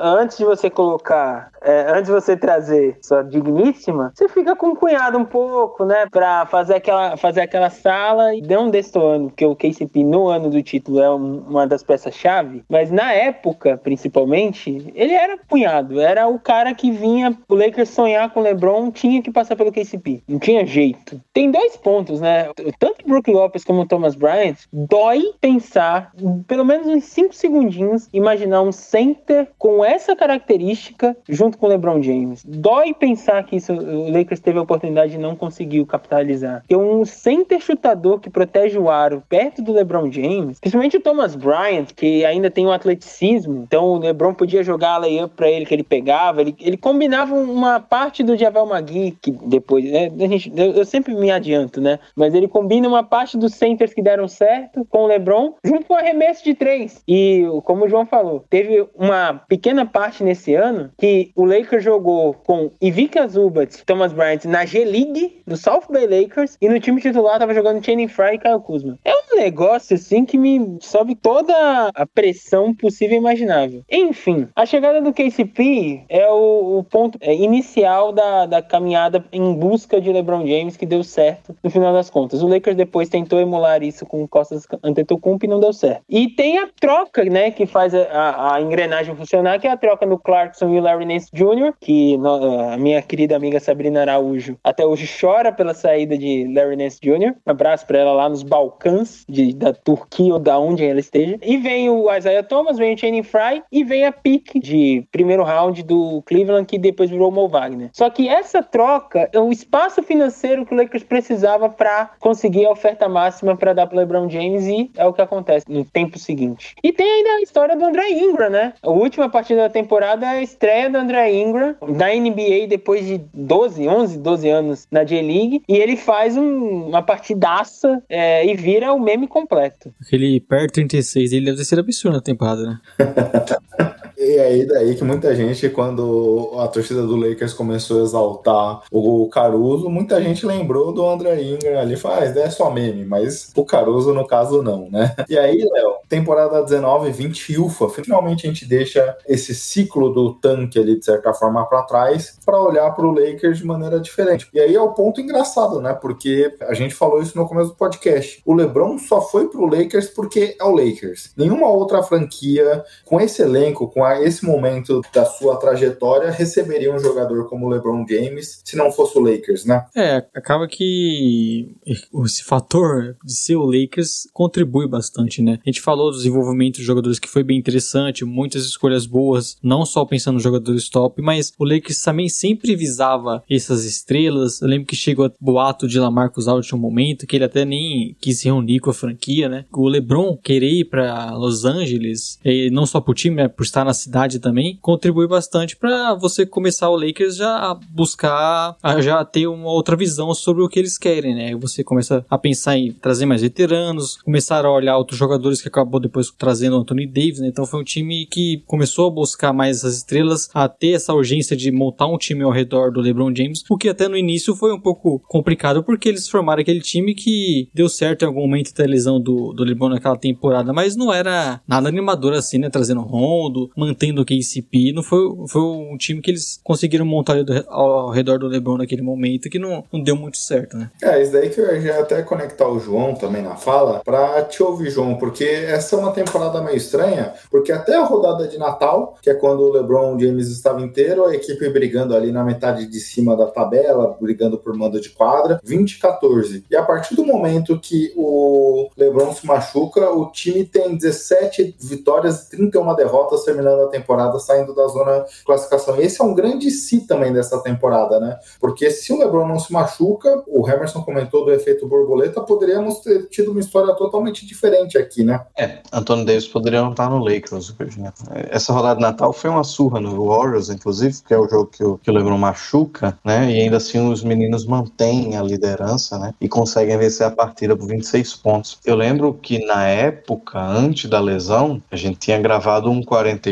[SPEAKER 7] Antes de você colocar, é, antes de você trazer sua digníssima, você fica com o cunhado um pouco, né? Pra fazer aquela, fazer aquela sala e deu um ano, porque o KCP no ano do título é uma das peças-chave, mas na época, principalmente, ele era cunhado, era o cara que vinha, o Lakers sonhar com o LeBron, tinha que passar pelo KCP, não tinha jeito. Tem dois pontos, né? Tanto o Brook Lopes como o Thomas Bryant, dói pensar, pelo menos uns 5 segundinhos, imaginar um center com essa característica junto com o LeBron James. Dói pensar que isso, o Lakers teve a oportunidade e não conseguiu capitalizar. Ter um center chutador que protege o aro perto do LeBron James, principalmente o Thomas Bryant, que ainda tem um atleticismo, então o LeBron podia jogar a layup pra ele que ele pegava, ele, ele combinava uma parte do Javel Magui, que depois, né, a gente, eu, eu, sempre me adianto, né, mas ele combina uma parte dos centers que deram certo com o LeBron, junto com o arremesso de três, e como o João falou, teve uma pequena parte nesse ano que o o Lakers jogou com Ivica Zubat Thomas Bryant na G-League, do South Bay Lakers, e no time titular tava jogando Channing Frye e Kyle Kuzma. É um negócio, assim, que me sobe toda a pressão possível e imaginável. Enfim, a chegada do KCP é o, o ponto é, inicial da, da caminhada em busca de LeBron James, que deu certo no final das contas. O Lakers depois tentou emular isso com Costas Antetokounmpo e não deu certo. E tem a troca, né, que faz a, a engrenagem funcionar, que é a troca do Clarkson e Larry Nance Jr., que no, a minha querida amiga Sabrina Araújo até hoje chora pela saída de Larry Nance Jr. Um abraço para ela lá nos Balcãs de, da Turquia ou da onde ela esteja. E vem o Isaiah Thomas, vem o Channing Fry e vem a pick de primeiro round do Cleveland, que depois virou o Mo Wagner. Só que essa troca é o espaço financeiro que o Lakers precisava para conseguir a oferta máxima para dar para LeBron James e é o que acontece no tempo seguinte. E tem ainda a história do André Ingram, né? A última partida da temporada é a estreia do André Ingram na NBA depois de 12, 11, 12 anos na J-League e ele faz um, uma partidaça é, e vira o meme completo.
[SPEAKER 5] Aquele per 36, ele deve ser absurdo na temporada, né?
[SPEAKER 1] E aí, daí que muita gente, quando a torcida do Lakers começou a exaltar o Caruso, muita gente lembrou do André Ingram ali, faz, ah, é só meme, mas o Caruso, no caso, não, né? E aí, Léo, temporada 19, 20, ufa, finalmente a gente deixa esse ciclo do tanque ali, de certa forma, para trás, para olhar para o Lakers de maneira diferente. E aí é o ponto engraçado, né? Porque a gente falou isso no começo do podcast. O LeBron só foi pro Lakers porque é o Lakers. Nenhuma outra franquia com esse elenco, com a esse momento da sua trajetória, receberia um jogador como o LeBron James se não fosse o Lakers, né?
[SPEAKER 5] É, acaba que esse fator de ser o Lakers contribui bastante, né? A gente falou do desenvolvimento dos jogadores que foi bem interessante, muitas escolhas boas, não só pensando nos jogadores top, mas o Lakers também sempre visava essas estrelas. Eu lembro que chegou boato de Lamarcus Aldridge um momento que ele até nem quis se reunir com a franquia, né? O LeBron querer ir para Los Angeles, e não só pro time, né, por estar na cidade também, contribui bastante para você começar o Lakers já a buscar, a já ter uma outra visão sobre o que eles querem, né? Você começa a pensar em trazer mais veteranos, começar a olhar outros jogadores que acabou depois trazendo o Anthony Davis, né? Então foi um time que começou a buscar mais essas estrelas, a ter essa urgência de montar um time ao redor do LeBron James, o que até no início foi um pouco complicado porque eles formaram aquele time que deu certo em algum momento da lesão do, do LeBron naquela temporada, mas não era nada animador assim, né? Trazendo Rondo, mantendo o KCP. Não foi, foi um time que eles conseguiram montar ao redor do LeBron naquele momento que não, não deu muito certo, né?
[SPEAKER 1] É, isso daí que eu ia até conectar o João também na fala pra te ouvir, João, porque essa é uma temporada meio estranha, porque até a rodada de Natal, que é quando o LeBron James estava inteiro, a equipe brigando ali na metade de cima da tabela, brigando por mando de quadra, 20 14. E a partir do momento que o LeBron se machuca, o time tem 17 vitórias e 31 derrotas terminando a temporada, saindo da zona de classificação. E esse é um grande si também dessa temporada, né? Porque se o LeBron não se machuca, o Emerson comentou do efeito borboleta, poderíamos ter tido uma história totalmente diferente aqui, né?
[SPEAKER 6] É, Antônio Davis poderia não estar no Lakers hoje, né? Essa rodada de Natal foi uma surra no Warriors, inclusive, que é o jogo que o, que o LeBron machuca, né? E ainda assim os meninos mantêm a liderança, né? E conseguem vencer a partida por 26 pontos. Eu lembro que na época, antes da lesão, a gente tinha gravado um 48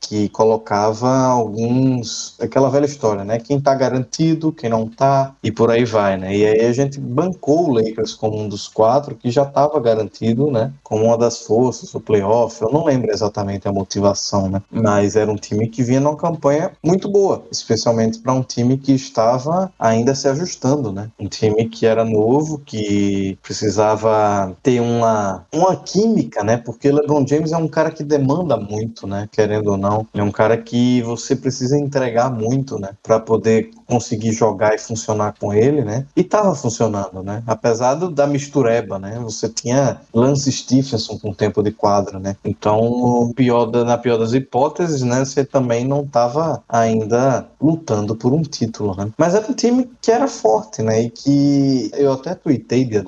[SPEAKER 6] que colocava alguns. aquela velha história, né? Quem tá garantido, quem não tá, e por aí vai, né? E aí a gente bancou o Lakers como um dos quatro que já estava garantido, né? Como uma das forças, o playoff. Eu não lembro exatamente a motivação, né? Mas era um time que vinha numa campanha muito boa, especialmente para um time que estava ainda se ajustando, né? Um time que era novo, que precisava ter uma, uma química, né? Porque LeBron James é um cara que demanda muito, né? Querendo ou não. É um cara que você precisa entregar muito, né? Para poder conseguir jogar e funcionar com ele, né? E tava funcionando, né? Apesar do, da mistureba, né? Você tinha Lance Stephenson com tempo de quadra, né? Então, pior da, na pior das hipóteses, né? Você também não tava ainda lutando por um título, né? Mas era um time que era forte, né? E que eu até tuitei dia.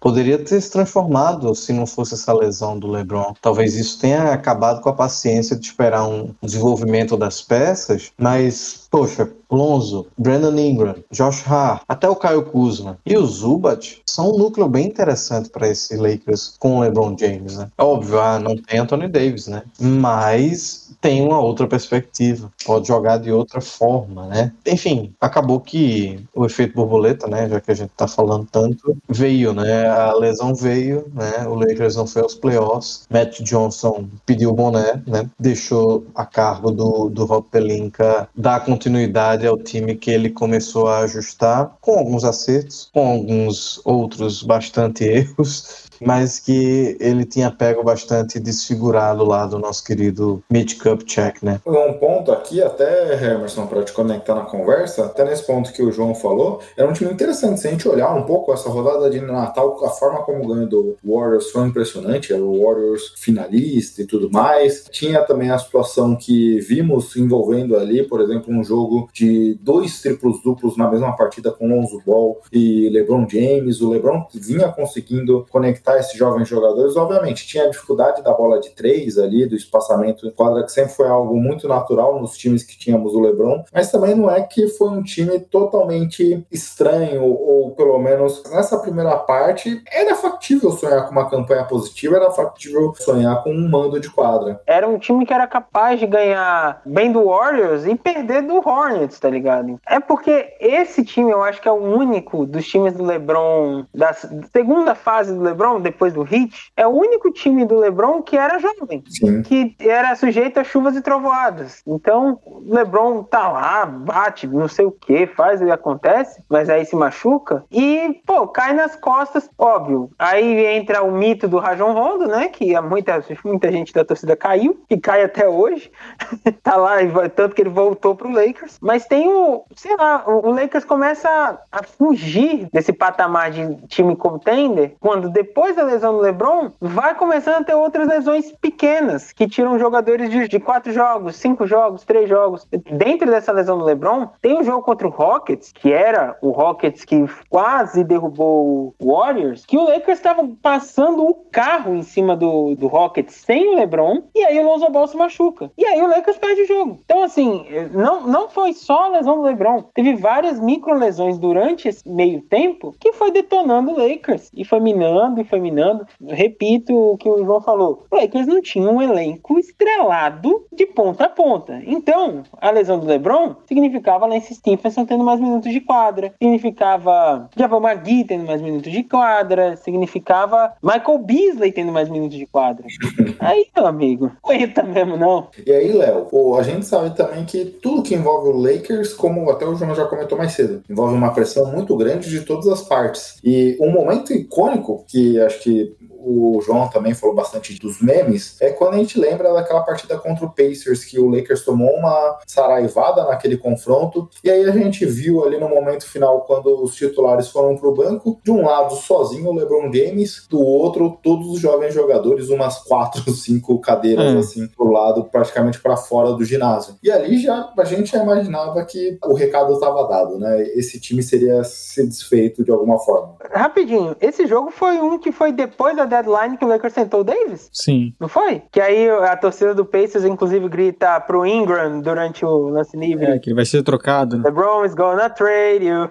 [SPEAKER 6] Poderia ter se transformado se não fosse essa lesão do LeBron. Talvez isso tenha acabado com a paciência de esperar um desenvolvimento das peças, mas poxa, Lonzo, Brandon Ingram, Josh Hart, até o Caio Kuzma e o Zubat são um núcleo bem interessante para esse Lakers com o LeBron James, né? Óbvio, ah, não tem Anthony Davis, né? Mas tem uma outra perspectiva, pode jogar de outra forma, né? Enfim, acabou que o efeito borboleta, né, já que a gente tá falando tanto, veio, né? A lesão veio, né? O Lakers não foi aos playoffs. Matt Johnson pediu o boné, né? Deixou a cargo do, do Rob Pelinka dar continuidade ao time que ele começou a ajustar, com alguns acertos, com alguns outros bastante erros mas que ele tinha pego bastante desfigurado lá do nosso querido Mitch Kupchak, né?
[SPEAKER 1] Um ponto aqui, até, Emerson, para te conectar na conversa, até nesse ponto que o João falou, era um time interessante. Se a gente olhar um pouco essa rodada de Natal, a forma como ganhou do Warriors foi impressionante, era o Warriors finalista e tudo mais. Tinha também a situação que vimos envolvendo ali, por exemplo, um jogo de dois triplos duplos na mesma partida com Lonzo Ball e LeBron James. O LeBron vinha conseguindo conectar esses jovens jogadores, obviamente, tinha a dificuldade da bola de três ali, do espaçamento em quadra, que sempre foi algo muito natural nos times que tínhamos o LeBron, mas também não é que foi um time totalmente estranho, ou pelo menos nessa primeira parte, era factível sonhar com uma campanha positiva, era factível sonhar com um mando de quadra.
[SPEAKER 7] Era um time que era capaz de ganhar bem do Warriors e perder do Hornets, tá ligado? É porque esse time eu acho que é o único dos times do LeBron, da segunda fase do LeBron, depois do Heat, é o único time do LeBron que era jovem,
[SPEAKER 1] Sim.
[SPEAKER 7] que era sujeito a chuvas e trovoadas. Então, o LeBron tá lá, bate, não sei o que, faz e acontece, mas aí se machuca e, pô, cai nas costas, óbvio. Aí entra o mito do Rajon Rondo, né, que muita, muita gente da torcida caiu, e cai até hoje. tá lá, tanto que ele voltou pro Lakers. Mas tem o, sei lá, o Lakers começa a fugir desse patamar de time contender quando depois depois da lesão do LeBron, vai começando a ter outras lesões pequenas que tiram jogadores de, de quatro jogos, cinco jogos, três jogos. Dentro dessa lesão do LeBron, tem um jogo contra o Rockets, que era o Rockets que quase derrubou o Warriors, que o Lakers estava passando o carro em cima do, do Rockets sem o LeBron, e aí o Lonzo Ball se machuca. E aí o Lakers perde o jogo. Então, assim, não, não foi só a lesão do LeBron, teve várias micro lesões durante esse meio tempo que foi detonando o Lakers e foi minando e foi terminando, repito o que o João falou. O Lakers não tinha um elenco estrelado de ponta a ponta. Então, a lesão do LeBron significava Lance Stephenson tendo mais minutos de quadra, significava Javal McGee tendo mais minutos de quadra, significava Michael Beasley tendo mais minutos de quadra. Aí, meu amigo, aguenta mesmo não.
[SPEAKER 1] E aí, Léo, a gente sabe também que tudo que envolve o Lakers, como até o João já comentou mais cedo, envolve uma pressão muito grande de todas as partes. E um momento icônico que acho que o João também falou bastante dos memes, é quando a gente lembra daquela partida contra o Pacers, que o Lakers tomou uma saraivada naquele confronto, e aí a gente viu ali no momento final, quando os titulares foram pro banco, de um lado sozinho o LeBron James, do outro todos os jovens jogadores, umas quatro, cinco cadeiras hum. assim, pro lado, praticamente para fora do ginásio. E ali já a gente já imaginava que o recado estava dado, né? Esse time seria se desfeito de alguma forma.
[SPEAKER 7] Rapidinho, esse jogo foi um que foi depois da deadline que o Lakers sentou o Davis?
[SPEAKER 5] Sim.
[SPEAKER 7] Não foi? Que aí a torcida do Pacers, inclusive, grita pro Ingram durante o lance livre.
[SPEAKER 5] É, que ele vai ser trocado. Né?
[SPEAKER 7] LeBron is gonna trade you.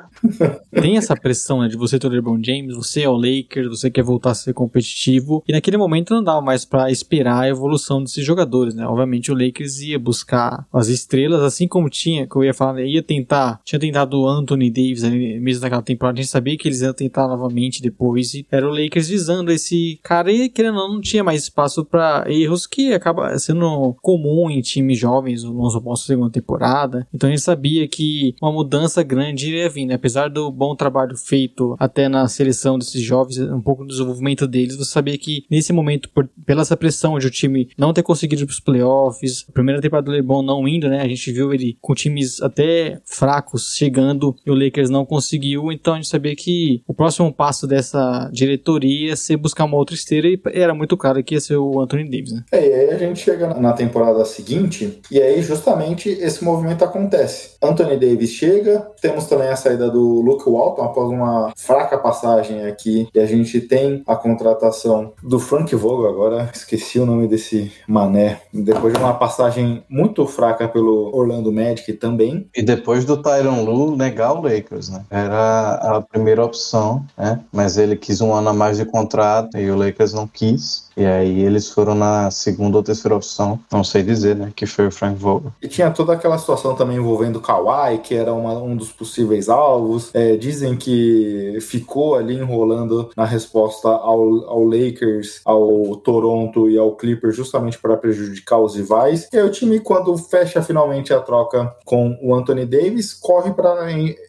[SPEAKER 5] Tem essa pressão, né, de você ter o LeBron James, você é o Lakers, você quer voltar a ser competitivo. E naquele momento não dava mais para esperar a evolução desses jogadores, né? Obviamente o Lakers ia buscar as estrelas, assim como tinha, que eu ia falar, né, ia tentar, tinha tentado o Anthony Davis ali, mesmo naquela temporada, a gente sabia que eles iam tentar novamente depois. E era o Lakers visando esse cara, e querendo ou não, não tinha mais espaço para erros que acaba sendo comum em times jovens, o Lonzo Ball segunda temporada. Então a gente sabia que uma mudança grande iria vir, né? Apesar do bom trabalho feito até na seleção desses jovens, um pouco do desenvolvimento deles, você sabia que nesse momento, por, pela essa pressão de o time não ter conseguido ir pros playoffs, a primeira temporada do LeBron não indo, né? A gente viu ele com times até fracos chegando e o Lakers não conseguiu, então a gente sabia que o próximo passo dessa diretoria ia ser buscar uma outra esteira e era muito claro que ia ser o Anthony Davis, né?
[SPEAKER 1] É, e aí a gente chega na temporada seguinte e aí justamente esse movimento acontece. Anthony Davis chega, temos também a saída do do Luke Walton após uma fraca passagem aqui. E a gente tem a contratação do Frank Vogel, agora esqueci o nome desse mané. Depois de uma passagem muito fraca pelo Orlando Magic também.
[SPEAKER 6] E depois do Tyron Lu negar o Lakers, né? Era a primeira opção, né? Mas ele quis um ano a mais de contrato e o Lakers não quis. E aí eles foram na segunda ou terceira opção, não sei dizer, né? Que foi o Frank Vogel.
[SPEAKER 1] E tinha toda aquela situação também envolvendo o Kawhi, que era uma, um dos possíveis alvos. É, dizem que ficou ali enrolando na resposta ao, ao Lakers, ao Toronto e ao Clippers, justamente para prejudicar os rivais. E aí o time, quando fecha finalmente a troca com o Anthony Davis, corre para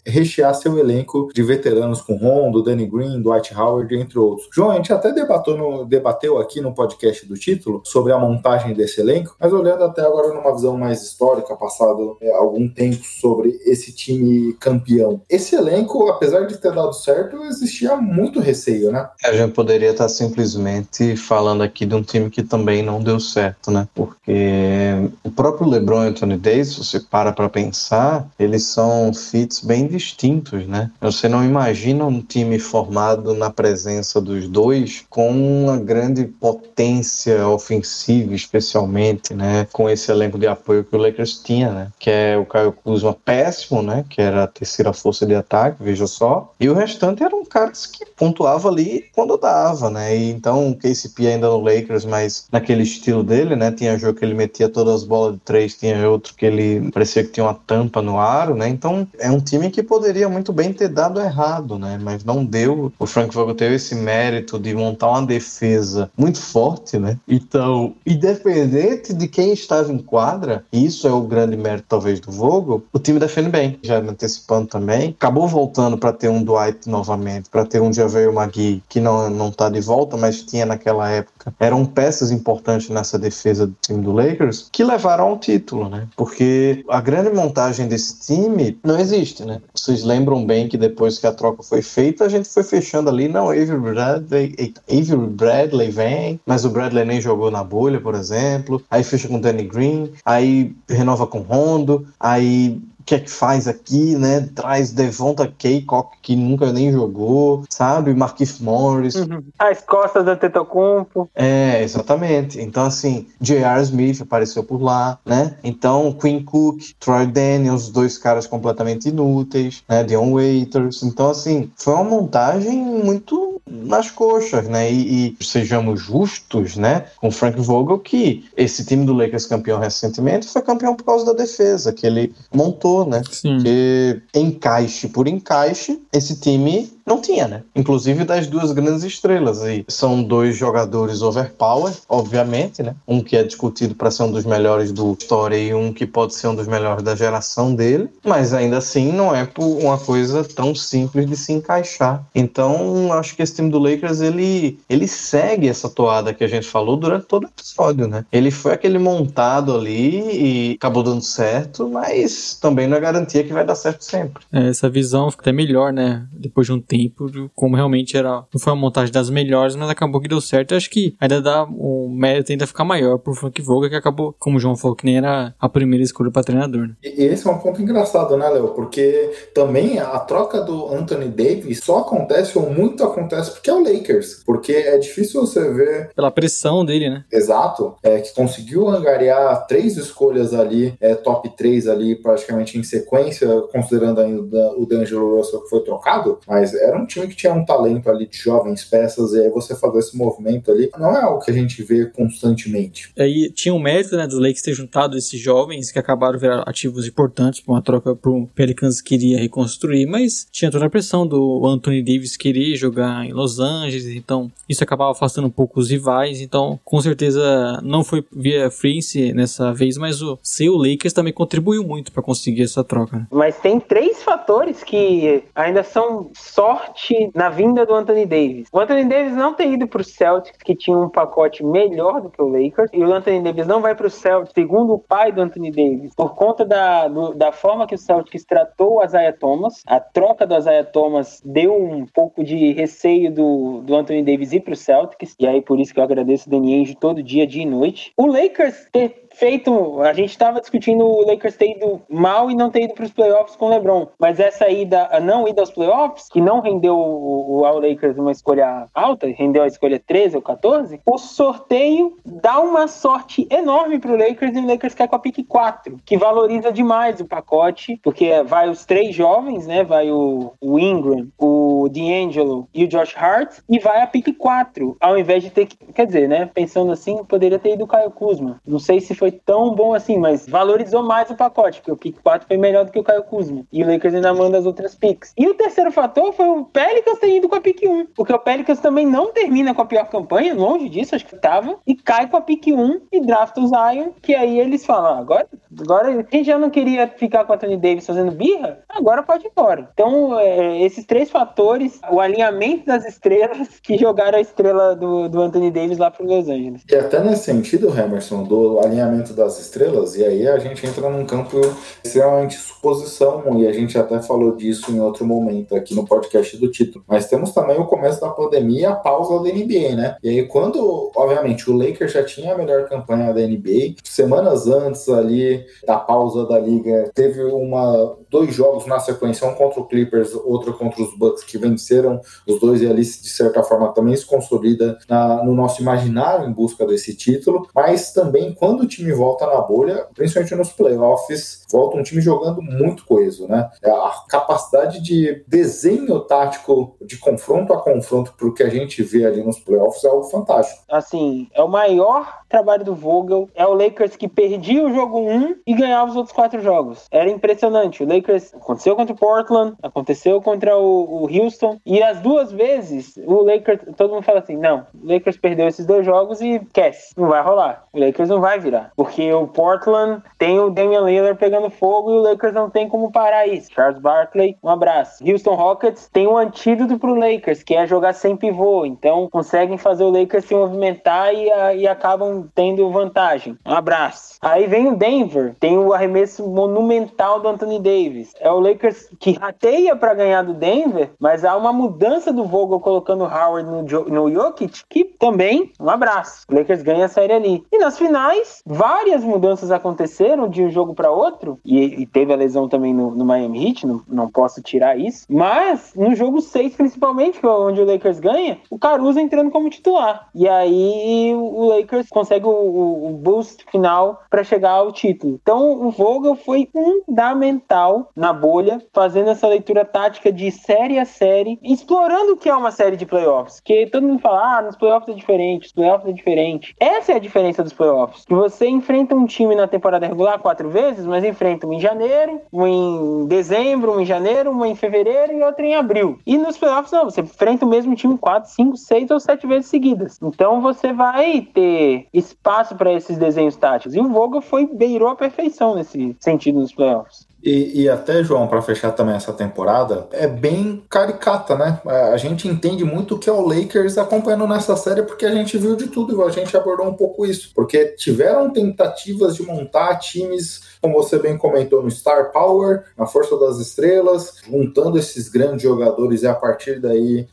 [SPEAKER 1] rechear seu elenco de veteranos com Rondo, Danny Green, Dwight Howard, entre outros. João, a gente até debateu, no, debateu aqui no podcast do título sobre a montagem desse elenco, mas olhando até agora numa visão mais histórica, passado é, algum tempo sobre esse time campeão. Esse elenco, apesar de ter dado certo, existia muito receio, né?
[SPEAKER 6] A gente poderia estar simplesmente falando aqui de um time que também não deu certo, né? Porque o próprio LeBron e Anthony Davis, se você para para pensar, eles são fits bem distintos, né? Você não imagina um time formado na presença dos dois com uma grande potência ofensiva, especialmente, né? Com esse elenco de apoio que o Lakers tinha, né? Que é o Caio Kuzma péssimo, né? Que era a terceira força de ataque, veja só. E o restante eram caras que pontuava ali quando dava, né? E então o KCP ainda no Lakers, mas naquele estilo dele, né? Tinha jogo que ele metia todas as bolas de três, tinha outro que ele parecia que tinha uma tampa no aro, né? Então é um time que poderia muito bem ter dado errado, né? Mas não deu. O Frank Vogel teve esse mérito de montar uma defesa muito forte, né? Então, independente de quem estava em quadra, e isso é o grande mérito talvez do Vogel, o time defende bem. Já antecipando também, acabou voltando para ter um Dwight novamente, para ter um Javel Magui que não não tá de volta, mas tinha naquela época. Eram peças importantes nessa defesa do time do Lakers que levaram ao título, né? Porque a grande montagem desse time não existe, né? Vocês lembram bem que depois que a troca foi feita, a gente foi fechando ali, não, Avery Bradley, Avery Bradley vem, mas o Bradley nem jogou na bolha, por exemplo. Aí fecha com Danny Green, aí renova com Rondo, aí que é que faz aqui, né? Traz Devonta Kaycock, que nunca nem jogou, sabe? Marquise Morris.
[SPEAKER 7] Uhum. As costas da Tetocumpo.
[SPEAKER 6] É, exatamente. Então, assim, J.R. Smith apareceu por lá, né? Então, Quinn Cook, Troy Daniels, dois caras completamente inúteis, né? Dion Waiters. Então, assim, foi uma montagem muito nas coxas, né? E, e, sejamos justos, né? Com Frank Vogel, que esse time do Lakers campeão recentemente foi campeão por causa da defesa que ele montou, né?
[SPEAKER 5] Sim.
[SPEAKER 6] Porque encaixe por encaixe, esse time não tinha, né? Inclusive das duas grandes estrelas aí. São dois jogadores overpower, obviamente, né? Um que é discutido para ser um dos melhores do história e um que pode ser um dos melhores da geração dele, mas ainda assim não é por uma coisa tão simples de se encaixar. Então, acho que esse time do Lakers ele ele segue essa toada que a gente falou durante todo o episódio, né? Ele foi aquele montado ali e acabou dando certo, mas também não é garantia que vai dar certo sempre.
[SPEAKER 5] É, essa visão fica até melhor, né? Depois de um tempo tempo, como realmente era. Não foi uma montagem das melhores, mas acabou que deu certo. Eu acho que ainda dá o mérito ainda ficar maior pro Frank Vogel, que acabou, como o João falou, que nem era a primeira escolha para treinador. Né?
[SPEAKER 1] E esse é um ponto engraçado, né, Léo? Porque também a troca do Anthony Davis só acontece, ou muito acontece, porque é o Lakers. Porque é difícil você ver.
[SPEAKER 5] Pela pressão dele, né?
[SPEAKER 1] Exato. É, que conseguiu angariar três escolhas ali, é, top 3 ali, praticamente em sequência, considerando ainda o D'Angelo Russell que foi trocado, mas é era um time que tinha um talento ali de jovens peças, e aí você fazer esse movimento ali não é algo que a gente vê constantemente.
[SPEAKER 5] Aí tinha um mérito, né, dos Lakers ter juntado esses jovens que acabaram virar ativos importantes para uma troca para o Pelicans que queria reconstruir, mas tinha toda a pressão do Anthony Davis querer jogar em Los Angeles, então isso acabava afastando um pouco os rivais, então com certeza não foi via Freeze nessa vez, mas o seu Lakers também contribuiu muito para conseguir essa troca. Né?
[SPEAKER 7] Mas tem três fatores que ainda são só sorte na vinda do Anthony Davis. O Anthony Davis não ter ido pro Celtics, que tinha um pacote melhor do que o Lakers, e o Anthony Davis não vai pro Celtics, segundo o pai do Anthony Davis, por conta da, do, da forma que o Celtics tratou o Isaiah Thomas. A troca do Isaiah Thomas deu um pouco de receio do, do Anthony Davis ir pro Celtics, e aí por isso que eu agradeço o Danny Ainge todo dia, dia e noite. O Lakers ter feito. A gente estava discutindo o Lakers ter ido mal e não ter ido para os playoffs com o LeBron. Mas essa ida, a não ida aos playoffs, que não rendeu o, o, ao Lakers uma escolha alta, rendeu a escolha 13 ou 14, o sorteio dá uma sorte enorme para Lakers e o Lakers quer com a pick 4, que valoriza demais o pacote, porque vai os três jovens, né? Vai o, o Ingram, o D'Angelo e o Josh Hart, e vai a pick 4, ao invés de ter que. Quer dizer, né? Pensando assim, poderia ter ido o Caio Kuzma. Não sei se foi foi tão bom assim, mas valorizou mais o pacote, porque o pick 4 foi melhor do que o Caio Kuzma. E o Lakers ainda manda as outras picks. E o terceiro fator foi o Pelicans ter ido com a pick 1, porque o Pelicans também não termina com a pior campanha, longe disso, acho que tava, e cai com a pick 1 e drafta o Zion, que aí eles falam, ah, agora, agora a gente já não queria ficar com o Anthony Davis fazendo birra, agora pode ir embora. Então, é, esses três fatores, o alinhamento das estrelas que jogaram a estrela do, do Anthony Davis lá pro Los Angeles.
[SPEAKER 1] E até nesse sentido, Emerson, do alinhamento das estrelas, e aí a gente entra num campo extremamente suposição, e a gente até falou disso em outro momento aqui no podcast do título. Mas temos também o começo da pandemia e a pausa da NBA, né? E aí, quando, obviamente, o Lakers já tinha a melhor campanha da NBA, semanas antes ali da pausa da liga, teve uma dois jogos na sequência, um contra o Clippers, outro contra os Bucks, que venceram os dois, e ali, de certa forma, também se consolida na, no nosso imaginário em busca desse título. Mas também, quando o time volta na bolha, principalmente nos playoffs, volta um time jogando muito coeso, né? A capacidade de desenho tático de confronto a confronto pro que a gente vê ali nos playoffs é algo fantástico.
[SPEAKER 7] Assim, é o maior trabalho do Vogel, é o Lakers que perdia o jogo 1 e ganhava os outros quatro jogos. Era impressionante. O Lakers aconteceu contra o Portland, aconteceu contra o, o Houston, e as duas vezes o Lakers, todo mundo fala assim: não, o Lakers perdeu esses dois jogos e esquece, não vai rolar. O Lakers não vai virar. Porque o Portland tem o Damian Lillard pegando fogo e o Lakers não tem como parar isso. Charles Barkley, um abraço. Houston Rockets tem um antídoto pro Lakers, que é jogar sem pivô. Então conseguem fazer o Lakers se movimentar e, e acabam tendo vantagem. Um abraço. Aí vem o Denver, tem o arremesso monumental do Anthony Davis. É o Lakers que rateia para ganhar do Denver, mas há uma mudança do Vogel colocando o Howard no, no Jokic, que também, um abraço. O Lakers ganha a série ali. E nas finais, várias mudanças aconteceram de um jogo para outro, e, e, teve a lesão também no, no Miami Heat, não, não posso tirar isso, mas no jogo 6, principalmente, é onde o Lakers ganha, o Caruso entrando como titular. E aí o Lakers consegue o, o, o boost final para chegar ao título. Então o Vogel foi fundamental na bolha, fazendo essa leitura tática de série a série, explorando o que é uma série de playoffs. Que todo mundo fala, ah, nos playoffs é diferente, nos playoffs é diferente. Essa é a diferença dos playoffs. Que você enfrenta um time na temporada regular quatro vezes, mas enfrenta um em janeiro, um em dezembro, um em janeiro, um em fevereiro e outro em abril. E nos playoffs não, você enfrenta o mesmo time quatro, cinco, seis ou sete vezes seguidas. Então você vai ter espaço para esses desenhos táticos. E o Vogel foi beirou a perfeição nesse sentido nos playoffs.
[SPEAKER 1] E, e, até, João, para fechar também essa temporada, é bem caricata, né? A gente entende muito o que é o Lakers acompanhando nessa série porque a gente viu de tudo, a gente abordou um pouco isso. Porque tiveram tentativas de montar times, como você bem comentou, no Star Power, na Força das Estrelas, juntando esses grandes jogadores e a partir daí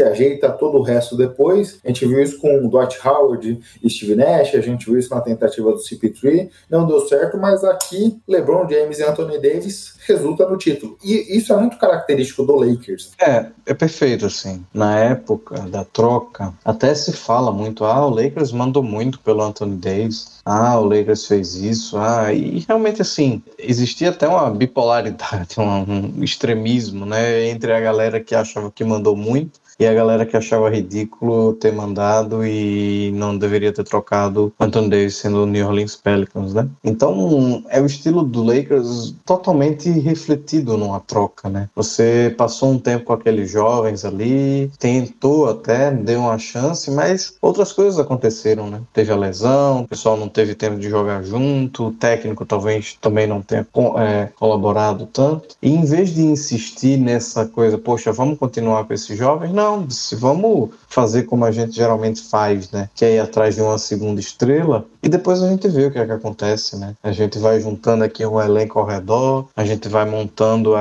[SPEAKER 1] se ajeita todo o resto depois. A gente viu isso com Dwight Howard e Steve Nash, a gente viu isso na tentativa do CP3, não deu certo, mas aqui LeBron James e Anthony Davis Davis resulta no título. E isso é muito característico do Lakers.
[SPEAKER 6] É, é perfeito, assim. Na época da troca, até se fala muito, ah, o Lakers mandou muito pelo Anthony Davis, ah, o Lakers fez isso, ah, e realmente, assim, existia até uma bipolaridade, um, um extremismo, né, entre a galera que achava que mandou muito e a galera que achava ridículo ter mandado e não deveria ter trocado Anthony Davis sendo o New Orleans Pelicans, né? Então é o estilo do Lakers totalmente refletido numa troca, né? Você passou um tempo com aqueles jovens ali, tentou até, deu uma chance, mas outras coisas aconteceram, né? Teve a lesão, o pessoal não teve tempo de jogar junto, o técnico talvez também não tenha é, colaborado tanto. E em vez de insistir nessa coisa, poxa, vamos continuar com esses jovens, não, se vamos fazer como a gente geralmente faz, né? Que é ir atrás de uma segunda estrela e depois a gente vê o que é que acontece, né? A gente vai juntando aqui um elenco ao redor, a gente vai montando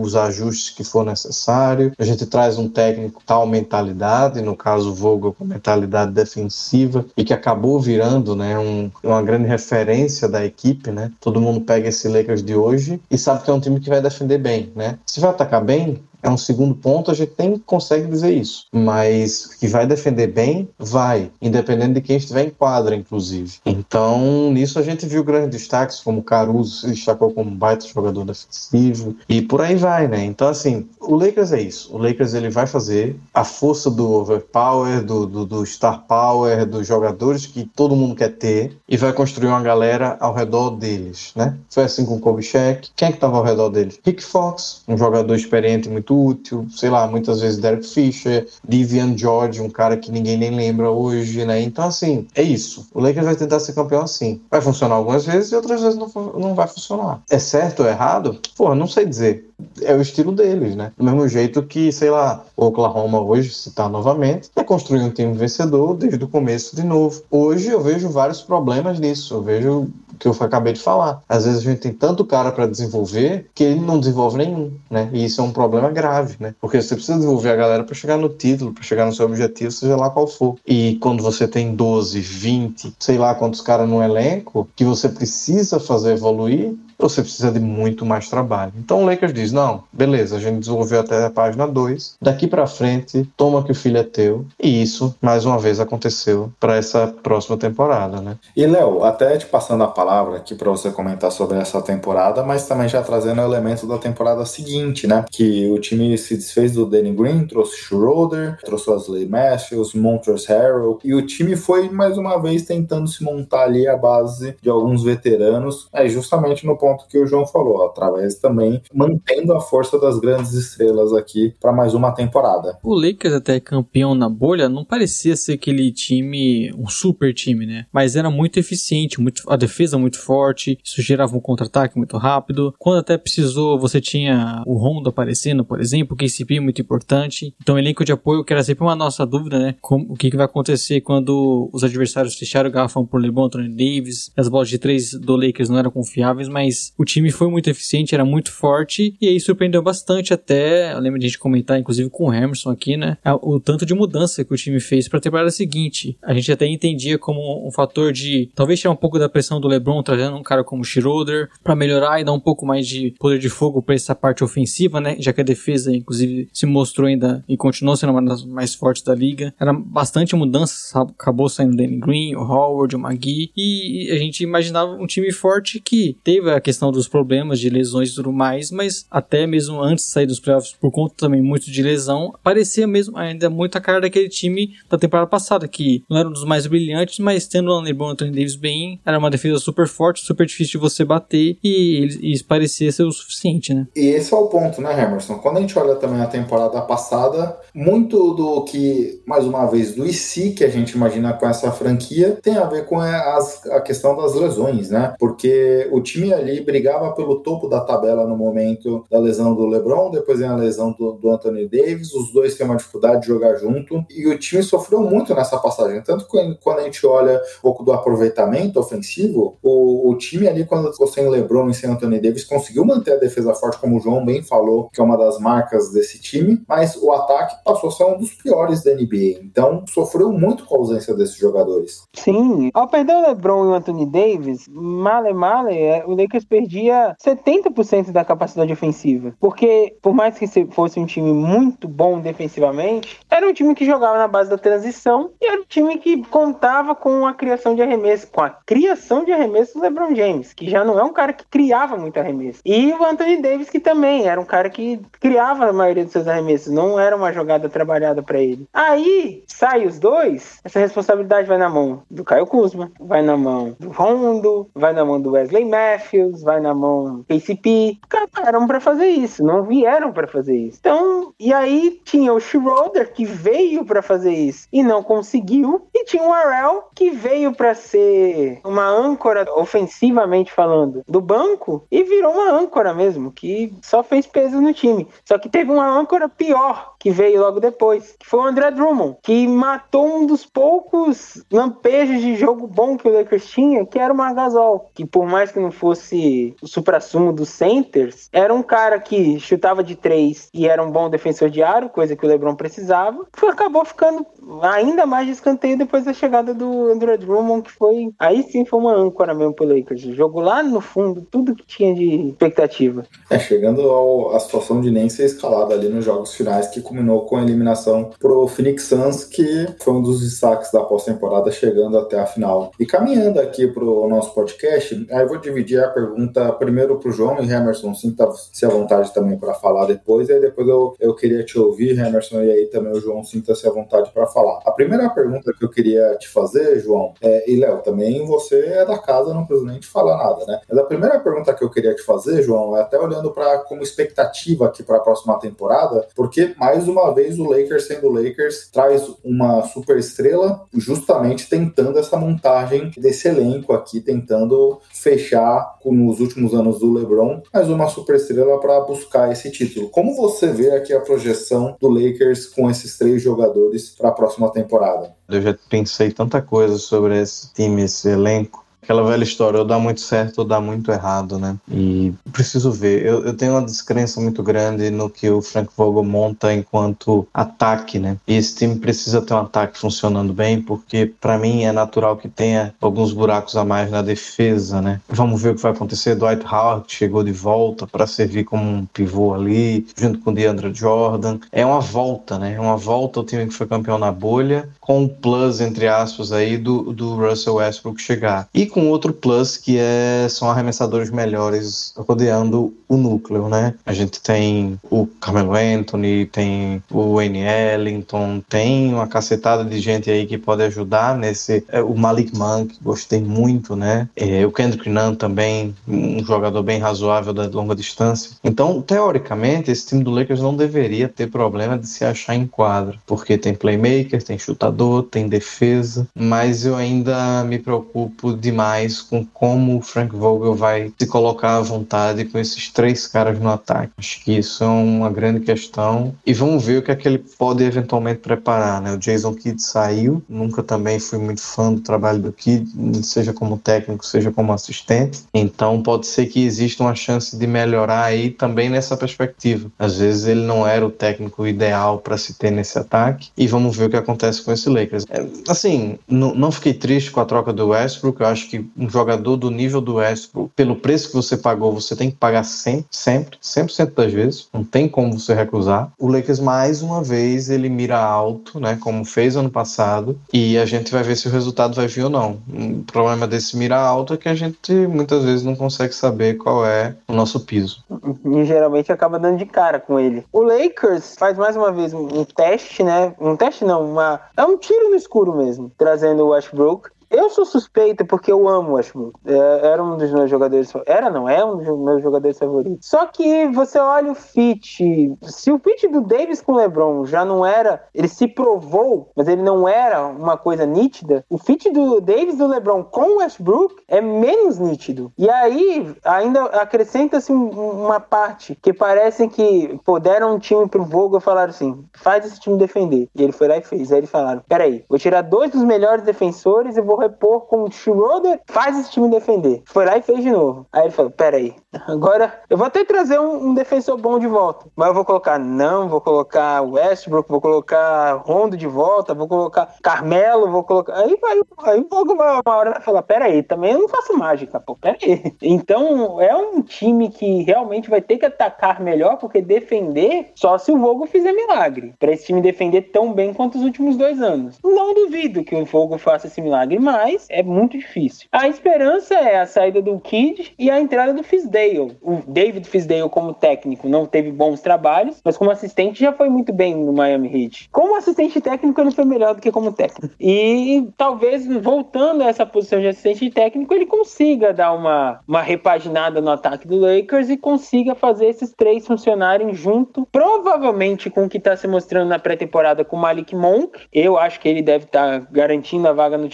[SPEAKER 6] os ajustes que for necessário, a gente traz um técnico tal mentalidade, no caso Vogel com mentalidade defensiva e que acabou virando, né, um, uma grande referência da equipe, né? Todo mundo pega esse Lakers de hoje e sabe que é um time que vai defender bem, né? Se vai atacar bem, é um segundo ponto, a gente nem consegue dizer isso. Mas que vai defender bem, vai, independente de quem estiver em quadra, inclusive. Então, nisso a gente viu grandes destaques, como Caruso se destacou como um baita jogador defensivo, e por aí vai, né? Então, assim, o Lakers é isso. O Lakers ele vai fazer a força do overpower, do, do, do star power, dos jogadores que todo mundo quer ter, e vai construir uma galera ao redor deles, né? Foi assim com o Kobe Shaq. Quem é que estava ao redor deles? Rick Fox, um jogador experiente muito útil, sei lá, muitas vezes Derek Fisher, Vivian George, um cara que ninguém nem lembra hoje, né? Então, assim, é isso. O Lakers vai tentar ser campeão assim. Vai funcionar algumas vezes e outras vezes não, não vai funcionar. É certo ou errado? Pô, não sei dizer é o estilo deles, né? Do mesmo jeito que, sei lá, o Oklahoma hoje, citar novamente, é construir um time vencedor desde o começo de novo. Hoje eu vejo vários problemas nisso. Eu vejo que eu acabei de falar. Às vezes a gente tem tanto cara para desenvolver que ele não desenvolve nenhum, né? E isso é um problema grave, né? Porque você precisa desenvolver a galera para chegar no título, para chegar no seu objetivo, seja lá qual for. E quando você tem 12, 20, sei lá quantos caras no elenco que você precisa fazer evoluir, você precisa de muito mais trabalho. Então o Lakers diz: não, beleza, a gente desenvolveu até a página 2, daqui para frente, toma que o filho é teu. E isso, mais uma vez, aconteceu para essa próxima temporada, né?
[SPEAKER 1] E Léo, até te passando a palavra aqui para você comentar sobre essa temporada, mas também já trazendo o elemento da temporada seguinte, né? Que o time se desfez do Danny Green, trouxe Schroeder, trouxe Wesley Matthews, Montrezl Harrell, e o time foi mais uma vez tentando se montar ali a base de alguns veteranos, é justamente no ponto que o João falou, através também mantendo a força das grandes estrelas aqui para mais uma temporada.
[SPEAKER 5] O Lakers até campeão na bolha não parecia ser aquele time, um super time, né? Mas era muito eficiente, muito, a defesa muito forte, isso gerava um contra-ataque muito rápido. Quando até precisou, você tinha o Rondo aparecendo, por exemplo, o KCP muito importante. Então, elenco de apoio, que era sempre uma nossa dúvida, né? Como, o que, que vai acontecer quando os adversários fecharam o garrafão por LeBron, Anthony Davis, as bolas de três do Lakers não eram confiáveis, mas mas o time foi muito eficiente, era muito forte, e aí surpreendeu bastante até, eu lembro de a gente comentar, inclusive com o Emerson aqui, né, o tanto de mudança que o time fez para a temporada seguinte. A gente até entendia como um fator de talvez tirar um pouco da pressão do LeBron, trazendo um cara como Schroeder, para melhorar e dar um pouco mais de poder de fogo para essa parte ofensiva, né, já que a defesa, inclusive, se mostrou ainda e continuou sendo uma das mais fortes da liga. Era bastante mudança, acabou saindo o Danny Green, o Howard, o Magui, e a gente imaginava um time forte que teve questão dos problemas de lesões e tudo mais, mas até mesmo antes de sair dos playoffs, por conta também muito de lesão, parecia mesmo ainda muito a cara daquele time da temporada passada, que não era um dos mais brilhantes, mas tendo o LeBron Anthony Davis bem, era uma defesa super forte, super difícil de você bater, e isso parecia ser o suficiente, né?
[SPEAKER 1] E esse é o ponto, né, Emerson? Quando a gente olha também a temporada passada, muito do que, mais uma vez, do IC que a gente imagina com essa franquia, tem a ver com as, a questão das lesões, né? Porque o time ali brigava pelo topo da tabela no momento da lesão do LeBron, depois vem a lesão do, do Anthony Davis, os dois têm uma dificuldade de jogar junto, e o time sofreu muito nessa passagem. Tanto que quando a gente olha um pouco do aproveitamento ofensivo, o, o time ali, quando ficou sem LeBron e sem Anthony Davis, conseguiu manter a defesa forte, como o João bem falou, que é uma das marcas desse time, mas o ataque passou a ser um dos piores da NBA. Então, sofreu muito com a ausência desses jogadores.
[SPEAKER 7] Sim, ao perder o LeBron e o Anthony Davis, male male, é, o Lakers perdia 70% da capacidade ofensiva. Porque, por mais que fosse um time muito bom defensivamente, era um time que jogava na base da transição e era um time que contava com a criação de arremesso, com a criação de arremesso do LeBron James, que já não é um cara que criava muito arremesso. E o Anthony Davis, que também era um cara que criava a maioria dos seus arremessos, não era uma jogada trabalhada para ele. Aí sai os dois, essa responsabilidade vai na mão do Caio Kuzma, vai na mão do Rondo, vai na mão do Wesley Matthews, vai na mão KCP. Eram para fazer isso, não vieram para fazer isso. Então, e aí tinha o Schroeder que veio para fazer isso e não conseguiu, e tinha o Arel que veio para ser uma âncora ofensivamente falando do banco e virou uma âncora mesmo, que só fez peso no time. Só que teve uma âncora pior que veio logo depois, que foi o André Drummond, que matou um dos poucos lampejos de jogo bom que o Lakers tinha, que era o Margasol, que por mais que não fosse o supra-sumo dos centers, era um cara que chutava de três e era um bom defensor de aro, coisa que o LeBron precisava, acabou ficando ainda mais de escanteio depois da chegada do André Drummond, que foi, aí sim foi uma âncora mesmo pro Lakers, jogou lá no fundo tudo que tinha de expectativa.
[SPEAKER 1] É, chegando a situação de nem ser escalada ali nos jogos finais que culminou com a eliminação pro Phoenix Suns, que foi um dos destaques da pós-temporada, chegando até a final. E caminhando aqui pro nosso podcast, aí eu vou dividir a pergunta primeiro pro João e Emerson, sinta-se à vontade também para falar depois, e aí depois eu, eu queria te ouvir, Emerson, e aí também o João sinta-se à vontade para falar. A primeira pergunta que eu queria te fazer, João, é, e Léo, também você é da casa, não precisa nem te falar nada, né? Mas a primeira pergunta que eu queria te fazer, João, é até olhando para como expectativa aqui para a próxima temporada, porque mais uma vez o Lakers sendo o Lakers traz uma super estrela justamente tentando essa montagem desse elenco aqui, tentando fechar nos últimos anos do LeBron, mais uma super estrela para buscar esse título. Como você vê aqui a projeção do Lakers com esses três jogadores para a próxima temporada?
[SPEAKER 6] Eu já pensei tanta coisa sobre esse time, esse elenco aquela velha história, ou dá muito certo ou dá muito errado, né? E preciso ver. Eu, eu tenho uma descrença muito grande no que o Frank Vogel monta enquanto ataque, né? E esse time precisa ter um ataque funcionando bem, porque para mim é natural que tenha alguns buracos a mais na defesa, né? Vamos ver o que vai acontecer. Dwight Howard chegou de volta para servir como um pivô ali, junto com o DeAndre Jordan. É uma volta, né? É uma volta ao time que foi campeão na bolha, com um plus, entre aspas, aí do, do Russell Westbrook chegar. E com outro plus que é são arremessadores melhores rodeando o núcleo, né? A gente tem o Carmelo Anthony, tem o Wayne Ellington, tem uma cacetada de gente aí que pode ajudar nesse. É, o Malik Monk, gostei muito, né? É, o Kendrick Nunn também, um jogador bem razoável da longa distância. Então, teoricamente, esse time do Lakers não deveria ter problema de se achar em quadro, porque tem playmaker, tem chutador, tem defesa, mas eu ainda me preocupo demais mais com como o Frank Vogel vai se colocar à vontade com esses três caras no ataque. Acho que isso é uma grande questão. E vamos ver o que é que ele pode eventualmente preparar. Né? O Jason Kidd saiu, nunca também fui muito fã do trabalho do Kidd, seja como técnico, seja como assistente. Então pode ser que exista uma chance de melhorar aí também nessa perspectiva. Às vezes ele não era o técnico ideal para se ter nesse ataque. E vamos ver o que acontece com esse Lakers. É, assim, não fiquei triste com a troca do Westbrook. Eu acho que que um jogador do nível do Westbrook, pelo preço que você pagou, você tem que pagar sempre, sempre, 100% das vezes. Não tem como você recusar. O Lakers, mais uma vez, ele mira alto, né? Como fez ano passado. E a gente vai ver se o resultado vai vir ou não. O problema desse mira alto é que a gente muitas vezes não consegue saber qual é o nosso piso.
[SPEAKER 7] E geralmente acaba dando de cara com ele. O Lakers faz mais uma vez um teste, né? Um teste não, uma... é um tiro no escuro mesmo, trazendo o Westbrook. Eu sou suspeito porque eu amo o Westbrook. É, era um dos meus jogadores. Era, não é um dos meus jogadores favoritos. Só que você olha o fit. Se o fit do Davis com o LeBron já não era. Ele se provou, mas ele não era uma coisa nítida. O fit do Davis do LeBron com o Westbrook é menos nítido. E aí ainda acrescenta-se uma parte que parece que pô, deram um time pro Vogel e falaram assim: faz esse time defender. E ele foi lá e fez. Aí eles falaram: peraí, vou tirar dois dos melhores defensores e vou vou repor com o Schroeder, faz esse time defender. Foi lá e fez de novo. Aí ele falou: peraí, agora eu vou até trazer um, um defensor bom de volta. Mas eu vou colocar, não, vou colocar Westbrook, vou colocar Rondo de volta, vou colocar Carmelo, vou colocar. Aí vai, aí o Vogel uma, uma hora vai falar: peraí, também eu não faço mágica, pô, peraí. Então é um time que realmente vai ter que atacar melhor, porque defender só se o Vogel fizer milagre. Para esse time defender tão bem quanto os últimos dois anos. Não duvido que o Vogel faça esse milagre, mas é muito difícil. A esperança é a saída do Kid e a entrada do Fisdale. O David Fisdale, como técnico, não teve bons trabalhos, mas como assistente já foi muito bem no Miami Heat. Como assistente técnico, ele foi melhor do que como técnico. E talvez voltando a essa posição de assistente técnico, ele consiga dar uma, uma repaginada no ataque do Lakers e consiga fazer esses três funcionarem junto, provavelmente com o que está se mostrando na pré-temporada com o Malik Monk. Eu acho que ele deve estar tá garantindo a vaga no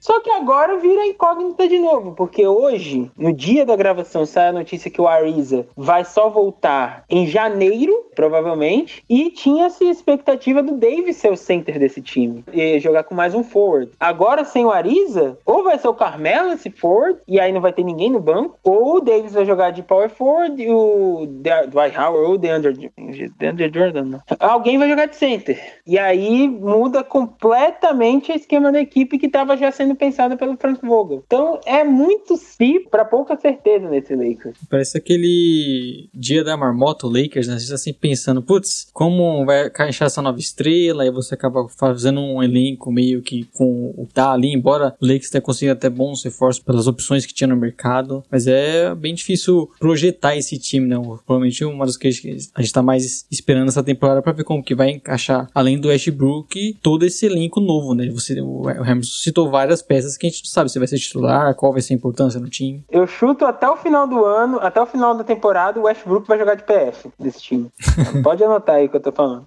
[SPEAKER 7] Só que agora vira incógnita de novo, porque hoje, no dia da gravação, sai a notícia que o Ariza vai só voltar em janeiro, provavelmente, e tinha-se expectativa do Davis ser o center desse time e jogar com mais um forward. Agora, sem o Ariza, ou vai ser o Carmelo esse forward, e aí não vai ter ninguém no banco, ou o Davis vai jogar de power forward e o Dwight Howard ou o DeAndre, DeAndre Jordan, não. Alguém vai jogar de center. E aí muda completamente o esquema da equipe que estava já sendo pensada pelo Frank Vogel. Então é muito si para pouca certeza nesse Lakers.
[SPEAKER 5] Parece aquele dia da marmota, o Lakers, né? Você tá assim pensando, putz, como vai encaixar essa nova estrela? Aí você acaba fazendo um elenco meio que com o tá ali, embora o Lakers tenha conseguido até bons reforços pelas opções que tinha no mercado. Mas é bem difícil projetar esse time, né? Provavelmente uma das coisas que a gente tá mais esperando essa temporada para ver como que vai encaixar, além do Westbrook, todo esse elenco novo, né? Você, o Hamilton citou várias peças que a gente não sabe se vai ser titular, qual vai ser a importância no time.
[SPEAKER 7] Eu chuto até o final do ano, até o final da temporada, o Westbrook vai jogar de PF desse time. Pode anotar aí o que eu tô falando.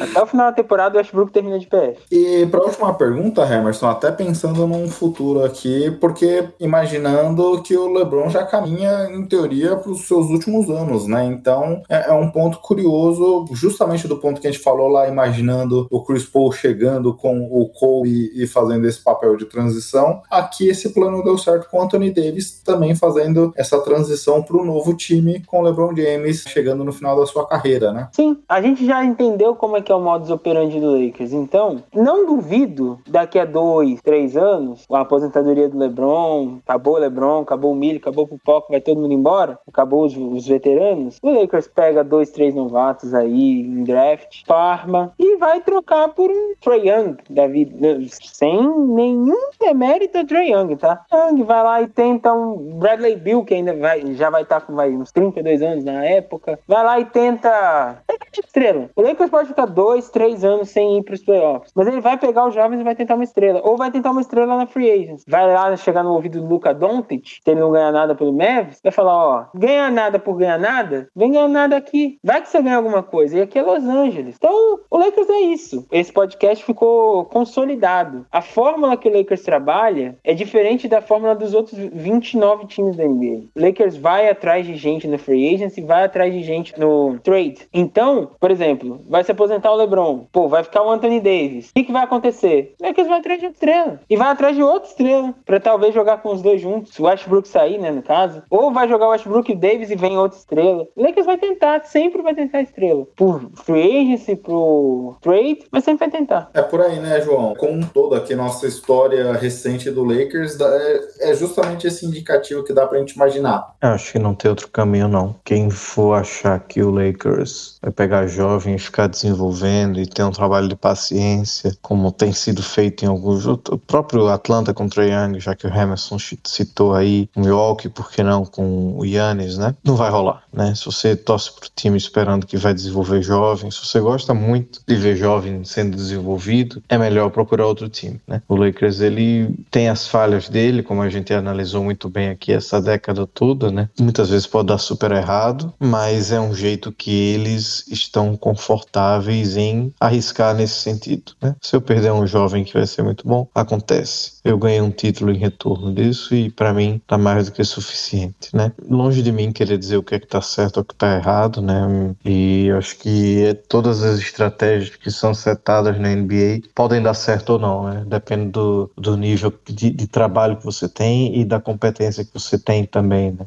[SPEAKER 7] Até o final da temporada, o Westbrook termina de PF.
[SPEAKER 1] E pra última pergunta, Emerson, até pensando num futuro aqui, porque imaginando que o LeBron já caminha, em teoria, para os seus últimos anos, né? Então é, é, um ponto curioso, justamente do ponto que a gente falou lá, imaginando o Chris Paul chegando com o Cole e fazendo esse papel de transição. Aqui esse plano deu certo com Anthony Davis também fazendo essa transição para o novo time com LeBron James chegando no final da sua carreira, né?
[SPEAKER 7] Sim, a gente já entendeu como é que é o modus operandi do Lakers. Então, não duvido daqui a dois, três anos, a aposentadoria do LeBron, acabou o LeBron, acabou o Millie, acabou o Pupoca, vai todo mundo embora, acabou os, os veteranos. O Lakers pega dois, três novatos aí em draft, farma e vai trocar por um Trae Young da vida, sem nenhum demérito a Trae Young, tá? Young vai lá e tenta um Bradley Bill, que ainda vai, já vai estar tá com vai, uns 32 anos na época, vai lá e tenta estrela. O Lakers pode ficar dois, três anos sem ir para os playoffs, mas ele vai pegar os jovens e vai tentar uma estrela, ou vai tentar uma estrela na free agents. Vai lá chegar no ouvido do Luca Doncic, se ele não ganhar nada pelo Mavs, vai falar, ó, ganhar nada por ganhar nada, vem ganhar nada aqui. Vai que você ganha alguma coisa. E aqui é Los Angeles. Então, o Lakers é isso. Esse podcast ficou consolidado. A fórmula que o Lakers trabalha é diferente da fórmula dos outros 29 times da NBA. O Lakers vai atrás de gente no free agency, vai atrás de gente no trade. Então, por exemplo, vai se aposentar o LeBron. Pô, vai ficar o Anthony Davis. O que, que vai acontecer? O Lakers vai atrás de estrela. E vai atrás de outra estrela. Pra talvez jogar com os dois juntos. O Westbrook sair, né, no caso. Ou vai jogar o Westbrook e Davis e vem outra estrela. O Lakers vai tentar, sempre vai tentar estrela. Por free agency, pro trade, mas sempre vai tentar.
[SPEAKER 1] É por aí, né, João? Como um todo aqui, nossa história recente do Lakers é, é justamente esse indicativo que dá pra gente imaginar.
[SPEAKER 6] Acho que não tem outro caminho, não. Quem for achar que o Lakers vai pegar jovem e ficar desenvolvendo e ter um trabalho de paciência, como tem sido feito em alguns. O próprio Atlanta com o Trae Young, já que o Emerson citou aí, o Milwaukee, por que não, com o Yannis, né? Não vai rolar, né? Se você torce pro time esperando que vai desenvolver jovem, se você gosta muito de ver jovem sendo desenvolvido, é melhor procurar outro time, né? O Lakers, ele tem as falhas dele, como a gente analisou muito bem aqui essa década toda, né? Muitas vezes pode dar super errado, mas é um jeito que eles estão confortáveis em arriscar nesse sentido. Né? Se eu perder um jovem que vai ser muito bom, acontece. Eu ganhei um título em retorno disso e para mim tá mais do que suficiente, né? Longe de mim querer dizer o que é que tá certo ou o que tá errado, né? E eu acho que é todas as estratégias que são setadas na NBA podem dar certo ou não, né? Depende do, do nível de, de trabalho que você tem e da competência que você tem também, né?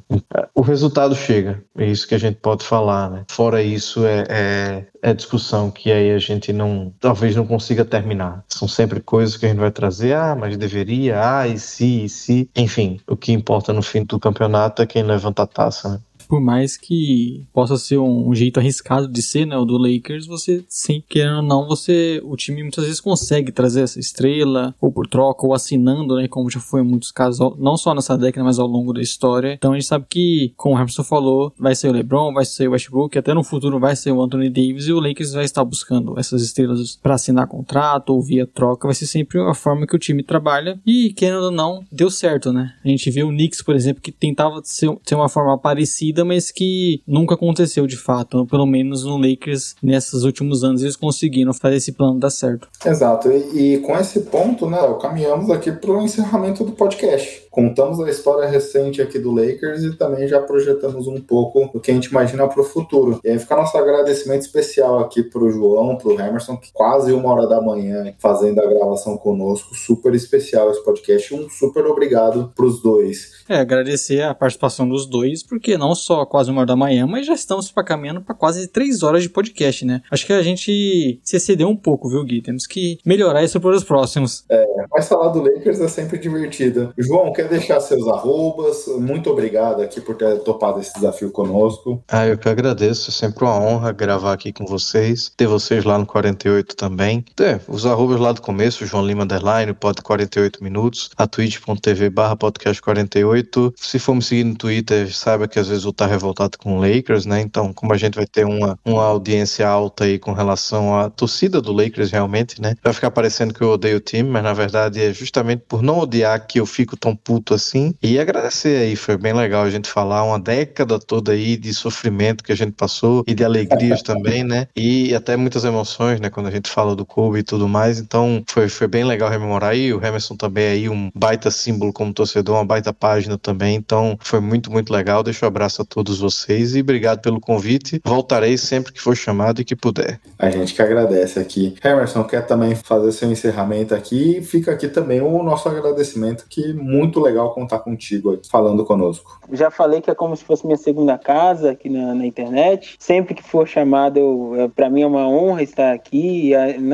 [SPEAKER 6] O resultado chega, é isso que a gente pode falar, né? Fora isso, é, é, é discussão que aí a gente não, talvez não consiga terminar. São sempre coisas que a gente vai trazer, ah, mas deveria, ah, e se, e se. Enfim, o que importa no fim do campeonato é quem levanta a taça, né?
[SPEAKER 5] Por mais que possa ser um, jeito arriscado de ser, né, o do Lakers, você sim, querendo ou não, você, o time muitas vezes consegue trazer essa estrela, ou por troca, ou assinando, né, como já foi em muitos casos, não só nessa década, mas ao longo da história. Então a gente sabe que, como o Hamilton falou, vai ser o LeBron, vai ser o Westbrook, até no futuro vai ser o Anthony Davis, e o Lakers vai estar buscando essas estrelas para assinar contrato ou via troca, vai ser sempre a forma que o time trabalha, e querendo ou não, deu certo, né? A gente vê o Knicks, por exemplo, que tentava ser uma forma parecida mas que nunca aconteceu de fato. Pelo menos no Lakers, nesses últimos anos, eles conseguiram fazer esse plano dar certo.
[SPEAKER 1] Exato. E, e com esse ponto, né, caminhamos aqui para o encerramento do podcast. Contamos a história recente aqui do Lakers e também já projetamos um pouco o que a gente imagina para o futuro. E aí fica nosso agradecimento especial aqui para o João, para o Emerson, que quase uma hora da manhã fazendo a gravação conosco. Super especial esse podcast. Um super obrigado para os dois.
[SPEAKER 5] É, agradecer a participação dos dois, porque não só quase uma hora da manhã, mas já estamos para caminhando para quase três horas de podcast, né? Acho que a gente se excedeu um pouco, viu, Gui? Temos que melhorar isso para os próximos.
[SPEAKER 1] É, mas falar do Lakers é sempre divertido. João, quer deixar seus arrobas? Muito obrigado aqui por ter topado esse desafio conosco.
[SPEAKER 6] Ah, eu que agradeço. É sempre uma honra gravar aqui com vocês. Ter vocês lá no 48 também. É, os arrobas lá do começo, João Lima Underline, pod 48 minutos, a twitch.tv barra podcast 48 se for me seguir no Twitter, saiba que às vezes eu estar revoltado com o Lakers, né? Então, como a gente vai ter uma, uma audiência alta aí com relação à torcida do Lakers realmente, né? Vai ficar parecendo que eu odeio o time, mas na verdade é justamente por não odiar que eu fico tão puto assim. E agradecer aí, foi bem legal a gente falar uma década toda aí de sofrimento que a gente passou e de alegrias também, né? E até muitas emoções, né? Quando a gente fala do Kobe e tudo mais. Então, foi, foi bem legal rememorar aí. O Emerson também aí, um baita símbolo como torcedor, uma baita página página também. Então foi muito, muito legal. Deixo um abraço a todos vocês e obrigado pelo convite. Voltarei sempre que for chamado e que puder.
[SPEAKER 1] A gente que agradece aqui. Emerson, quer também fazer seu encerramento aqui? Fica aqui também o nosso agradecimento, que muito legal contar contigo aqui, falando conosco.
[SPEAKER 7] Já falei que é como se fosse minha segunda casa aqui na, na internet. Sempre que for chamado, é, para mim é uma honra estar aqui.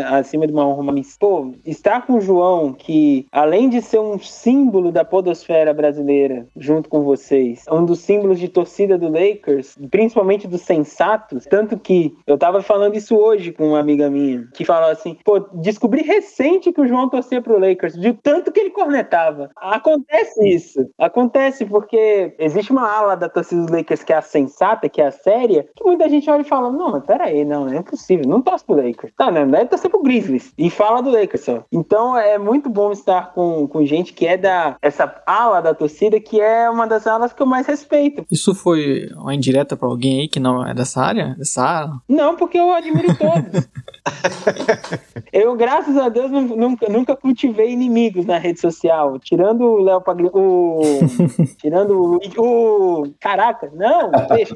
[SPEAKER 7] acima de uma honra, missão. Pô, estar com o João, que além de ser um símbolo da podosfera brasileira, junto com vocês. Um dos símbolos de torcida do Lakers, principalmente dos sensatos, tanto que eu tava falando isso hoje com uma amiga minha, que falou assim: pô, descobri recente que o João torcia pro Lakers, de tanto que ele cornetava. Acontece isso. Acontece porque existe uma ala da torcida do Lakers que é a sensata, que é a séria, que muita gente olha e fala: não, mas peraí, não, não é possível, não torce pro Lakers. Tá, né? Deve torcer pro Grizzlies. E fala do Lakers só. Então é muito bom estar com, com gente que é da essa ala da torcida que é uma das aulas que eu mais respeito.
[SPEAKER 5] Isso foi uma indireta para alguém aí que não é dessa área? Dessa área?
[SPEAKER 7] Não, porque eu admiro todos. eu, graças a Deus, nunca, nunca cultivei inimigos na rede social. Tirando o Léo O Tirando o... o... Caraca, não.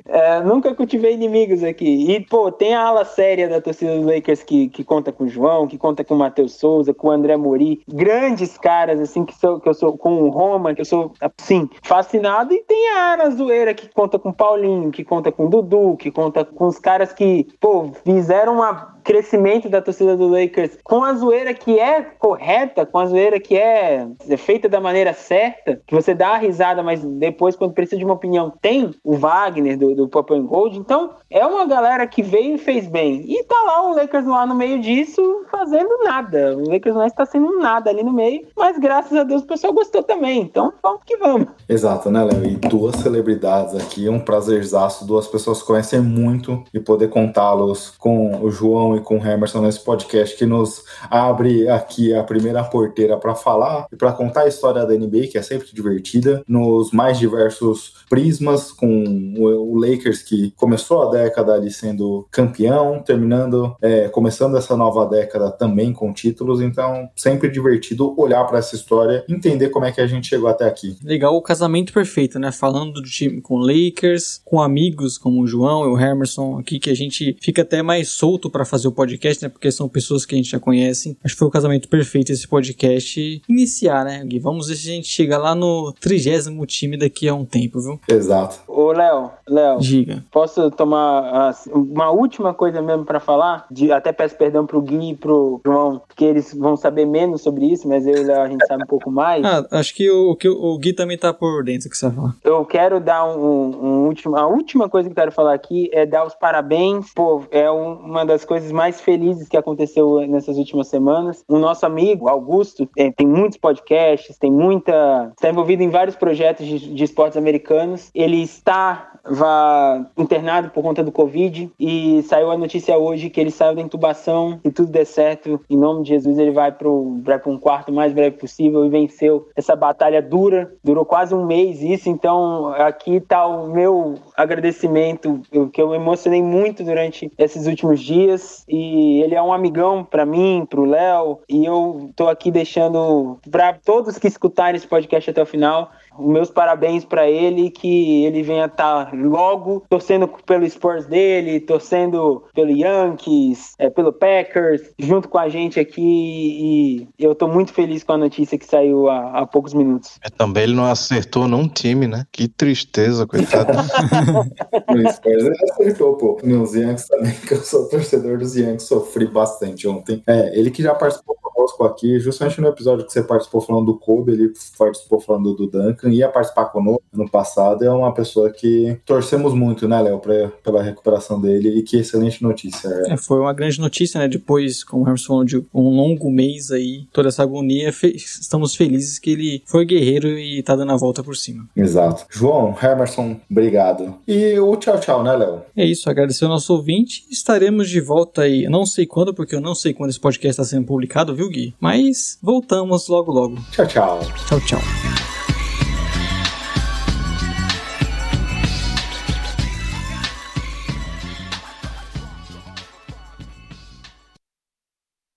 [SPEAKER 7] É, nunca cultivei inimigos aqui. E, pô, tem a ala séria da torcida do Lakers que, que conta com o João, que conta com o Matheus Souza, com o André Mori. Grandes caras, assim, que, sou, que eu sou com o Roma, que eu sou sim, fascinado. E tem a Ana Zoeira, que conta com o Paulinho, que conta com o Dudu, que conta com os caras que, pô, fizeram uma crescimento da torcida do Lakers com a zoeira que é correta, com a zoeira que é feita da maneira certa, que você dá a risada, mas depois, quando precisa de uma opinião, tem o Wagner do, do Pop and Gold. Então, é uma galera que veio e fez bem. E tá lá o Lakers lá no meio disso, fazendo nada. O Lakers não está sendo nada ali no meio, mas graças a Deus o pessoal gostou também. Então, vamos que vamos.
[SPEAKER 1] Exato, né, Léo? E duas celebridades aqui, um prazerzaço, duas pessoas que conhecem muito e poder contá-los com o João e com o Emerson nesse podcast que nos abre aqui a primeira porteira para falar e para contar a história da NBA, que é sempre divertida, nos mais diversos prismas, com o Lakers que começou a década ali sendo campeão, terminando, é, começando essa nova década também com títulos, então sempre divertido olhar para essa história, entender como é que a gente chegou até aqui.
[SPEAKER 5] Legal o casamento perfeito, né? Falando do time com Lakers, com amigos como o João e o Hermerson aqui, que a gente fica até mais solto para fazer o podcast, né? Porque são pessoas que a gente já conhece. Acho que foi o casamento perfeito esse podcast iniciar, né, Gui? Vamos ver se a gente chega lá no trigésimo time daqui a um tempo, viu?
[SPEAKER 1] Exato.
[SPEAKER 7] Ô, Léo, Léo,
[SPEAKER 5] Diga.
[SPEAKER 7] posso tomar assim, uma última coisa mesmo para falar? De, até peço perdão pro Gui e pro João, porque eles vão saber menos sobre isso, mas eu e o Léo a gente sabe um pouco mais.
[SPEAKER 5] Ah, acho que o, que o Gui também tá por dentro que você vai falar.
[SPEAKER 7] Eu quero dar um, um último. A última coisa que eu quero falar aqui é dar os parabéns. Pô, é um, uma das coisas mais felizes que aconteceu nessas últimas semanas. O nosso amigo, Augusto, tem, tem muitos podcasts, tem muita. está envolvido em vários projetos de, de esportes americanos. Ele está vá, internado por conta do Covid e saiu a notícia hoje que ele saiu da intubação e tudo der certo. Em nome de Jesus, ele vai para um quarto mais breve possível e venceu essa batalha dura. Durou quase um mês isso, então aqui está o meu agradecimento, que eu emocionei muito durante esses últimos dias. E ele é um amigão para mim, para o Léo, e eu tô aqui deixando para todos que escutarem esse podcast até o final meus parabéns para ele, que ele venha estar tá logo torcendo pelo Spurs dele, torcendo pelo Yankees, é, pelo Packers, junto com a gente aqui. E eu tô muito feliz com a notícia que saiu há, há poucos minutos.
[SPEAKER 6] É, também ele não acertou num time, né? Que tristeza, coitado.
[SPEAKER 1] o Spurs ele acertou, pô. Nos Yankees também, que eu sou torcedor dos Yankees, sofri bastante ontem. É, ele que já participou conosco aqui, justamente no episódio que você participou falando do Kobe, ele participou falando do Duncan, ia participar conosco no passado, é uma pessoa que torcemos muito, né, Léo, pela recuperação dele, e que excelente notícia.
[SPEAKER 5] É, foi uma grande notícia, né, depois, como o Hermes falou, de um longo mês aí, toda essa agonia, fe estamos felizes que ele foi guerreiro e tá dando a volta por cima.
[SPEAKER 1] Exato. João, Hermerson, obrigado. E o tchau, tchau, né, Léo?
[SPEAKER 5] É isso, agradecer ao nosso ouvinte, estaremos de volta aí, não sei quando, porque eu não sei quando esse podcast está sendo publicado, viu, Gui? Mas voltamos logo logo.
[SPEAKER 1] Tchau, tchau.
[SPEAKER 5] Tchau, tchau.